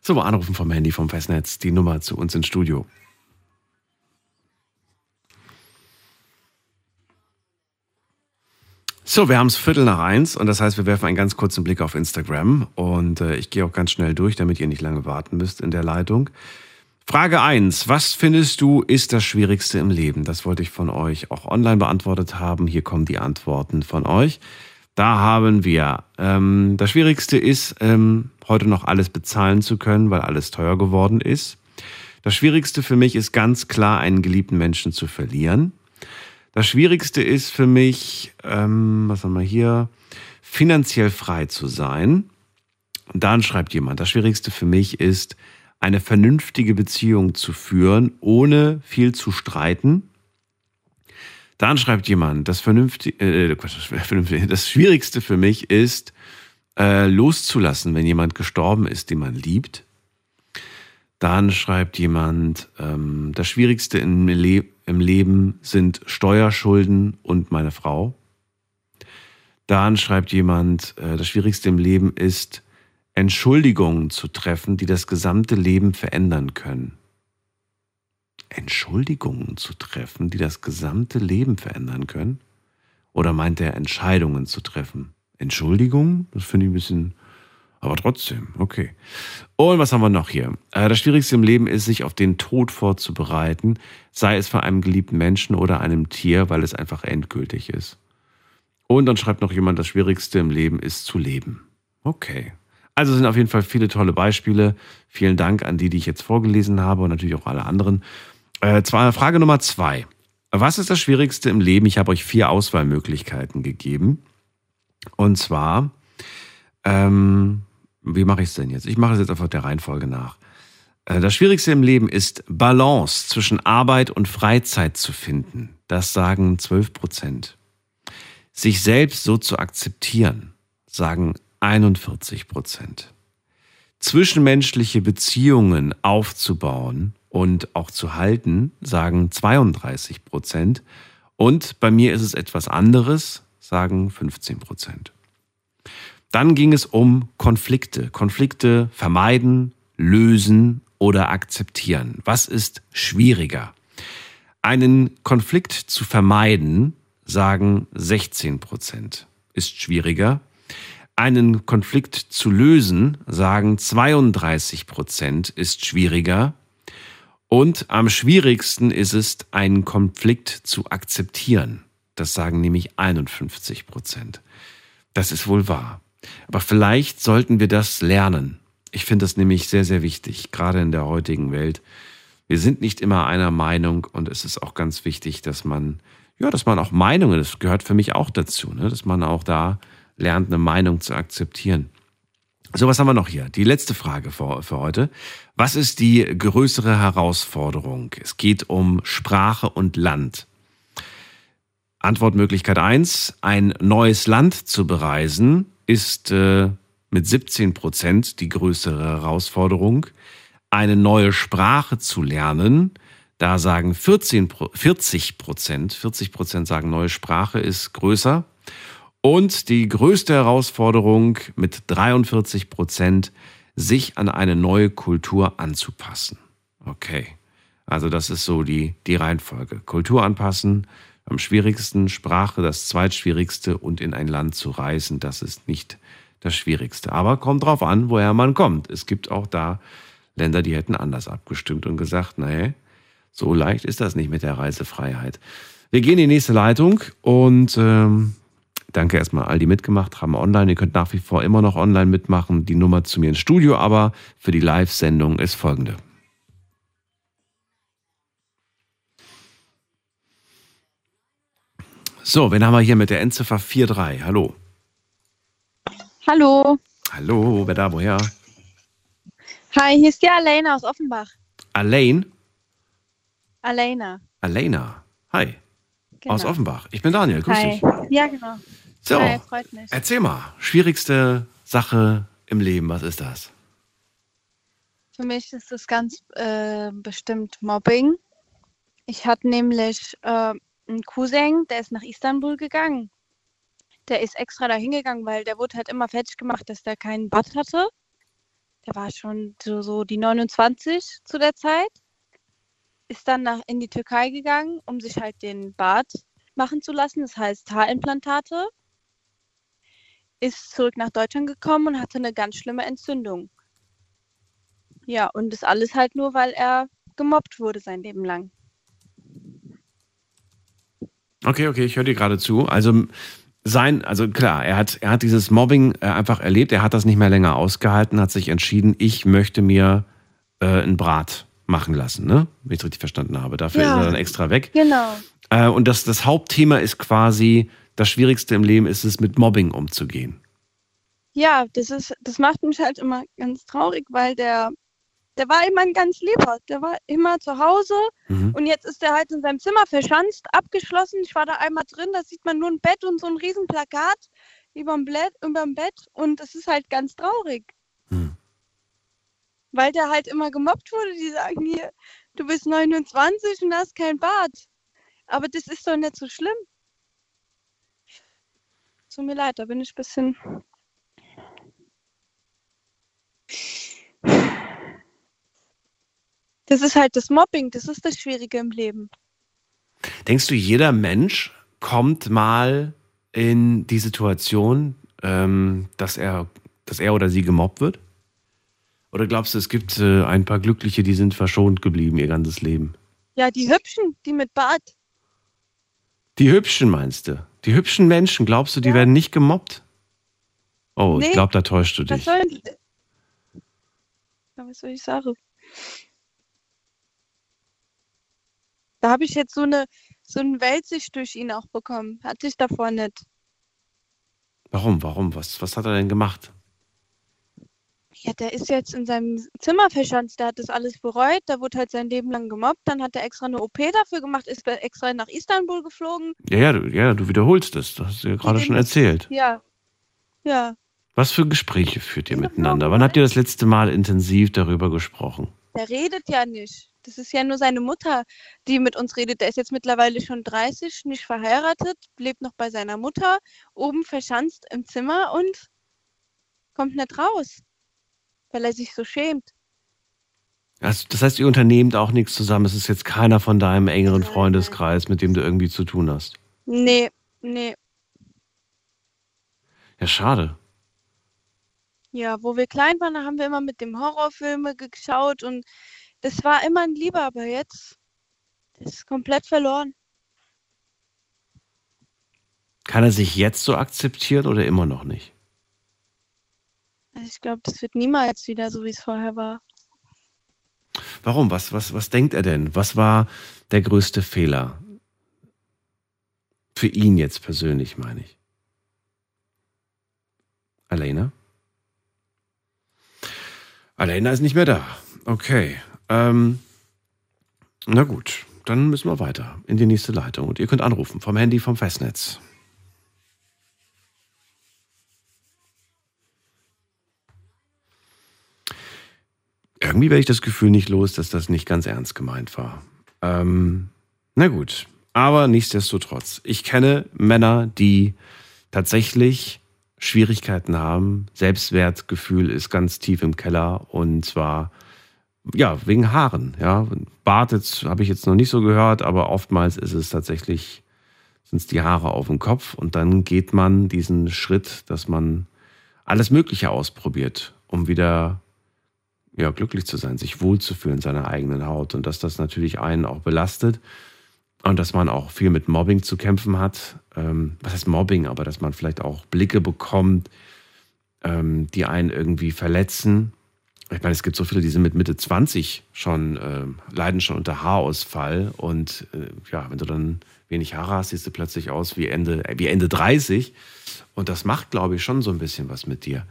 So, anrufen vom Handy vom Festnetz. Die Nummer zu uns ins Studio. So, wir haben es Viertel nach eins und das heißt, wir werfen einen ganz kurzen Blick auf Instagram und äh, ich gehe auch ganz schnell durch, damit ihr nicht lange warten müsst in der Leitung. Frage eins: Was findest du ist das Schwierigste im Leben? Das wollte ich von euch auch online beantwortet haben. Hier kommen die Antworten von euch. Da haben wir, ähm, das Schwierigste ist, ähm, heute noch alles bezahlen zu können, weil alles teuer geworden ist. Das Schwierigste für mich ist ganz klar, einen geliebten Menschen zu verlieren. Das Schwierigste ist für mich, ähm, was haben wir hier, finanziell frei zu sein. Und dann schreibt jemand, das Schwierigste für mich ist, eine vernünftige Beziehung zu führen, ohne viel zu streiten. Dann schreibt jemand, das, vernünftig, äh, vernünftig- das Schwierigste für mich ist, äh, loszulassen, wenn jemand gestorben ist, den man liebt. Dann schreibt jemand, ähm, das Schwierigste im, Le im Leben sind Steuerschulden und meine Frau. Dann schreibt jemand, äh, das Schwierigste im Leben ist, Entschuldigungen zu treffen, die das gesamte Leben verändern können. Entschuldigungen zu treffen, die das gesamte Leben verändern können? Oder meint er Entscheidungen zu treffen? Entschuldigungen? Das finde ich ein bisschen, aber trotzdem, okay. Und was haben wir noch hier? Äh, Das Schwierigste im Leben ist, sich auf den Tod vorzubereiten, sei es von einem geliebten Menschen oder einem Tier, weil es einfach endgültig ist. Und dann schreibt noch jemand, das Schwierigste im Leben ist zu leben. Okay. Also sind auf jeden Fall viele tolle Beispiele. Vielen Dank an die, die ich jetzt vorgelesen habe und natürlich auch alle anderen. Äh, zwar Frage Nummer zwei. Was ist das Schwierigste im Leben? Ich habe euch vier Auswahlmöglichkeiten gegeben. Und zwar, ähm, wie mache ich es denn jetzt? Ich mache es jetzt einfach der Reihenfolge nach. Äh, Das Schwierigste im Leben ist Balance zwischen Arbeit und Freizeit zu finden. Das sagen 12 Prozent. Sich selbst so zu akzeptieren, sagen 41 Prozent. Zwischenmenschliche Beziehungen aufzubauen, und auch zu halten, sagen 32 Prozent. Und bei mir ist es etwas anderes, sagen 15 Prozent. Dann ging es um Konflikte. Konflikte vermeiden, lösen oder akzeptieren. Was ist schwieriger? Einen Konflikt zu vermeiden, sagen 16 Prozent, ist schwieriger. Einen Konflikt zu lösen, sagen 32 Prozent, ist schwieriger. Und am schwierigsten ist es, einen Konflikt zu akzeptieren. Das sagen nämlich 51 Prozent. Das ist wohl wahr. Aber vielleicht sollten wir das lernen. Ich finde das nämlich sehr, sehr wichtig, gerade in der heutigen Welt. Wir sind nicht immer einer Meinung und es ist auch ganz wichtig, dass man, ja, dass man auch Meinungen, das gehört für mich auch dazu, ne, dass man auch da lernt, eine Meinung zu akzeptieren. So, was haben wir noch hier? Die letzte Frage für, für heute. Was ist die größere Herausforderung? Es geht um Sprache und Land. Antwortmöglichkeit eins: Ein neues Land zu bereisen ist äh, mit 17 Prozent die größere Herausforderung. Eine neue Sprache zu lernen, da sagen 14, 40 Prozent, 40 Prozent sagen neue Sprache ist größer. Und die größte Herausforderung mit 43 Prozent, sich an eine neue Kultur anzupassen. Okay, also das ist so die, die Reihenfolge. Kultur anpassen, am schwierigsten, Sprache das zweitschwierigste und in ein Land zu reisen, das ist nicht das Schwierigste. Aber kommt drauf an, woher man kommt. Es gibt auch da Länder, die hätten anders abgestimmt und gesagt, nee, so leicht ist das nicht mit der Reisefreiheit. Wir gehen in die nächste Leitung und ähm, Danke erstmal all die mitgemacht haben online. Ihr könnt nach wie vor immer noch online mitmachen. Die Nummer zu mir ins Studio, aber für die Live-Sendung ist folgende. So, wen haben wir hier mit der Endziffer 43? Hallo. Hallo. Hallo, wer da, woher? Hi, hier ist die Alena aus Offenbach. Alain? Alena. Alena. Hi. Genau. Aus Offenbach. Ich bin Daniel, grüß Hi. dich. Ja, genau. So, Hi, freut mich. erzähl mal, schwierigste Sache im Leben, was ist das? Für mich ist es ganz äh, bestimmt Mobbing. Ich hatte nämlich äh, einen Cousin, der ist nach Istanbul gegangen. Der ist extra da hingegangen, weil der wurde halt immer fertig gemacht, dass der keinen Bart hatte. Der war schon so, so die 29 zu der Zeit. Ist dann nach, in die Türkei gegangen, um sich halt den Bart machen zu lassen, das heißt Haarimplantate. Ist zurück nach Deutschland gekommen und hatte eine ganz schlimme Entzündung. Ja, und das alles halt nur, weil er gemobbt wurde sein Leben lang. Okay, okay, ich höre dir gerade zu. Also sein, also klar, er hat, er hat dieses Mobbing äh, einfach erlebt, er hat das nicht mehr länger ausgehalten, hat sich entschieden, ich möchte mir äh, einen Brat machen lassen, ne? Wenn ich es richtig verstanden habe. Dafür Ja. ist er dann extra weg. Genau. Äh, und das, das Hauptthema ist quasi, das Schwierigste im Leben ist es, mit Mobbing umzugehen. Ja, das ist, das macht mich halt immer ganz traurig, weil der, der war immer ein ganz lieber. Der war immer zu Hause Mhm. und jetzt ist er halt in seinem Zimmer verschanzt, abgeschlossen. Ich war da einmal drin, da sieht man nur ein Bett und so ein riesen Plakat überm, überm Bett und das ist halt ganz traurig. Weil der halt immer gemobbt wurde. Die sagen hier, du bist 29 und hast kein Bart. Aber das ist doch nicht so schlimm. Tut mir leid, da bin ich ein bisschen. Das ist halt das Mobbing, das ist das Schwierige im Leben. Denkst du, jeder Mensch kommt mal in die Situation, ähm, dass, er, dass er oder sie gemobbt wird? Oder glaubst du, es gibt äh, ein paar Glückliche, die sind verschont geblieben ihr ganzes Leben? Ja, die Hübschen, die mit Bart. Die Hübschen meinst du? Die hübschen Menschen, glaubst du, die werden nicht gemobbt? Oh, ich Nee. glaube, da täuschst du Was dich. Ja, was soll ich sagen? Da habe ich jetzt so eine so eine Weltsicht durch ihn auch bekommen. Hatte ich davor nicht. Warum, warum? Was, was hat er denn gemacht? Ja, der ist jetzt in seinem Zimmer verschanzt. Der hat das alles bereut. Der wurde halt sein Leben lang gemobbt. Dann hat er extra eine OP dafür gemacht, ist extra nach Istanbul geflogen. Ja, ja, du, ja, du wiederholst es. Das hast du ja gerade schon erzählt. Ja. Ja. Was für Gespräche führt ihr miteinander? Wann habt ihr das letzte Mal intensiv darüber gesprochen? Der redet ja nicht. Das ist ja nur seine Mutter, die mit uns redet. Der ist jetzt mittlerweile schon 30, nicht verheiratet, lebt noch bei seiner Mutter, oben verschanzt im Zimmer und kommt nicht raus, weil er sich so schämt. Also, das heißt, ihr unternehmt auch nichts zusammen. Es ist jetzt keiner von deinem engeren Freundeskreis, mit dem du irgendwie zu tun hast. Nee, nee. Ja, schade. Ja, wo wir klein waren, da haben wir immer mit dem Horrorfilme geschaut und das war immer ein Lieber, aber jetzt ist komplett verloren. Kann er sich jetzt so akzeptieren oder immer noch nicht? Also ich glaube, das wird niemals wieder so, wie es vorher war. Warum? Was, was, was denkt er denn? Was war der größte Fehler? Für ihn jetzt persönlich, meine ich. Alena? Alena ist nicht mehr da. Okay. Ähm, na gut, dann müssen wir weiter in die nächste Leitung. Und ihr könnt anrufen vom Handy vom Festnetz. Irgendwie werde ich das Gefühl nicht los, dass das nicht ganz ernst gemeint war. Ähm, na gut, aber nichtsdestotrotz. Ich kenne Männer, die tatsächlich Schwierigkeiten haben. Selbstwertgefühl ist ganz tief im Keller und zwar ja wegen Haaren. Ja, Bart habe ich jetzt noch nicht so gehört, aber oftmals ist es tatsächlich sind es die Haare auf dem Kopf und dann geht man diesen Schritt, dass man alles Mögliche ausprobiert, um wieder ja, glücklich zu sein, sich wohlzufühlen in seiner eigenen Haut und dass das natürlich einen auch belastet und dass man auch viel mit Mobbing zu kämpfen hat. Ähm, was heißt Mobbing? Aber dass man vielleicht auch Blicke bekommt, ähm, die einen irgendwie verletzen. Ich meine, es gibt so viele, die sind mit Mitte 20 schon, äh, leiden schon unter Haarausfall. Und äh, ja, wenn du dann wenig Haare hast, siehst du plötzlich aus wie Ende, wie Ende 30. Und das macht, glaube ich, schon so ein bisschen was mit dir.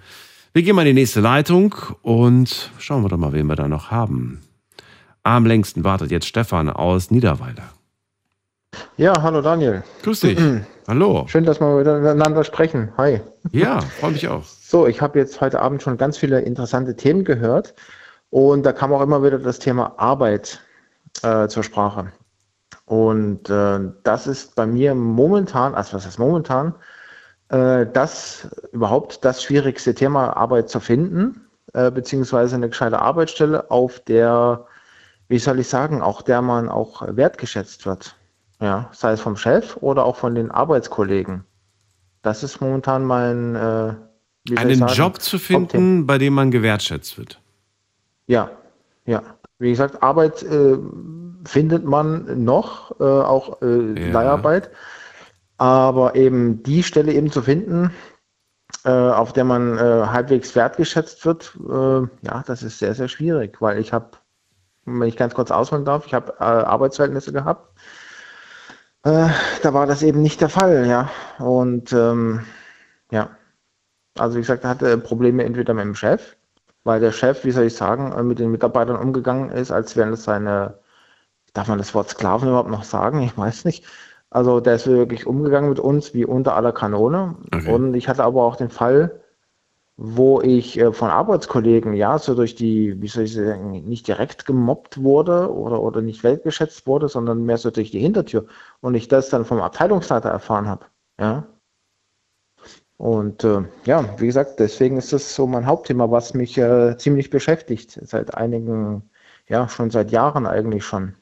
Wir gehen mal in die nächste Leitung und schauen wir doch mal, wen wir da noch haben. Am längsten wartet jetzt Stefan aus Niederweiler. Ja, hallo Daniel. Grüß dich. hallo. Schön, dass wir miteinander sprechen. Hi. Ja, freue mich auch. So, ich habe jetzt heute Abend schon ganz viele interessante Themen gehört und da kam auch immer wieder das Thema Arbeit äh, zur Sprache. Und äh, das ist bei mir momentan, also was heißt momentan, äh, das überhaupt das schwierigste Thema, Arbeit zu finden, äh, beziehungsweise eine gescheite Arbeitsstelle, auf der, wie soll ich sagen, auch der man auch wertgeschätzt wird. Ja, sei es vom Chef oder auch von den Arbeitskollegen. Das ist momentan mein äh, einen sagen, Job zu finden, bei dem man gewertschätzt wird. Ja, ja. Wie gesagt, Arbeit äh, findet man noch, äh, auch äh, ja. Leiharbeit. Aber eben die Stelle eben zu finden, äh, auf der man äh, halbwegs wertgeschätzt wird, äh, ja, das ist sehr, sehr schwierig, weil ich habe, wenn ich ganz kurz ausholen darf, ich habe Arbeitsverhältnisse gehabt. Äh, da war das eben nicht der Fall, ja. Und ähm, ja, also wie gesagt, er hatte Probleme entweder mit dem Chef, weil der Chef, wie soll ich sagen, äh, mit den Mitarbeitern umgegangen ist, als wären es seine, darf man das Wort Sklaven überhaupt noch sagen? Ich weiß nicht. Also der ist wirklich umgegangen mit uns wie unter aller Kanone. Okay. Und ich hatte aber auch den Fall, wo ich äh, von Arbeitskollegen, ja, so durch die, wie soll ich sagen, nicht direkt gemobbt wurde oder, oder nicht weltgeschätzt wurde, sondern mehr so durch die Hintertür. Und ich das dann vom Abteilungsleiter erfahren habe. Ja. Und äh, ja, wie gesagt, deswegen ist das so mein Hauptthema, was mich äh, ziemlich beschäftigt. Seit einigen, ja, schon seit Jahren eigentlich schon.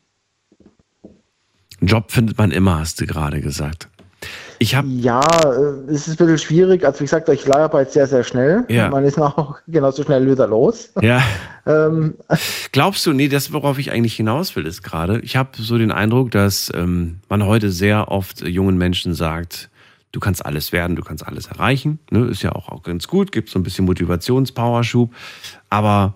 Job findet man immer, hast du gerade gesagt. Ich habe ja, äh, es ist ein bisschen schwierig. Also wie gesagt, ich Leiharbeit sehr, sehr schnell. Ja. Man ist auch genauso schnell wieder los. Ja. ähm. Glaubst du, nee, das, worauf ich eigentlich hinaus will, ist gerade, ich habe so den Eindruck, dass ähm, man heute sehr oft jungen Menschen sagt, du kannst alles werden, du kannst alles erreichen. Ne? Ist ja auch, auch ganz gut, gibt so ein bisschen Motivationspowerschub. Aber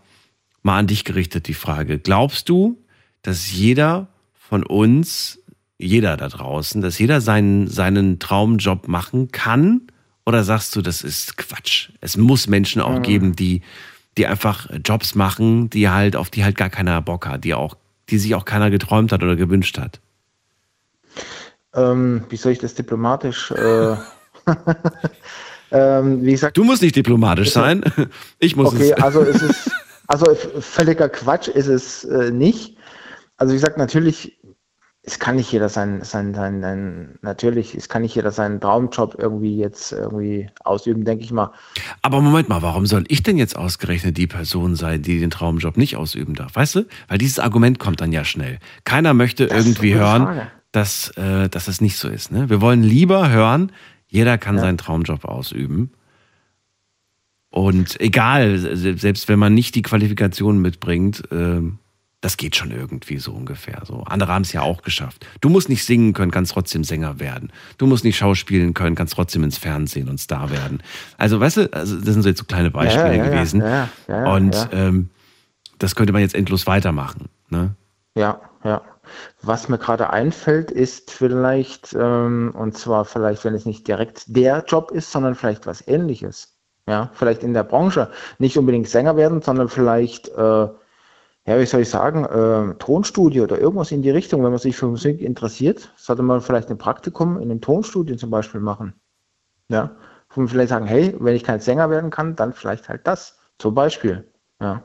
mal an dich gerichtet die Frage, glaubst du, dass jeder von uns jeder da draußen, dass jeder seinen, seinen Traumjob machen kann? Oder sagst du, das ist Quatsch? Es muss Menschen auch mhm. geben, die, die einfach Jobs machen, die halt, auf die halt gar keiner Bock hat, die auch, die sich auch keiner geträumt hat oder gewünscht hat. Ähm, wie soll ich das diplomatisch? Äh, ähm, wie gesagt, du musst nicht diplomatisch sein. Ich muss okay, es. also es ist Also völliger Quatsch ist es äh, nicht. Also wie gesagt, natürlich, es kann nicht jeder sein, sein, sein, sein, natürlich, es kann nicht jeder seinen Traumjob irgendwie jetzt irgendwie ausüben, denke ich mal. Aber Moment mal, warum soll ich denn jetzt ausgerechnet die Person sein, die den Traumjob nicht ausüben darf? Weißt du? Weil dieses Argument kommt dann ja schnell. Keiner möchte Das irgendwie hören, Frage. dass, äh, dass es nicht so ist. Ne? Wir wollen lieber hören, jeder kann seinen Traumjob ausüben. Und egal, se- selbst wenn man nicht die Qualifikation mitbringt, ähm, das geht schon irgendwie so ungefähr. So. Andere haben es ja auch geschafft. Du musst nicht singen können, kannst trotzdem Sänger werden. Du musst nicht schauspielen können, kannst trotzdem ins Fernsehen und Star werden. Also, weißt du, also das sind so jetzt so kleine Beispiele ja, ja, gewesen. ja, und. Ähm, das könnte man jetzt endlos weitermachen. Ne? Ja, ja. Was mir gerade einfällt, ist vielleicht, ähm, und zwar vielleicht, wenn es nicht direkt der Job ist, sondern vielleicht was ähnliches. Ja, vielleicht in der Branche. Nicht unbedingt Sänger werden, sondern vielleicht, äh, ja, wie soll ich sagen, äh, Tonstudio oder irgendwas in die Richtung. Wenn man sich für Musik interessiert, sollte man vielleicht ein Praktikum in einem Tonstudio zum Beispiel machen. Ja, wo man vielleicht sagen, hey, wenn ich kein Sänger werden kann, dann vielleicht halt das. Zum Beispiel. Ja.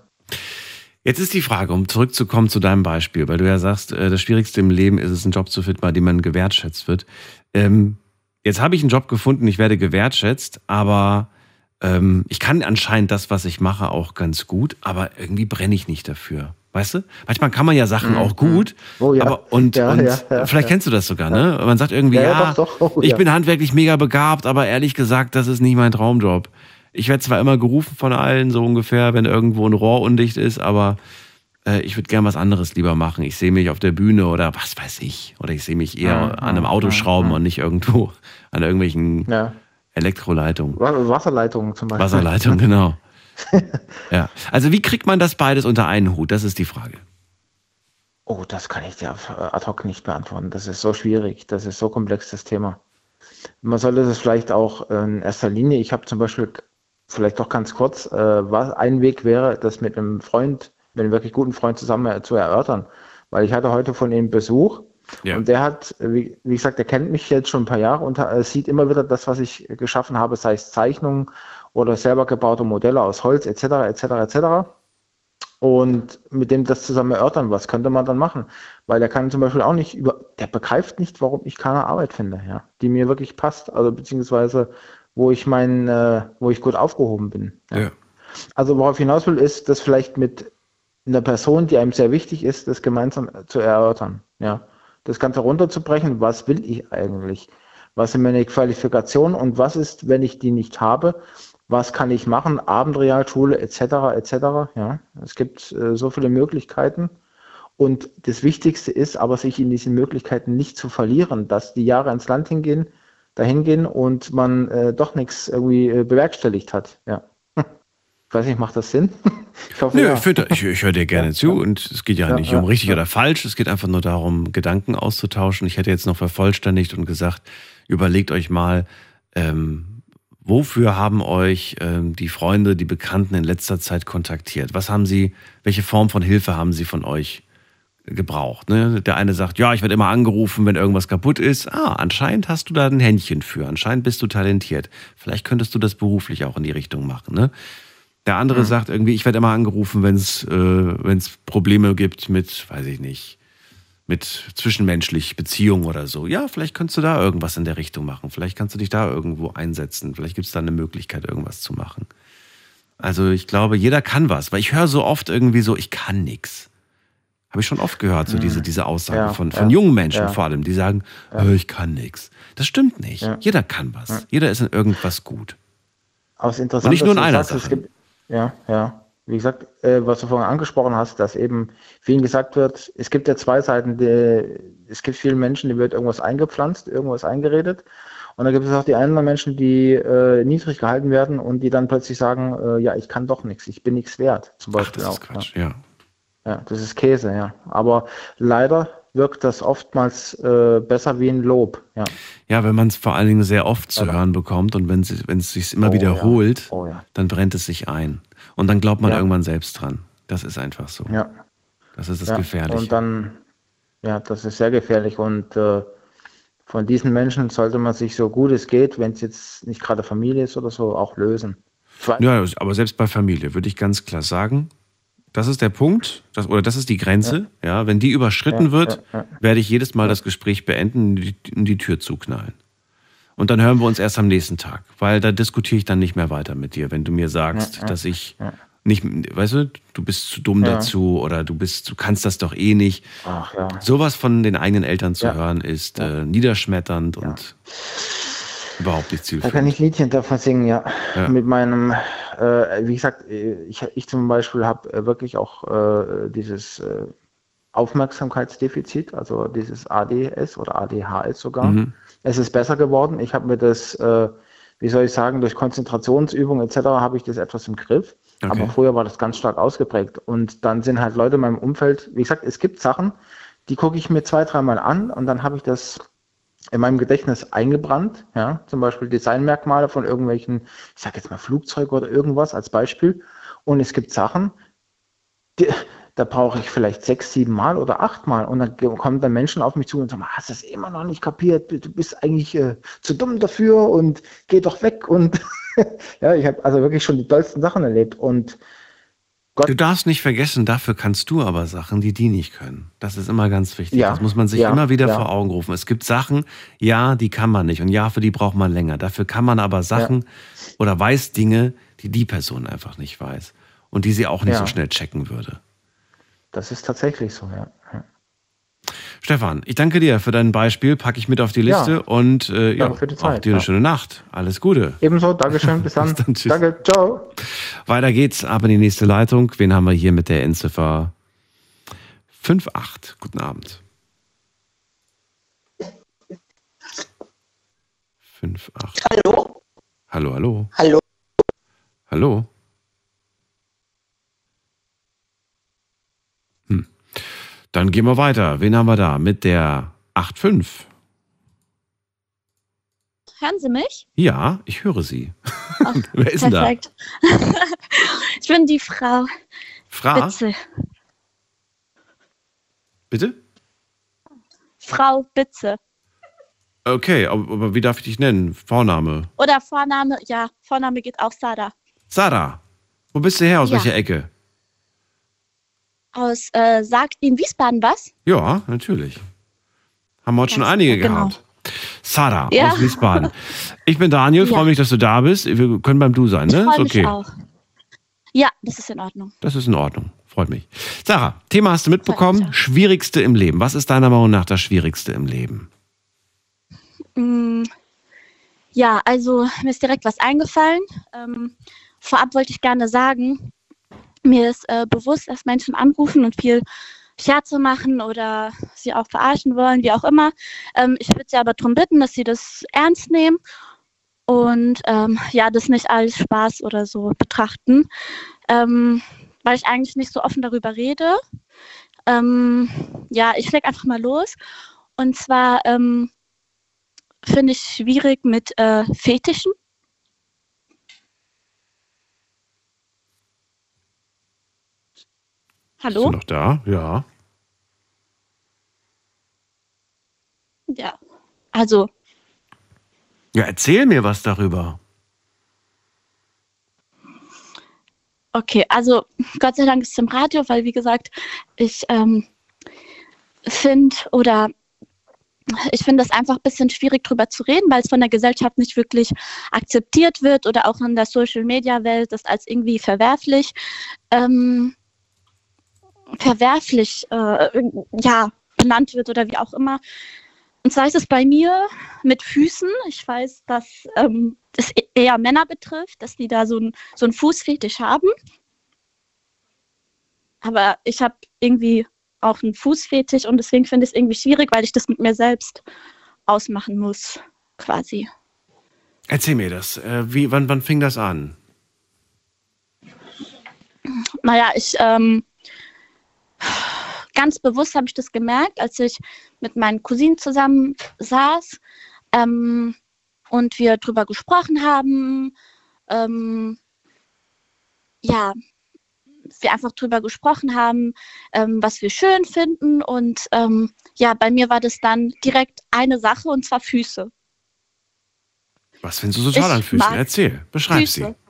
Jetzt ist die Frage, um zurückzukommen zu deinem Beispiel, weil du ja sagst, äh, das Schwierigste im Leben ist es, einen Job zu finden, bei dem man gewertschätzt wird. Ähm, jetzt habe ich einen Job gefunden, ich werde gewertschätzt, aber ähm, ich kann anscheinend das, was ich mache, auch ganz gut, aber irgendwie brenne ich nicht dafür. Weißt du? Manchmal kann man ja Sachen Mhm. auch gut, Oh ja. aber und, Ja, und ja, vielleicht kennst du das sogar, ne? Man sagt irgendwie, Ja, doch, doch. Oh, ich bin handwerklich mega begabt, aber ehrlich gesagt, das ist nicht mein Traumjob. Ich werde zwar immer gerufen von allen, so ungefähr, wenn irgendwo ein Rohr undicht ist, aber äh, ich würde gern was anderes lieber machen. Ich sehe mich auf der Bühne oder was weiß ich. Oder ich sehe mich eher Ja, an einem ja, Auto schrauben ja. und nicht irgendwo an irgendwelchen Ja. Elektroleitungen. Wa- Wasserleitungen zum Beispiel. Wasserleitung, genau. ja. Also wie kriegt man das beides unter einen Hut? Das ist die Frage. Oh, das kann ich dir ad hoc nicht beantworten. Das ist so schwierig. Das ist so komplex, das Thema. Man sollte das vielleicht auch in erster Linie, ich habe zum Beispiel, vielleicht doch ganz kurz, äh, was ein Weg wäre, das mit einem Freund, mit einem wirklich guten Freund zusammen zu erörtern. Weil ich hatte heute von ihm Besuch Ja. und der hat, wie, wie gesagt, der kennt mich jetzt schon ein paar Jahre und äh, sieht immer wieder das, was ich geschaffen habe, sei es Zeichnungen oder selber gebaute Modelle aus Holz etc. etc. etc und mit dem das zusammen erörtern, was könnte man dann machen? Weil er kann zum Beispiel auch nicht über, der begreift nicht, warum ich keine Arbeit finde, ja, die mir wirklich passt, also beziehungsweise wo ich mein, äh, wo ich gut aufgehoben bin. Ja. Also worauf ich hinaus will, ist, das vielleicht mit einer Person, die einem sehr wichtig ist, das gemeinsam zu erörtern, ja. Das Ganze runterzubrechen, was will ich eigentlich? Was sind meine Qualifikationen und was ist, wenn ich die nicht habe? was kann ich machen, Abendrealschule etc. etc. Ja, es gibt äh, so viele Möglichkeiten. Und das Wichtigste ist aber, sich in diesen Möglichkeiten nicht zu verlieren, dass die Jahre ins Land hingehen, dahin gehen und man äh, doch nichts irgendwie äh, bewerkstelligt hat. Ja. Ich weiß nicht, macht das Sinn? Ich hoffe, Nö, ja. ich, ich, höre dir gerne zu und es geht ja, Ja, nicht ja, um richtig ja. oder falsch, es geht einfach nur darum, Gedanken auszutauschen. Ich hätte jetzt noch vervollständigt und gesagt, überlegt euch mal, ähm, wofür haben euch ähm, die Freunde, die Bekannten in letzter Zeit kontaktiert? Was haben sie, welche Form von Hilfe haben sie von euch gebraucht? Ne? Der eine sagt, ja, ich werde immer angerufen, wenn irgendwas kaputt ist. Ah, anscheinend hast du da ein Händchen für, anscheinend bist du talentiert. Vielleicht könntest du das beruflich auch in die Richtung machen. Ne? Der andere Mhm. sagt irgendwie, ich werde immer angerufen, wenn es äh, wenn's Probleme gibt mit, weiß ich nicht, mit zwischenmenschlich Beziehungen oder so. Ja, vielleicht könntest du da irgendwas in der Richtung machen. Vielleicht kannst du dich da irgendwo einsetzen. Vielleicht gibt es da eine Möglichkeit, irgendwas zu machen. Also ich glaube, jeder kann was, weil ich höre so oft irgendwie so, ich kann nichts. Habe ich schon oft gehört, so Mhm. diese, diese Aussage Ja, von, von ja, jungen Menschen ja. vor allem, die sagen, äh, ich kann nichts. Das stimmt nicht. Jeder kann was. Jeder ist in irgendwas gut. Aber es ist interessant, Und nicht nur in einer sagst, es Sache. gibt, ja, ja. Wie gesagt, äh, was du vorhin angesprochen hast, dass eben vielen gesagt wird, es gibt ja zwei Seiten. Die, es gibt vielen Menschen, die wird irgendwas eingepflanzt, irgendwas eingeredet. Und dann gibt es auch die anderen Menschen, die äh, niedrig gehalten werden und die dann plötzlich sagen, äh, ja, ich kann doch nichts, ich bin nichts wert. Zum Beispiel das auch. ist Quatsch, ja. Ja, das ist Käse, ja. Aber leider wirkt das oftmals äh, besser wie ein Lob. Ja. Ja, wenn man es vor allen Dingen sehr oft zu hören bekommt und wenn es sich immer Oh, wiederholt, ja. Oh, ja. dann brennt es sich ein. Und dann glaubt man Ja. irgendwann selbst dran. Das ist einfach so. Ja. Das ist das ja. Gefährliche. Und dann, ja, das ist sehr gefährlich. Und äh, von diesen Menschen sollte man sich so gut es geht, wenn es jetzt nicht gerade Familie ist oder so, auch lösen. Ja, aber selbst bei Familie würde ich ganz klar sagen, Das ist der Punkt, das, oder das ist die Grenze. Ja. wenn die überschritten wird, werde ich jedes Mal das Gespräch beenden und die, und die Tür zuknallen. Und dann hören wir uns erst am nächsten Tag, weil da diskutiere ich dann nicht mehr weiter mit dir, wenn du mir sagst, dass ich nicht, weißt du, du bist zu dumm Ja. dazu oder du bist, du kannst das doch eh nicht. Ach ja. Sowas von den eigenen Eltern zu Ja. hören ist äh, niederschmetternd und überhaupt nicht Da zielführend. kann ich Liedchen davon singen, ja. Ja. Mit meinem, äh, wie gesagt, ich, ich zum Beispiel habe äh, wirklich auch äh, dieses äh, Aufmerksamkeitsdefizit, also dieses ADS oder ADHS sogar. Mhm. Es ist besser geworden. Ich habe mir das, äh, wie soll ich sagen, durch Konzentrationsübungen etc. habe ich das etwas im Griff. Okay. Aber früher war das ganz stark ausgeprägt. Und dann sind halt Leute in meinem Umfeld, wie gesagt, es gibt Sachen, die gucke ich mir zwei, dreimal an und dann habe ich das in meinem Gedächtnis eingebrannt, ja, zum Beispiel Designmerkmale von irgendwelchen, ich sag jetzt mal Flugzeug oder irgendwas als Beispiel. Und es gibt Sachen, die, da brauche ich vielleicht sechs, sieben Mal oder acht Mal. Und dann kommen dann Menschen auf mich zu und sagen, hast du es immer noch nicht kapiert? Du bist eigentlich äh, zu dumm dafür und geh doch weg. Und ja, ich habe also wirklich schon die tollsten Sachen erlebt. Und Du darfst nicht vergessen, dafür kannst du aber Sachen, die die nicht können. Das ist immer ganz wichtig. Ja, Das muss man sich ja, immer wieder ja. vor Augen rufen. Es gibt Sachen, ja, die kann man nicht und ja, für die braucht man länger. Dafür kann man aber Sachen oder weiß Dinge, die die Person einfach nicht weiß und die sie auch nicht so schnell checken würde. das ist tatsächlich so, ja. Ja. Stefan, ich danke dir für dein Beispiel, packe ich mit auf die Ja. Liste und äh, ja, Danke für die auch Zeit, dir eine ja. schöne Nacht. Alles Gute. Ebenso, Dankeschön, bis dann. dann, tschüss. Danke, ciao. Weiter geht's, aber in die nächste Leitung. Wen haben wir hier mit der Endziffer 58? Guten Abend. 58. Hallo? Hallo, hallo. Hallo? Hallo. Hm. Dann gehen wir weiter. Wen haben wir da? Mit der 85. Hören Sie mich? Ja, ich höre Sie. Ach, Wer ist denn da? perfekt. ich bin die Frau Fra? Bitze. Bitte? Frau Bitze. Okay, aber, wie darf ich dich nennen? Vorname. Oder Vorname, ja, Vorname geht auch Sada. Sarah. Wo bist du her? Aus Ja. welcher Ecke? Aus, äh, sagt Ihnen Wiesbaden was? Ja, natürlich. Haben wir heute schon einige genau. gehabt. Sarah Ja. aus Wiesbaden. Ich bin Daniel, freue Ja. mich, dass du da bist. Wir können beim Du sein, Ich ne? freue Ist mich okay. auch. Ja, das ist in Ordnung. Das ist in Ordnung. Freut mich. Sarah, Thema hast du mitbekommen. Schwierigste im Leben. Was ist deiner Meinung nach das Schwierigste im Leben? Mm, Ja, also mir ist direkt was eingefallen. Ähm, vorab wollte ich gerne sagen, mir ist äh, bewusst, dass Menschen anrufen und viel Scherze machen oder sie auch verarschen wollen, wie auch immer. Ähm, ich würde sie aber darum bitten, dass sie das ernst nehmen und ähm, ja, das nicht als Spaß oder so betrachten, ähm, weil ich eigentlich nicht so offen darüber rede. Ähm, ja, ich leg einfach mal los. Und zwar ähm, finde ich schwierig mit äh, Fetischen. Bist du Hallo? noch da? Ja. Ja. Also, Ja, erzähl mir was darüber. okay, also Gott sei Dank ist es im Radio, weil wie gesagt, ich ähm, finde oder ich finde es einfach ein bisschen schwierig drüber zu reden, weil es von der Gesellschaft nicht wirklich akzeptiert wird oder auch in der Social Media Welt das als irgendwie verwerflich ähm, verwerflich äh, ja benannt wird oder wie auch immer. Und zwar ist es bei mir mit Füßen. Ich weiß, dass ähm, es e- eher Männer betrifft, dass die da so einen so Fußfetisch haben. Aber ich habe irgendwie auch einen Fußfetisch und deswegen finde ich es irgendwie schwierig, weil ich das mit mir selbst ausmachen muss, quasi. Erzähl mir das. Äh, wie, wann, wann fing das an? Naja, ich ähm, ganz bewusst habe ich das gemerkt, als ich mit meinen Cousinen zusammen saß ähm, und wir drüber gesprochen haben. Ähm, ja, wir einfach drüber gesprochen haben, ähm, was wir schön finden. Und ähm, ja, bei mir war das dann direkt eine Sache und zwar Füße. Was findest du so toll Ich an Füßen? Erzähl, beschreib Füße. sie.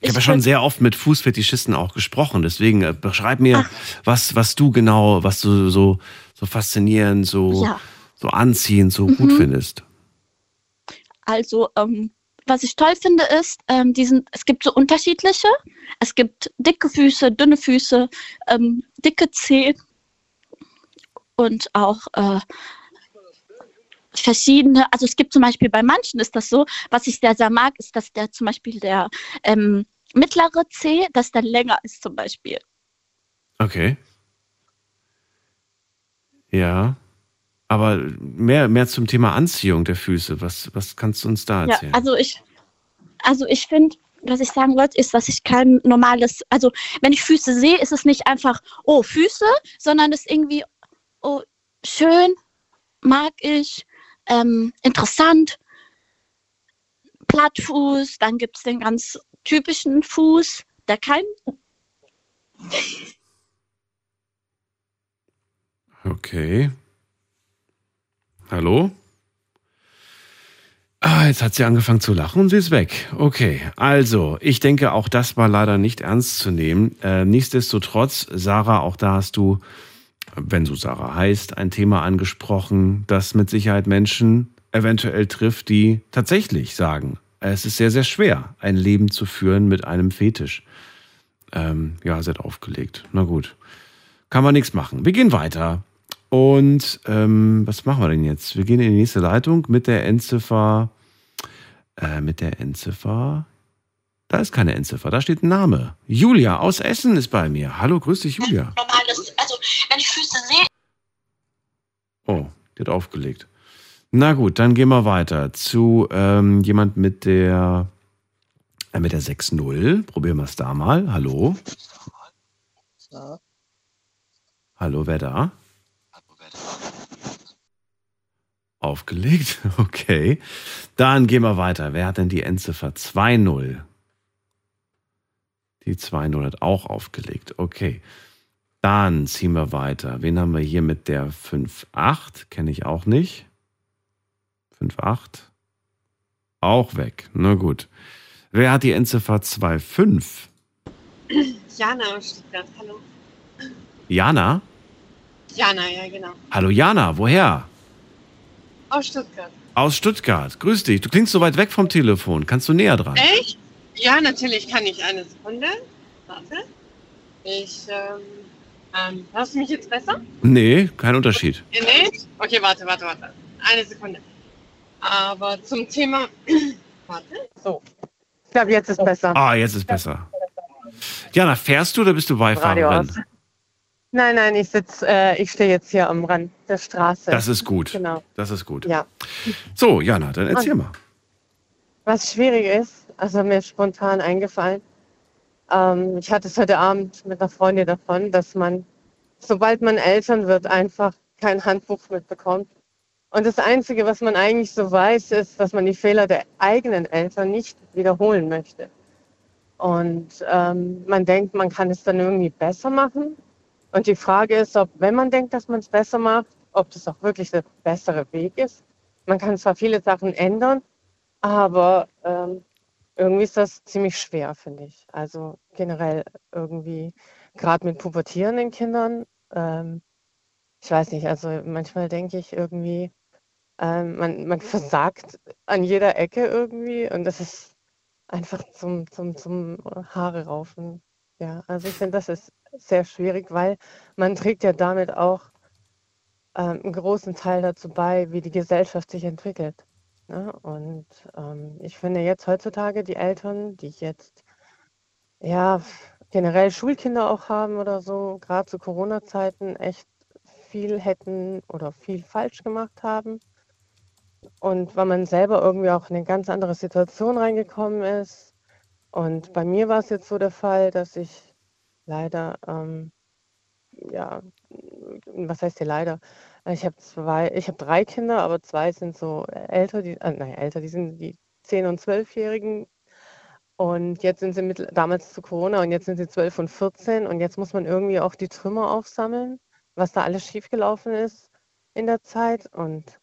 Ich habe ja schon sehr oft mit Fußfetischisten auch gesprochen, deswegen äh, beschreib mir, was, was du genau, was du so, so faszinierend, so, Ja. so anziehend, so gut Mhm. findest. Also, ähm, was ich toll finde, ist, ähm, diesen, es gibt so unterschiedliche. Es gibt dicke Füße, dünne Füße, ähm, dicke Zehen und auch äh, verschiedene. Also es gibt zum Beispiel bei manchen ist das so, was ich sehr, sehr mag, ist, dass der zum Beispiel der ähm, mittlere Zeh, dass der länger ist zum Beispiel. Okay. Ja. Aber mehr, mehr zum Thema Anziehung der Füße. Was, was kannst du uns da Ja, erzählen? also ich, also ich finde, was ich sagen wollte, ist, dass ich kein normales, also wenn ich Füße sehe, ist es nicht einfach, oh, Füße, sondern es ist irgendwie, oh, schön, mag ich, ähm, interessant, Plattfuß, dann gibt es den ganz typischen Fuß, der kein, Okay. Hallo? Ah, jetzt hat sie angefangen zu lachen und sie ist weg. Okay, also, ich denke, auch das war leider nicht ernst zu nehmen. Äh, nichtsdestotrotz, Sarah, auch da hast du, wenn du Sarah heißt, ein Thema angesprochen, das mit Sicherheit Menschen eventuell trifft, die tatsächlich sagen, es ist sehr, sehr schwer, ein Leben zu führen mit einem Fetisch. Ähm, ja, hat aufgelegt. Na gut. Kann man nichts machen. Wir gehen weiter. Und ähm, was machen wir denn jetzt? Wir gehen in die nächste Leitung mit der Endziffer. Äh, mit der Endziffer. Da ist keine Endziffer, da steht ein Name. Julia aus Essen ist bei mir. Hallo, grüß dich, Julia. normales, wenn ich Füße sehe, Oh, die hat aufgelegt. Na gut, dann gehen wir weiter zu ähm, jemand mit der äh, mit der 6.0. Probieren wir es da mal. Hallo. Hallo, wer da? Aufgelegt, okay. Dann gehen wir weiter. Wer hat denn die Endziffer 2.0? Die 2.0 hat auch aufgelegt, okay. Dann ziehen wir weiter. Wen haben wir hier mit der 5.8? Kenne ich auch nicht. 5.8. Auch weg. Na gut. Wer hat die Endziffer 2.5? Jana aus Stuttgart, hallo. Jana? Jana, ja, genau. Hallo Jana, woher? Aus Stuttgart. Aus Stuttgart. Grüß dich. Du klingst so weit weg vom Telefon. Kannst du näher dran? Echt? Ja, natürlich kann ich. Eine Sekunde. Warte. Ich, ähm, ähm, hörst du mich jetzt besser? Nee, kein Unterschied. Äh, Nee? Okay, warte, warte, warte. Eine Sekunde. Aber zum Thema, warte, so. Ich glaube, jetzt ist besser. Ah, jetzt ist besser. Jana, fährst du oder bist du Beifahrerin? Nein, nein, ich sitze, äh, ich stehe jetzt hier am Rand der Straße. Das ist gut. Genau. Das ist gut. Ja. So, Jana, dann erzähl Und- mal. Was schwierig ist, also mir ist spontan eingefallen, ähm, ich hatte es heute Abend mit einer Freundin davon, dass man, sobald man Eltern wird, einfach kein Handbuch mitbekommt. Und das Einzige, was man eigentlich so weiß, ist, dass man die Fehler der eigenen Eltern nicht wiederholen möchte. Und ähm, man denkt, man kann es dann irgendwie besser machen. Und die Frage ist, ob, wenn man denkt, dass man es besser macht, ob das auch wirklich der bessere Weg ist. Man kann zwar viele Sachen ändern, aber ähm, irgendwie ist das ziemlich schwer, finde ich. Also generell irgendwie, gerade mit pubertierenden Kindern, ähm, ich weiß nicht, also manchmal denke ich irgendwie, ähm, man, man versagt an jeder Ecke irgendwie und das ist einfach zum, zum, zum Haare raufen. Ja, also ich finde, das ist sehr schwierig, weil man trägt ja damit auch ähm, einen großen Teil dazu bei, wie die Gesellschaft sich entwickelt. Ne? Und ähm, ich finde jetzt heutzutage die Eltern, die jetzt ja generell Schulkinder auch haben oder so, gerade zu Corona-Zeiten echt viel hätten oder viel falsch gemacht haben. Und weil man selber irgendwie auch in eine ganz andere Situation reingekommen ist. Und bei mir war es jetzt so der Fall, dass ich leider, ähm, ja, was heißt hier leider? Ich habe zwei, ich habe drei Kinder, aber zwei sind so älter, die, äh, nein, älter, die sind die 10- und 12-Jährigen. Und jetzt sind sie mit, damals zu Corona und jetzt sind sie 12 und 14 und jetzt muss man irgendwie auch die Trümmer aufsammeln, was da alles schiefgelaufen ist in der Zeit. Und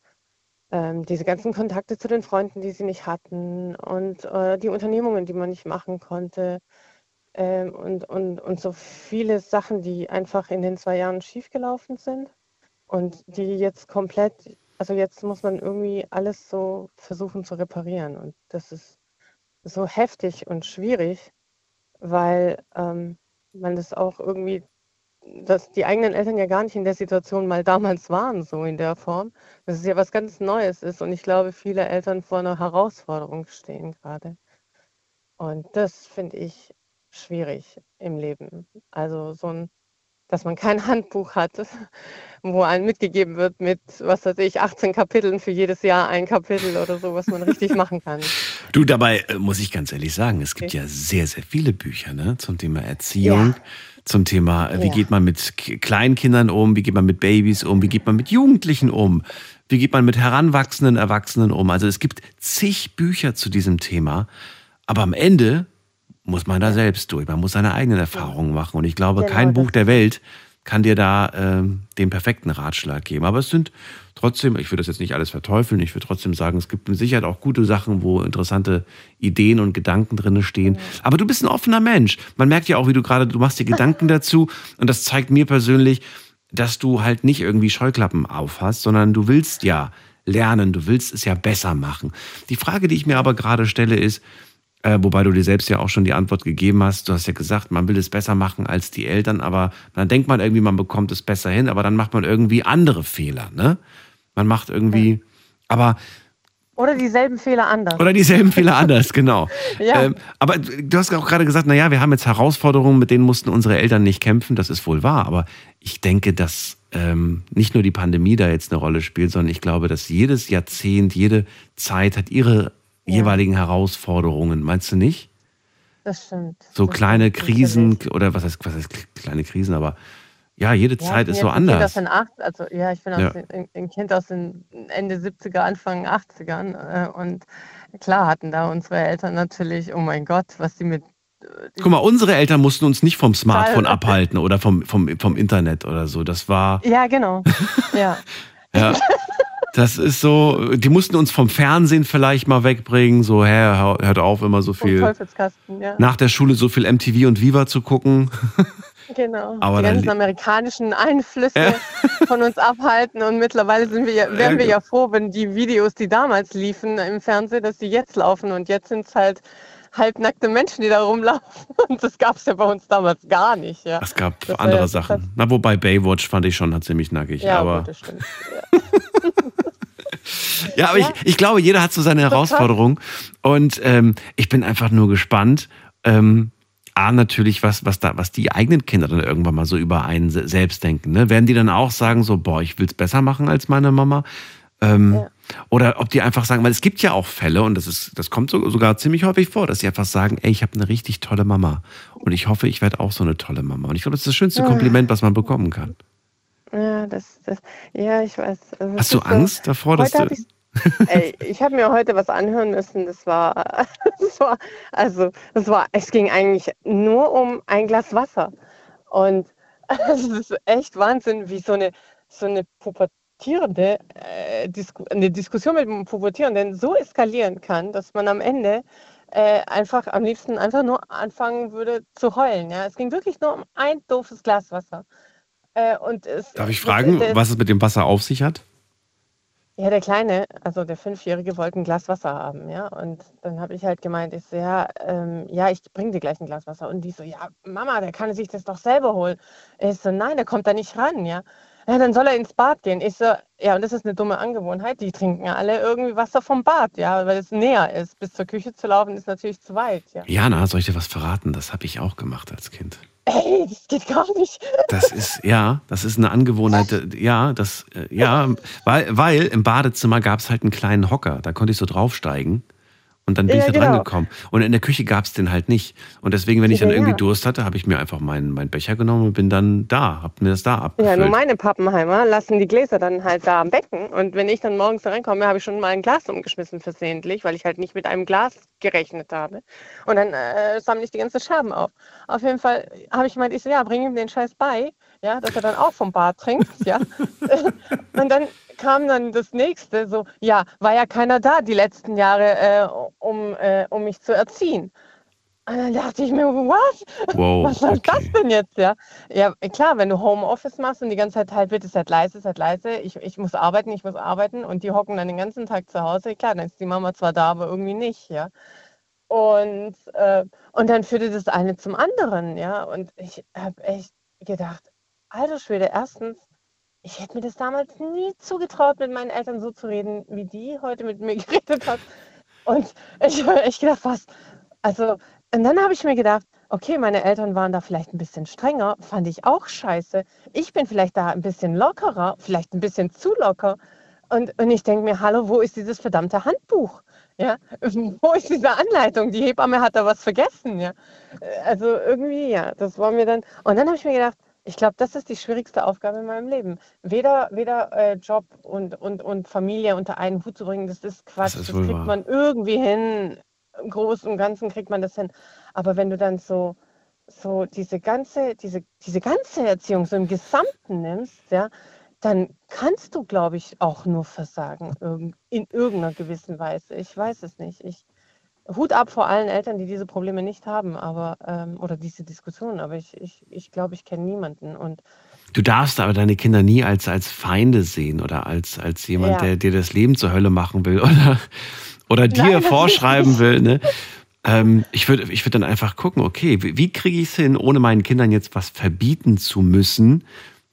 ähm, diese ganzen Kontakte zu den Freunden, die sie nicht hatten und äh, die Unternehmungen, die man nicht machen konnte ähm, und, und, und so viele Sachen, die einfach in den zwei Jahren schiefgelaufen sind und die jetzt komplett, also jetzt muss man irgendwie alles so versuchen zu reparieren und das ist so heftig und schwierig, weil ähm, man das auch irgendwie, dass die eigenen Eltern ja gar nicht in der Situation mal damals waren, so in der Form, dass es ja was ganz Neues ist und ich glaube, viele Eltern vor einer Herausforderung stehen gerade. Und das finde ich schwierig im Leben. Also so ein, dass man kein Handbuch hat, wo einem mitgegeben wird mit, was weiß ich, 18 Kapiteln für jedes Jahr ein Kapitel oder so, was man richtig machen kann. Du, dabei äh, muss ich ganz ehrlich sagen, es gibt Okay. ja sehr, sehr viele Bücher ne, zum Thema Erziehung, zum Thema, äh, wie Ja. geht man mit Kleinkindern um, wie geht man mit Babys um, wie geht man mit Jugendlichen um, wie geht man mit heranwachsenden Erwachsenen um. Also es gibt zig Bücher zu diesem Thema, aber am Ende muss man da selbst durch. Man muss seine eigenen Erfahrungen machen. Und ich glaube, Genau, kein Buch der Welt kann dir da ähm, den perfekten Ratschlag geben. Aber es sind trotzdem, ich würde das jetzt nicht alles verteufeln, ich würde trotzdem sagen, es gibt mit Sicherheit auch gute Sachen, wo interessante Ideen und Gedanken drin stehen. Aber du bist ein offener Mensch. Man merkt ja auch, wie du gerade, du machst dir Gedanken dazu. Und das zeigt mir persönlich, dass du halt nicht irgendwie Scheuklappen aufhast, sondern du willst ja lernen, du willst es ja besser machen. Die Frage, die ich mir aber gerade stelle, ist, äh, wobei du dir selbst ja auch schon die Antwort gegeben hast. Du hast ja gesagt, man will es besser machen als die Eltern, aber dann denkt man irgendwie, man bekommt es besser hin, aber dann macht man irgendwie andere Fehler, ne? Man macht irgendwie, aber, Oder dieselben Fehler anders. oder dieselben Fehler anders, genau. Ja. Ähm, aber du hast auch gerade gesagt, naja, wir haben jetzt Herausforderungen, mit denen mussten unsere Eltern nicht kämpfen, das ist wohl wahr, aber ich denke, dass ähm, nicht nur die Pandemie da jetzt eine Rolle spielt, sondern ich glaube, dass jedes Jahrzehnt, jede Zeit hat ihre jeweiligen Herausforderungen, meinst du nicht? Das stimmt. So Das kleine stimmt Krisen oder was heißt, was heißt kleine Krisen, aber ja, jede Ja, Zeit ist so anders. acht, also ja, ich bin Ja. den, ein- Kind aus den Ende 70er, Anfang 80ern äh, und klar hatten da unsere Eltern natürlich, oh mein Gott, was sie mit Guck mal, unsere Eltern mussten uns nicht vom Smartphone abhalten oder vom, vom, vom Internet oder so. Das war, Ja, genau. ja. ja, das ist so, die mussten uns vom Fernsehen vielleicht mal wegbringen, so, hä, hör- hört auf, immer so viel, Teufelskasten, ja. nach der Schule so viel MTV und Viva zu gucken. Genau. Aber die ganzen amerikanischen Einflüsse von uns abhalten und mittlerweile sind wir, ja- wären wir ja froh, wenn die Videos, die damals liefen im Fernsehen, dass die jetzt laufen und jetzt sind es halt halbnackte Menschen, die da rumlaufen und das gab es ja bei uns damals gar nicht. Ja. Es gab Das andere ja Sachen. Na, wobei Baywatch fand ich schon ziemlich nackig. Ja, aber gut, das stimmt. Ja, aber Ich, ich glaube, jeder hat so seine Herausforderung. Und ähm, ich bin einfach nur gespannt. Ähm, A, natürlich, was, was, da, was die eigenen Kinder dann irgendwann mal so über einen se- selbst denken. Ne? Werden die dann auch sagen, so, boah, ich will es besser machen als meine Mama? Ähm, Oder ob die einfach sagen, weil es gibt ja auch Fälle, und das, ist, das kommt so, sogar ziemlich häufig vor, dass sie einfach sagen, ey, ich habe eine richtig tolle Mama. Und ich hoffe, ich werde auch so eine tolle Mama. Und ich glaube, das ist das schönste Ja. Kompliment, was man bekommen kann. Ja, das, das, ja, ich weiß. Also Hast du ist so- Angst davor, dass du. hab ich, ey, ich habe mir heute was anhören müssen. Das war, das war, also, das war, es ging eigentlich nur um ein Glas Wasser. Und es ist echt Wahnsinn, wie so eine, so eine pubertierende, äh, Disku eine Diskussion mit einem Pubertierenden so eskalieren kann, dass man am Ende äh, einfach am liebsten einfach nur anfangen würde zu heulen. Ja? Es ging wirklich nur um ein doofes Glas Wasser. Äh, und es, Darf ich fragen, der- was es mit dem Wasser auf sich hat? ja, der Kleine, also der Fünfjährige, wollte ein Glas Wasser haben, ja. Und dann habe ich halt gemeint, ich so, ja, ähm, ja, ich bringe dir gleich ein Glas Wasser. Und die so, ja, Mama, der kann sich das doch selber holen. Ich so, nein, der kommt da nicht ran, ja. Ja, dann soll er ins Bad gehen. Ich so, ja, und das ist eine dumme Angewohnheit. Die trinken alle irgendwie Wasser vom Bad, ja, weil es näher ist. Bis zur Küche zu laufen ist natürlich zu weit, ja. Jana, soll ich dir was verraten? Das habe ich auch gemacht als Kind. Ey, das geht gar nicht. Das ist, ja, das ist eine Angewohnheit. äh, Ja, das, äh, ja, weil, weil im Badezimmer gab es halt einen kleinen Hocker. Da konnte ich so draufsteigen. Und dann bin Ja, ich da genau. dran gekommen. Und in der Küche gab es den halt nicht. Und deswegen, wenn ich dann Ja, irgendwie ja. Durst hatte, habe ich mir einfach meinen, meinen Becher genommen und bin dann da, hab mir das da Ja, abgefüllt. nur meine Pappenheimer lassen die Gläser dann halt da am Becken. Und wenn ich dann morgens da reinkomme, habe ich schon mal ein Glas umgeschmissen versehentlich, weil ich halt nicht mit einem Glas gerechnet habe. Und dann äh, sammle ich die ganzen Scherben auf. Auf jeden Fall habe ich gemeint, ich so, ja, bring ihm den Scheiß bei, ja, dass er dann auch vom Bad trinkt, ja. und dann kam dann das nächste, so, ja, war ja keiner da die letzten Jahre, äh, um, äh, um mich zu erziehen. Und dann dachte ich mir, was? Wow, was soll okay. das denn jetzt, ja? Ja, klar, wenn du Homeoffice machst und die ganze Zeit halt bitte, seid leise, seid leise, ich, ich muss arbeiten, ich muss arbeiten und die hocken dann den ganzen Tag zu Hause, klar, dann ist die Mama zwar da, aber irgendwie nicht, ja. Und, äh, und dann führte das eine zum anderen, ja. Und ich habe echt gedacht, alter Schwede, erstens, ich hätte mir das damals nie zugetraut, mit meinen Eltern so zu reden, wie die heute mit mir geredet hat. Und ich habe echt gedacht, was? Also, und dann habe ich mir gedacht, okay, meine Eltern waren da vielleicht ein bisschen strenger, fand ich auch scheiße. Ich bin vielleicht da ein bisschen lockerer, vielleicht ein bisschen zu locker. Und, und ich denke mir, hallo, wo ist dieses verdammte Handbuch? Ja, wo ist diese Anleitung? Die Hebamme hat da was vergessen, ja. Also irgendwie, ja, das war mir dann. Und dann habe ich mir gedacht, ich glaube, das ist die schwierigste Aufgabe in meinem Leben. Weder, weder äh, Job und, und, und Familie unter einen Hut zu bringen, das ist Quatsch. Das ist Das, kriegt wahr. man irgendwie hin. Im Großen und Ganzen kriegt man das hin. Aber wenn du dann so, so diese ganze, diese, diese ganze Erziehung so im Gesamten nimmst, ja, dann kannst du, glaube ich, auch nur versagen in irgendeiner gewissen Weise. Ich weiß es nicht. Ich, Hut ab vor allen Eltern, die diese Probleme nicht haben, aber ähm, oder diese Diskussion. Aber ich, ich, ich glaube, ich kenne niemanden. Und Du darfst aber deine Kinder nie als, als Feinde sehen oder als, als jemand, Ja. der dir das Leben zur Hölle machen will oder, oder dir Nein, vorschreiben will. Ne? Ähm, ich würde ich würd dann einfach gucken, okay, wie, wie kriege ich es hin, ohne meinen Kindern jetzt was verbieten zu müssen,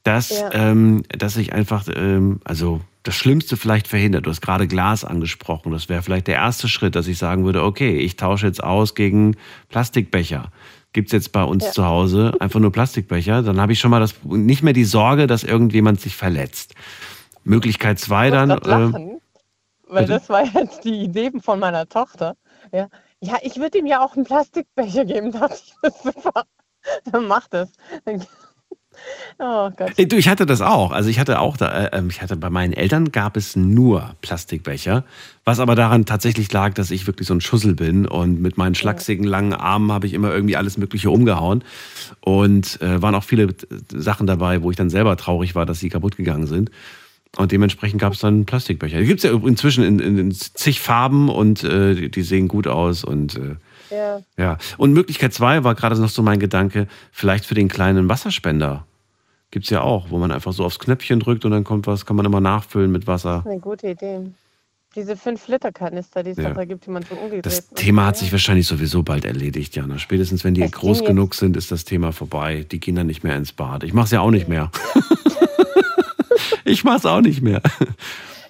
dass, Ja. ähm, dass ich einfach, ähm, also das Schlimmste vielleicht verhindert. Du hast gerade Glas angesprochen. Das wäre vielleicht der erste Schritt, dass ich sagen würde, okay, ich tausche jetzt aus gegen Plastikbecher. Gibt es jetzt bei uns Ja. zu Hause einfach nur Plastikbecher? Dann habe ich schon mal das, nicht mehr die Sorge, dass irgendjemand sich verletzt. Möglichkeit zwei dann. Äh, lachen, weil bitte? das war jetzt die Idee von meiner Tochter. Ja, ja ich würde ihm ja auch einen Plastikbecher geben, dachte ich, das ist super. Dann mach das. Dann- Oh Gott. Du, ich hatte das auch. Also ich hatte auch, da, äh, ähm, ich hatte bei meinen Eltern gab es nur Plastikbecher, was aber daran tatsächlich lag, dass ich wirklich so ein Schussel bin und mit meinen schlachsigen langen Armen habe ich immer irgendwie alles Mögliche umgehauen und äh, waren auch viele äh, Sachen dabei, wo ich dann selber traurig war, dass sie kaputt gegangen sind. Und dementsprechend gab es dann Plastikbecher. Die gibt es ja inzwischen in, in, in zig Farben und äh, die, die sehen gut aus und äh, Ja. ja. Und Möglichkeit zwei war gerade noch so mein Gedanke, vielleicht für den kleinen Wasserspender. Gibt's ja auch, wo man einfach so aufs Knöpfchen drückt und dann kommt was, kann man immer nachfüllen mit Wasser. Das ist eine gute Idee. Diese 5-Liter-Kanister, die es Ja. da gibt, die man so umgedreht. Das Thema hat sich wahrscheinlich sowieso bald erledigt, Jana. Spätestens wenn die Es ging groß genug sind, ist das Thema vorbei. Die gehen dann nicht mehr ins Bad. Ich mach's ja auch nicht mehr. ich mach's auch nicht mehr.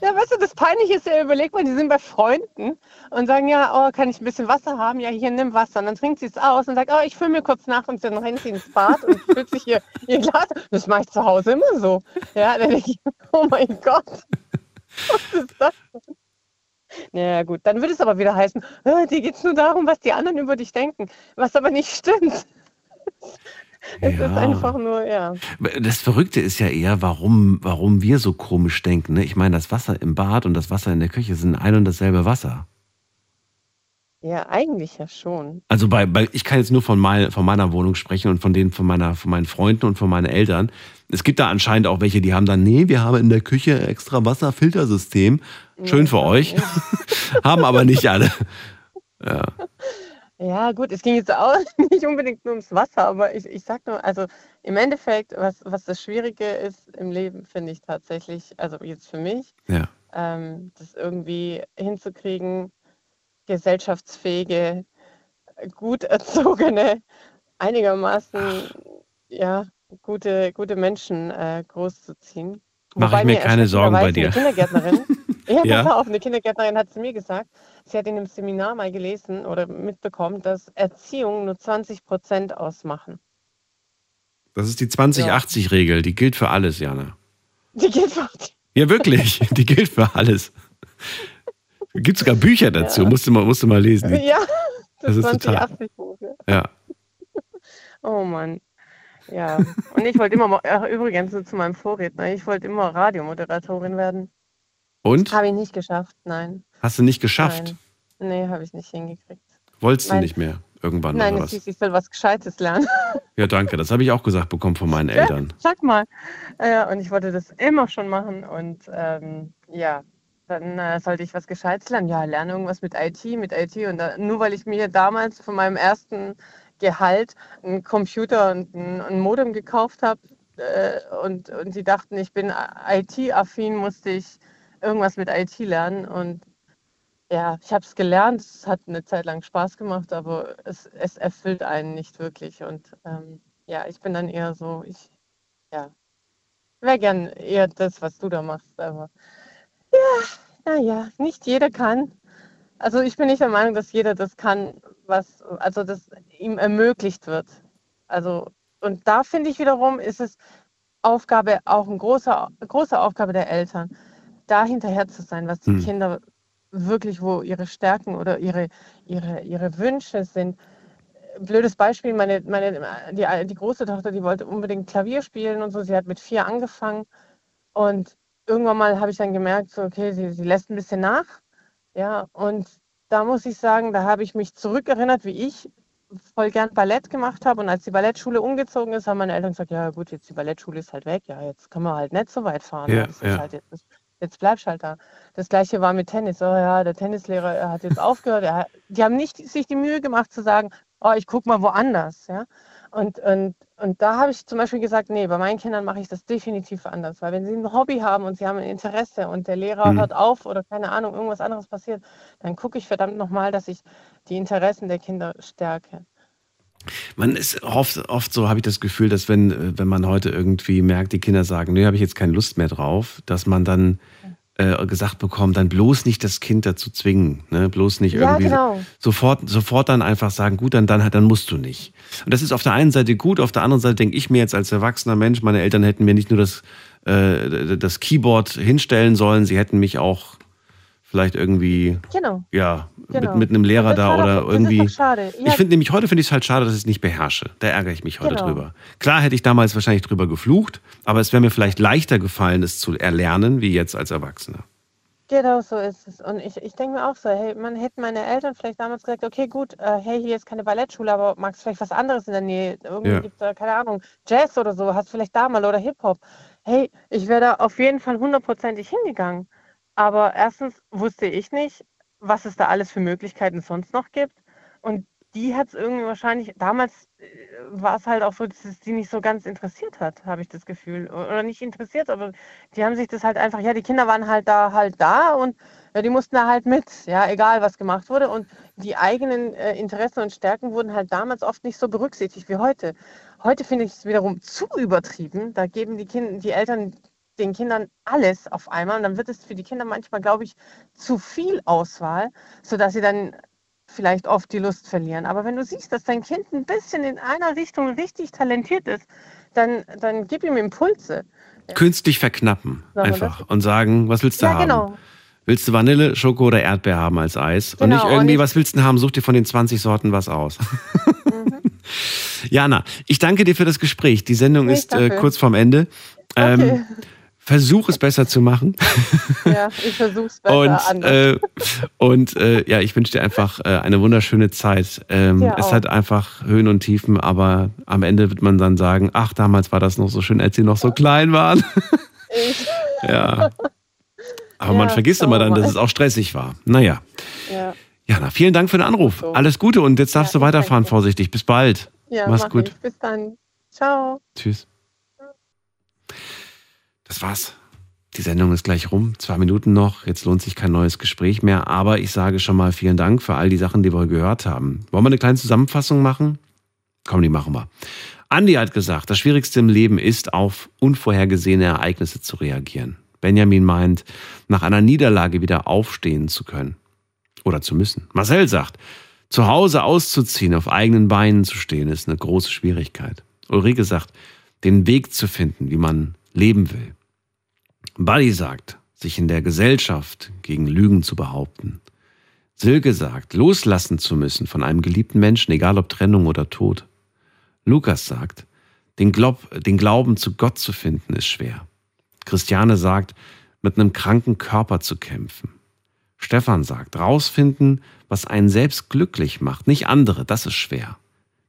Ja, weißt du, das Peinliche ist ja, überleg mal, die sind bei Freunden und sagen, ja, oh, kann ich ein bisschen Wasser haben? Ja, hier, nimm Wasser. Und dann trinkt sie es aus und sagt, oh, ich fülle mir kurz nach und dann rennt sie ins Bad und füllt sich ihr, ihr Glas. Das mache ich zu Hause immer so. Ja, dann denke ich, oh mein Gott, was ist das denn? Naja, gut, dann würde es aber wieder heißen, äh, dir geht es nur darum, was die anderen über dich denken, was aber nicht stimmt. Es Ja. ist einfach nur, ja. Das Verrückte ist ja eher, warum, warum wir so komisch denken. Ne? Ich meine, das Wasser im Bad und das Wasser in der Küche sind ein und dasselbe Wasser. Ja, eigentlich ja schon. Also bei, bei ich kann jetzt nur von, mein, von meiner Wohnung sprechen und von denen von meiner von meinen Freunden und von meinen Eltern. Es gibt da anscheinend auch welche, die haben dann, nee, wir haben in der Küche extra Wasserfiltersystem. Schön für euch. haben aber nicht alle. Ja. Ja, gut, es ging jetzt auch nicht unbedingt nur ums Wasser, aber ich, ich sag nur, also im Endeffekt, was, was das Schwierige ist im Leben, finde ich tatsächlich, also jetzt für mich, Ja. ähm, das irgendwie hinzukriegen, gesellschaftsfähige, gut erzogene, einigermaßen, ja, gute, gute Menschen äh, großzuziehen. Mach Wobei ich mir keine Sorgen bei dir. Eine Kindergärtnerin, ja, Ja. pass auf, eine Kindergärtnerin hat zu mir gesagt, sie hat in einem Seminar mal gelesen oder mitbekommen, dass Erziehung nur 20 Prozent ausmachen. Das ist die 20-80-Regel, die gilt für alles, Jana. Die geht für Ja, wirklich, die gilt für alles. Gibt sogar Bücher dazu, Ja. musst, du mal, musst du mal lesen. Ja, Das das, ist total- 2080 Buch. ja. Oh Mann. Ja. Und ich wollte immer, ach, übrigens zu meinem Vorredner, ich wollte immer Radiomoderatorin werden. Und? Habe ich nicht geschafft, nein. Hast du nicht geschafft? Nein. Nee, habe ich nicht hingekriegt. Wolltest du nicht mehr? irgendwann. Nein, oder was? hieß, ich soll was Gescheites lernen. Ja, danke. Das habe ich auch gesagt bekommen von meinen Eltern. Sag mal. Äh, und ich wollte das immer schon machen und ähm, ja, dann äh, sollte ich was Gescheites lernen. Ja, lerne irgendwas mit IT, mit IT. Und da, nur weil ich mir damals von meinem ersten Gehalt einen Computer und ein, ein Modem gekauft habe äh, und, und die dachten, ich bin IT-affin, musste ich irgendwas mit IT lernen. Und ja, ich habe es gelernt, es hat eine Zeit lang Spaß gemacht, aber es, es erfüllt einen nicht wirklich. Und ähm, ja, ich bin dann eher so, ich, ja, wäre gern eher das, was du da machst, aber ja, naja, nicht jeder kann. Also ich bin nicht der Meinung, dass jeder das kann, was, also das ihm ermöglicht wird. Also, und da finde ich wiederum, ist es Aufgabe, auch eine große, große Aufgabe der Eltern, da hinterher zu sein, was die Hm. Kinder wirklich, wo ihre Stärken oder ihre, ihre, ihre Wünsche sind. Blödes Beispiel, meine, meine, die, die große Tochter, die wollte unbedingt Klavier spielen und so. Sie hat mit vier angefangen und irgendwann mal habe ich dann gemerkt, so, okay, sie, sie lässt ein bisschen nach. Ja, und da muss ich sagen, da habe ich mich zurückerinnert, wie ich voll gern Ballett gemacht habe. Und als die Ballettschule umgezogen ist, haben meine Eltern gesagt, ja gut, jetzt die Ballettschule ist halt weg. Ja, jetzt können wir halt nicht so weit fahren. Ja, das ist ja. halt jetzt, jetzt bleibst halt da. Das gleiche war mit Tennis. Oh ja, der Tennislehrer er hat jetzt aufgehört. Hat, die haben nicht sich die Mühe gemacht zu sagen, oh, ich gucke mal woanders. Ja? Und, und, und da habe ich zum Beispiel gesagt, nee, bei meinen Kindern mache ich das definitiv anders. Weil wenn sie ein Hobby haben und sie haben ein Interesse und der Lehrer Mhm. hört auf oder keine Ahnung, irgendwas anderes passiert, dann gucke ich verdammt nochmal, dass ich die Interessen der Kinder stärke. Man ist oft, oft so, habe ich das Gefühl, dass wenn, äh, wenn man heute irgendwie merkt, die Kinder sagen, nö, habe ich jetzt keine Lust mehr drauf, dass man dann äh, gesagt bekommt, dann bloß nicht das Kind dazu zwingen, ne? bloß nicht Ja, irgendwie genau. sofort, sofort dann einfach sagen, gut, dann, dann, dann musst du nicht. Und das ist auf der einen Seite gut, auf der anderen Seite denke ich mir jetzt als erwachsener Mensch, meine Eltern hätten mir nicht nur das, äh, das Keyboard hinstellen sollen, sie hätten mich auch vielleicht irgendwie Genau. ja, Genau. mit, mit einem Lehrer da doch- oder irgendwie. doch schade. Ja. Ich finde nämlich heute finde ich es halt schade, dass ich es nicht beherrsche. Da ärgere ich mich heute Genau. drüber. Klar hätte ich damals wahrscheinlich drüber geflucht, aber es wäre mir vielleicht leichter gefallen, es zu erlernen, wie jetzt als Erwachsener. Genau so ist es. Und ich, ich denke mir auch so, hey, man hätten meine Eltern vielleicht damals gesagt, okay, gut, äh, hey, hier ist keine Ballettschule, aber magst du vielleicht was anderes in der Nähe? Irgendwie Ja. gibt es da, keine Ahnung, Jazz oder so, hast du vielleicht da mal oder Hip-Hop. Hey, ich wäre da auf jeden Fall hundertprozentig hingegangen. Aber erstens wusste ich nicht, was es da alles für Möglichkeiten sonst noch gibt. Und die hat es irgendwie wahrscheinlich, damals äh, war es halt auch so, dass es die nicht so ganz interessiert hat, habe ich das Gefühl. Oder nicht interessiert, aber die haben sich das halt einfach, ja, die Kinder waren halt da halt da und ja, die mussten da halt mit, ja, egal was gemacht wurde. Und die eigenen äh, Interessen und Stärken wurden halt damals oft nicht so berücksichtigt wie heute. Heute finde ich es wiederum zu übertrieben. Da geben die, kind, die Eltern den Kindern alles auf einmal und dann wird es für die Kinder manchmal, glaube ich, zu viel Auswahl, sodass sie dann vielleicht oft die Lust verlieren. Aber wenn du siehst, dass dein Kind ein bisschen in einer Richtung richtig talentiert ist, dann, dann gib ihm Impulse. Künstlich verknappen wir einfach und sagen, was willst du Ja, haben? genau. Willst du Vanille, Schoko oder Erdbeer haben als Eis? und Genau, nicht und irgendwie, nicht- was willst du haben? Such dir von den 20 Sorten was aus. Jana, ich danke dir für das Gespräch. Die Sendung Ich ist äh, kurz vorm Ende. Ähm, Okay. Versuch es besser zu machen. Ja, ich versuche es besser und anders. äh, und äh, ja, ich wünsche dir einfach äh, eine wunderschöne Zeit. Ähm, es auch. hat einfach Höhen und Tiefen, aber am Ende wird man dann sagen, ach, damals war das noch so schön, als sie noch so klein waren. Ich, ja. Aber man Ja, vergisst schauen immer dann, dass es auch stressig war. Naja. ja, Jana, vielen Dank für den Anruf. So. Alles Gute und jetzt darfst Ja, du weiterfahren, danke. vorsichtig. Bis bald. ja Mach's mach gut. Ich. Bis dann. Ciao. Tschüss. Das war's. Die Sendung ist gleich rum. Zwei Minuten noch. Jetzt lohnt sich kein neues Gespräch mehr. Aber ich sage schon mal vielen Dank für all die Sachen, die wir gehört haben. Wollen wir eine kleine Zusammenfassung machen? Komm, die machen wir. Andi hat gesagt, das Schwierigste im Leben ist, auf unvorhergesehene Ereignisse zu reagieren. Benjamin meint, nach einer Niederlage wieder aufstehen zu können. Oder zu müssen. Marcel sagt, zu Hause auszuziehen, auf eigenen Beinen zu stehen, ist eine große Schwierigkeit. Ulrike sagt, den Weg zu finden, wie man leben will. Buddy sagt, sich in der Gesellschaft gegen Lügen zu behaupten. Silke sagt, loslassen zu müssen von einem geliebten Menschen, egal ob Trennung oder Tod. Lukas sagt, den, Glaub, den Glauben zu Gott zu finden ist schwer. Christiane sagt, mit einem kranken Körper zu kämpfen. Stefan sagt, rausfinden, was einen selbst glücklich macht, nicht andere, das ist schwer.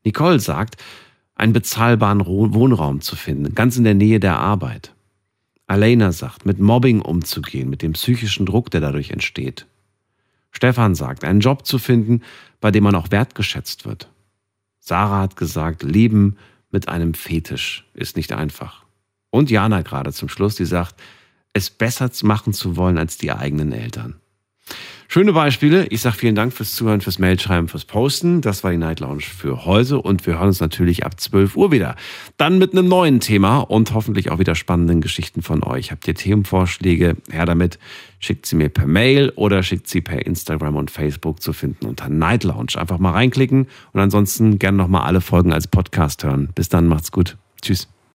Nicole sagt, einen bezahlbaren Wohnraum zu finden, ganz in der Nähe der Arbeit. Alena sagt, mit Mobbing umzugehen, mit dem psychischen Druck, der dadurch entsteht. Stefan sagt, einen Job zu finden, bei dem man auch wertgeschätzt wird. Sarah hat gesagt, Leben mit einem Fetisch ist nicht einfach. Und Jana gerade zum Schluss, die sagt, es besser machen zu wollen als die eigenen Eltern. Schöne Beispiele. Ich sage vielen Dank fürs Zuhören, fürs Mailschreiben, fürs Posten. Das war die Night Lounge für heute und wir hören uns natürlich ab 12 Uhr wieder. Dann mit einem neuen Thema und hoffentlich auch wieder spannenden Geschichten von euch. Habt ihr Themenvorschläge? Her damit. Schickt sie mir per Mail oder schickt sie per Instagram und Facebook zu finden unter Night Lounge. Einfach mal reinklicken und ansonsten gerne nochmal alle Folgen als Podcast hören. Bis dann, macht's gut. Tschüss.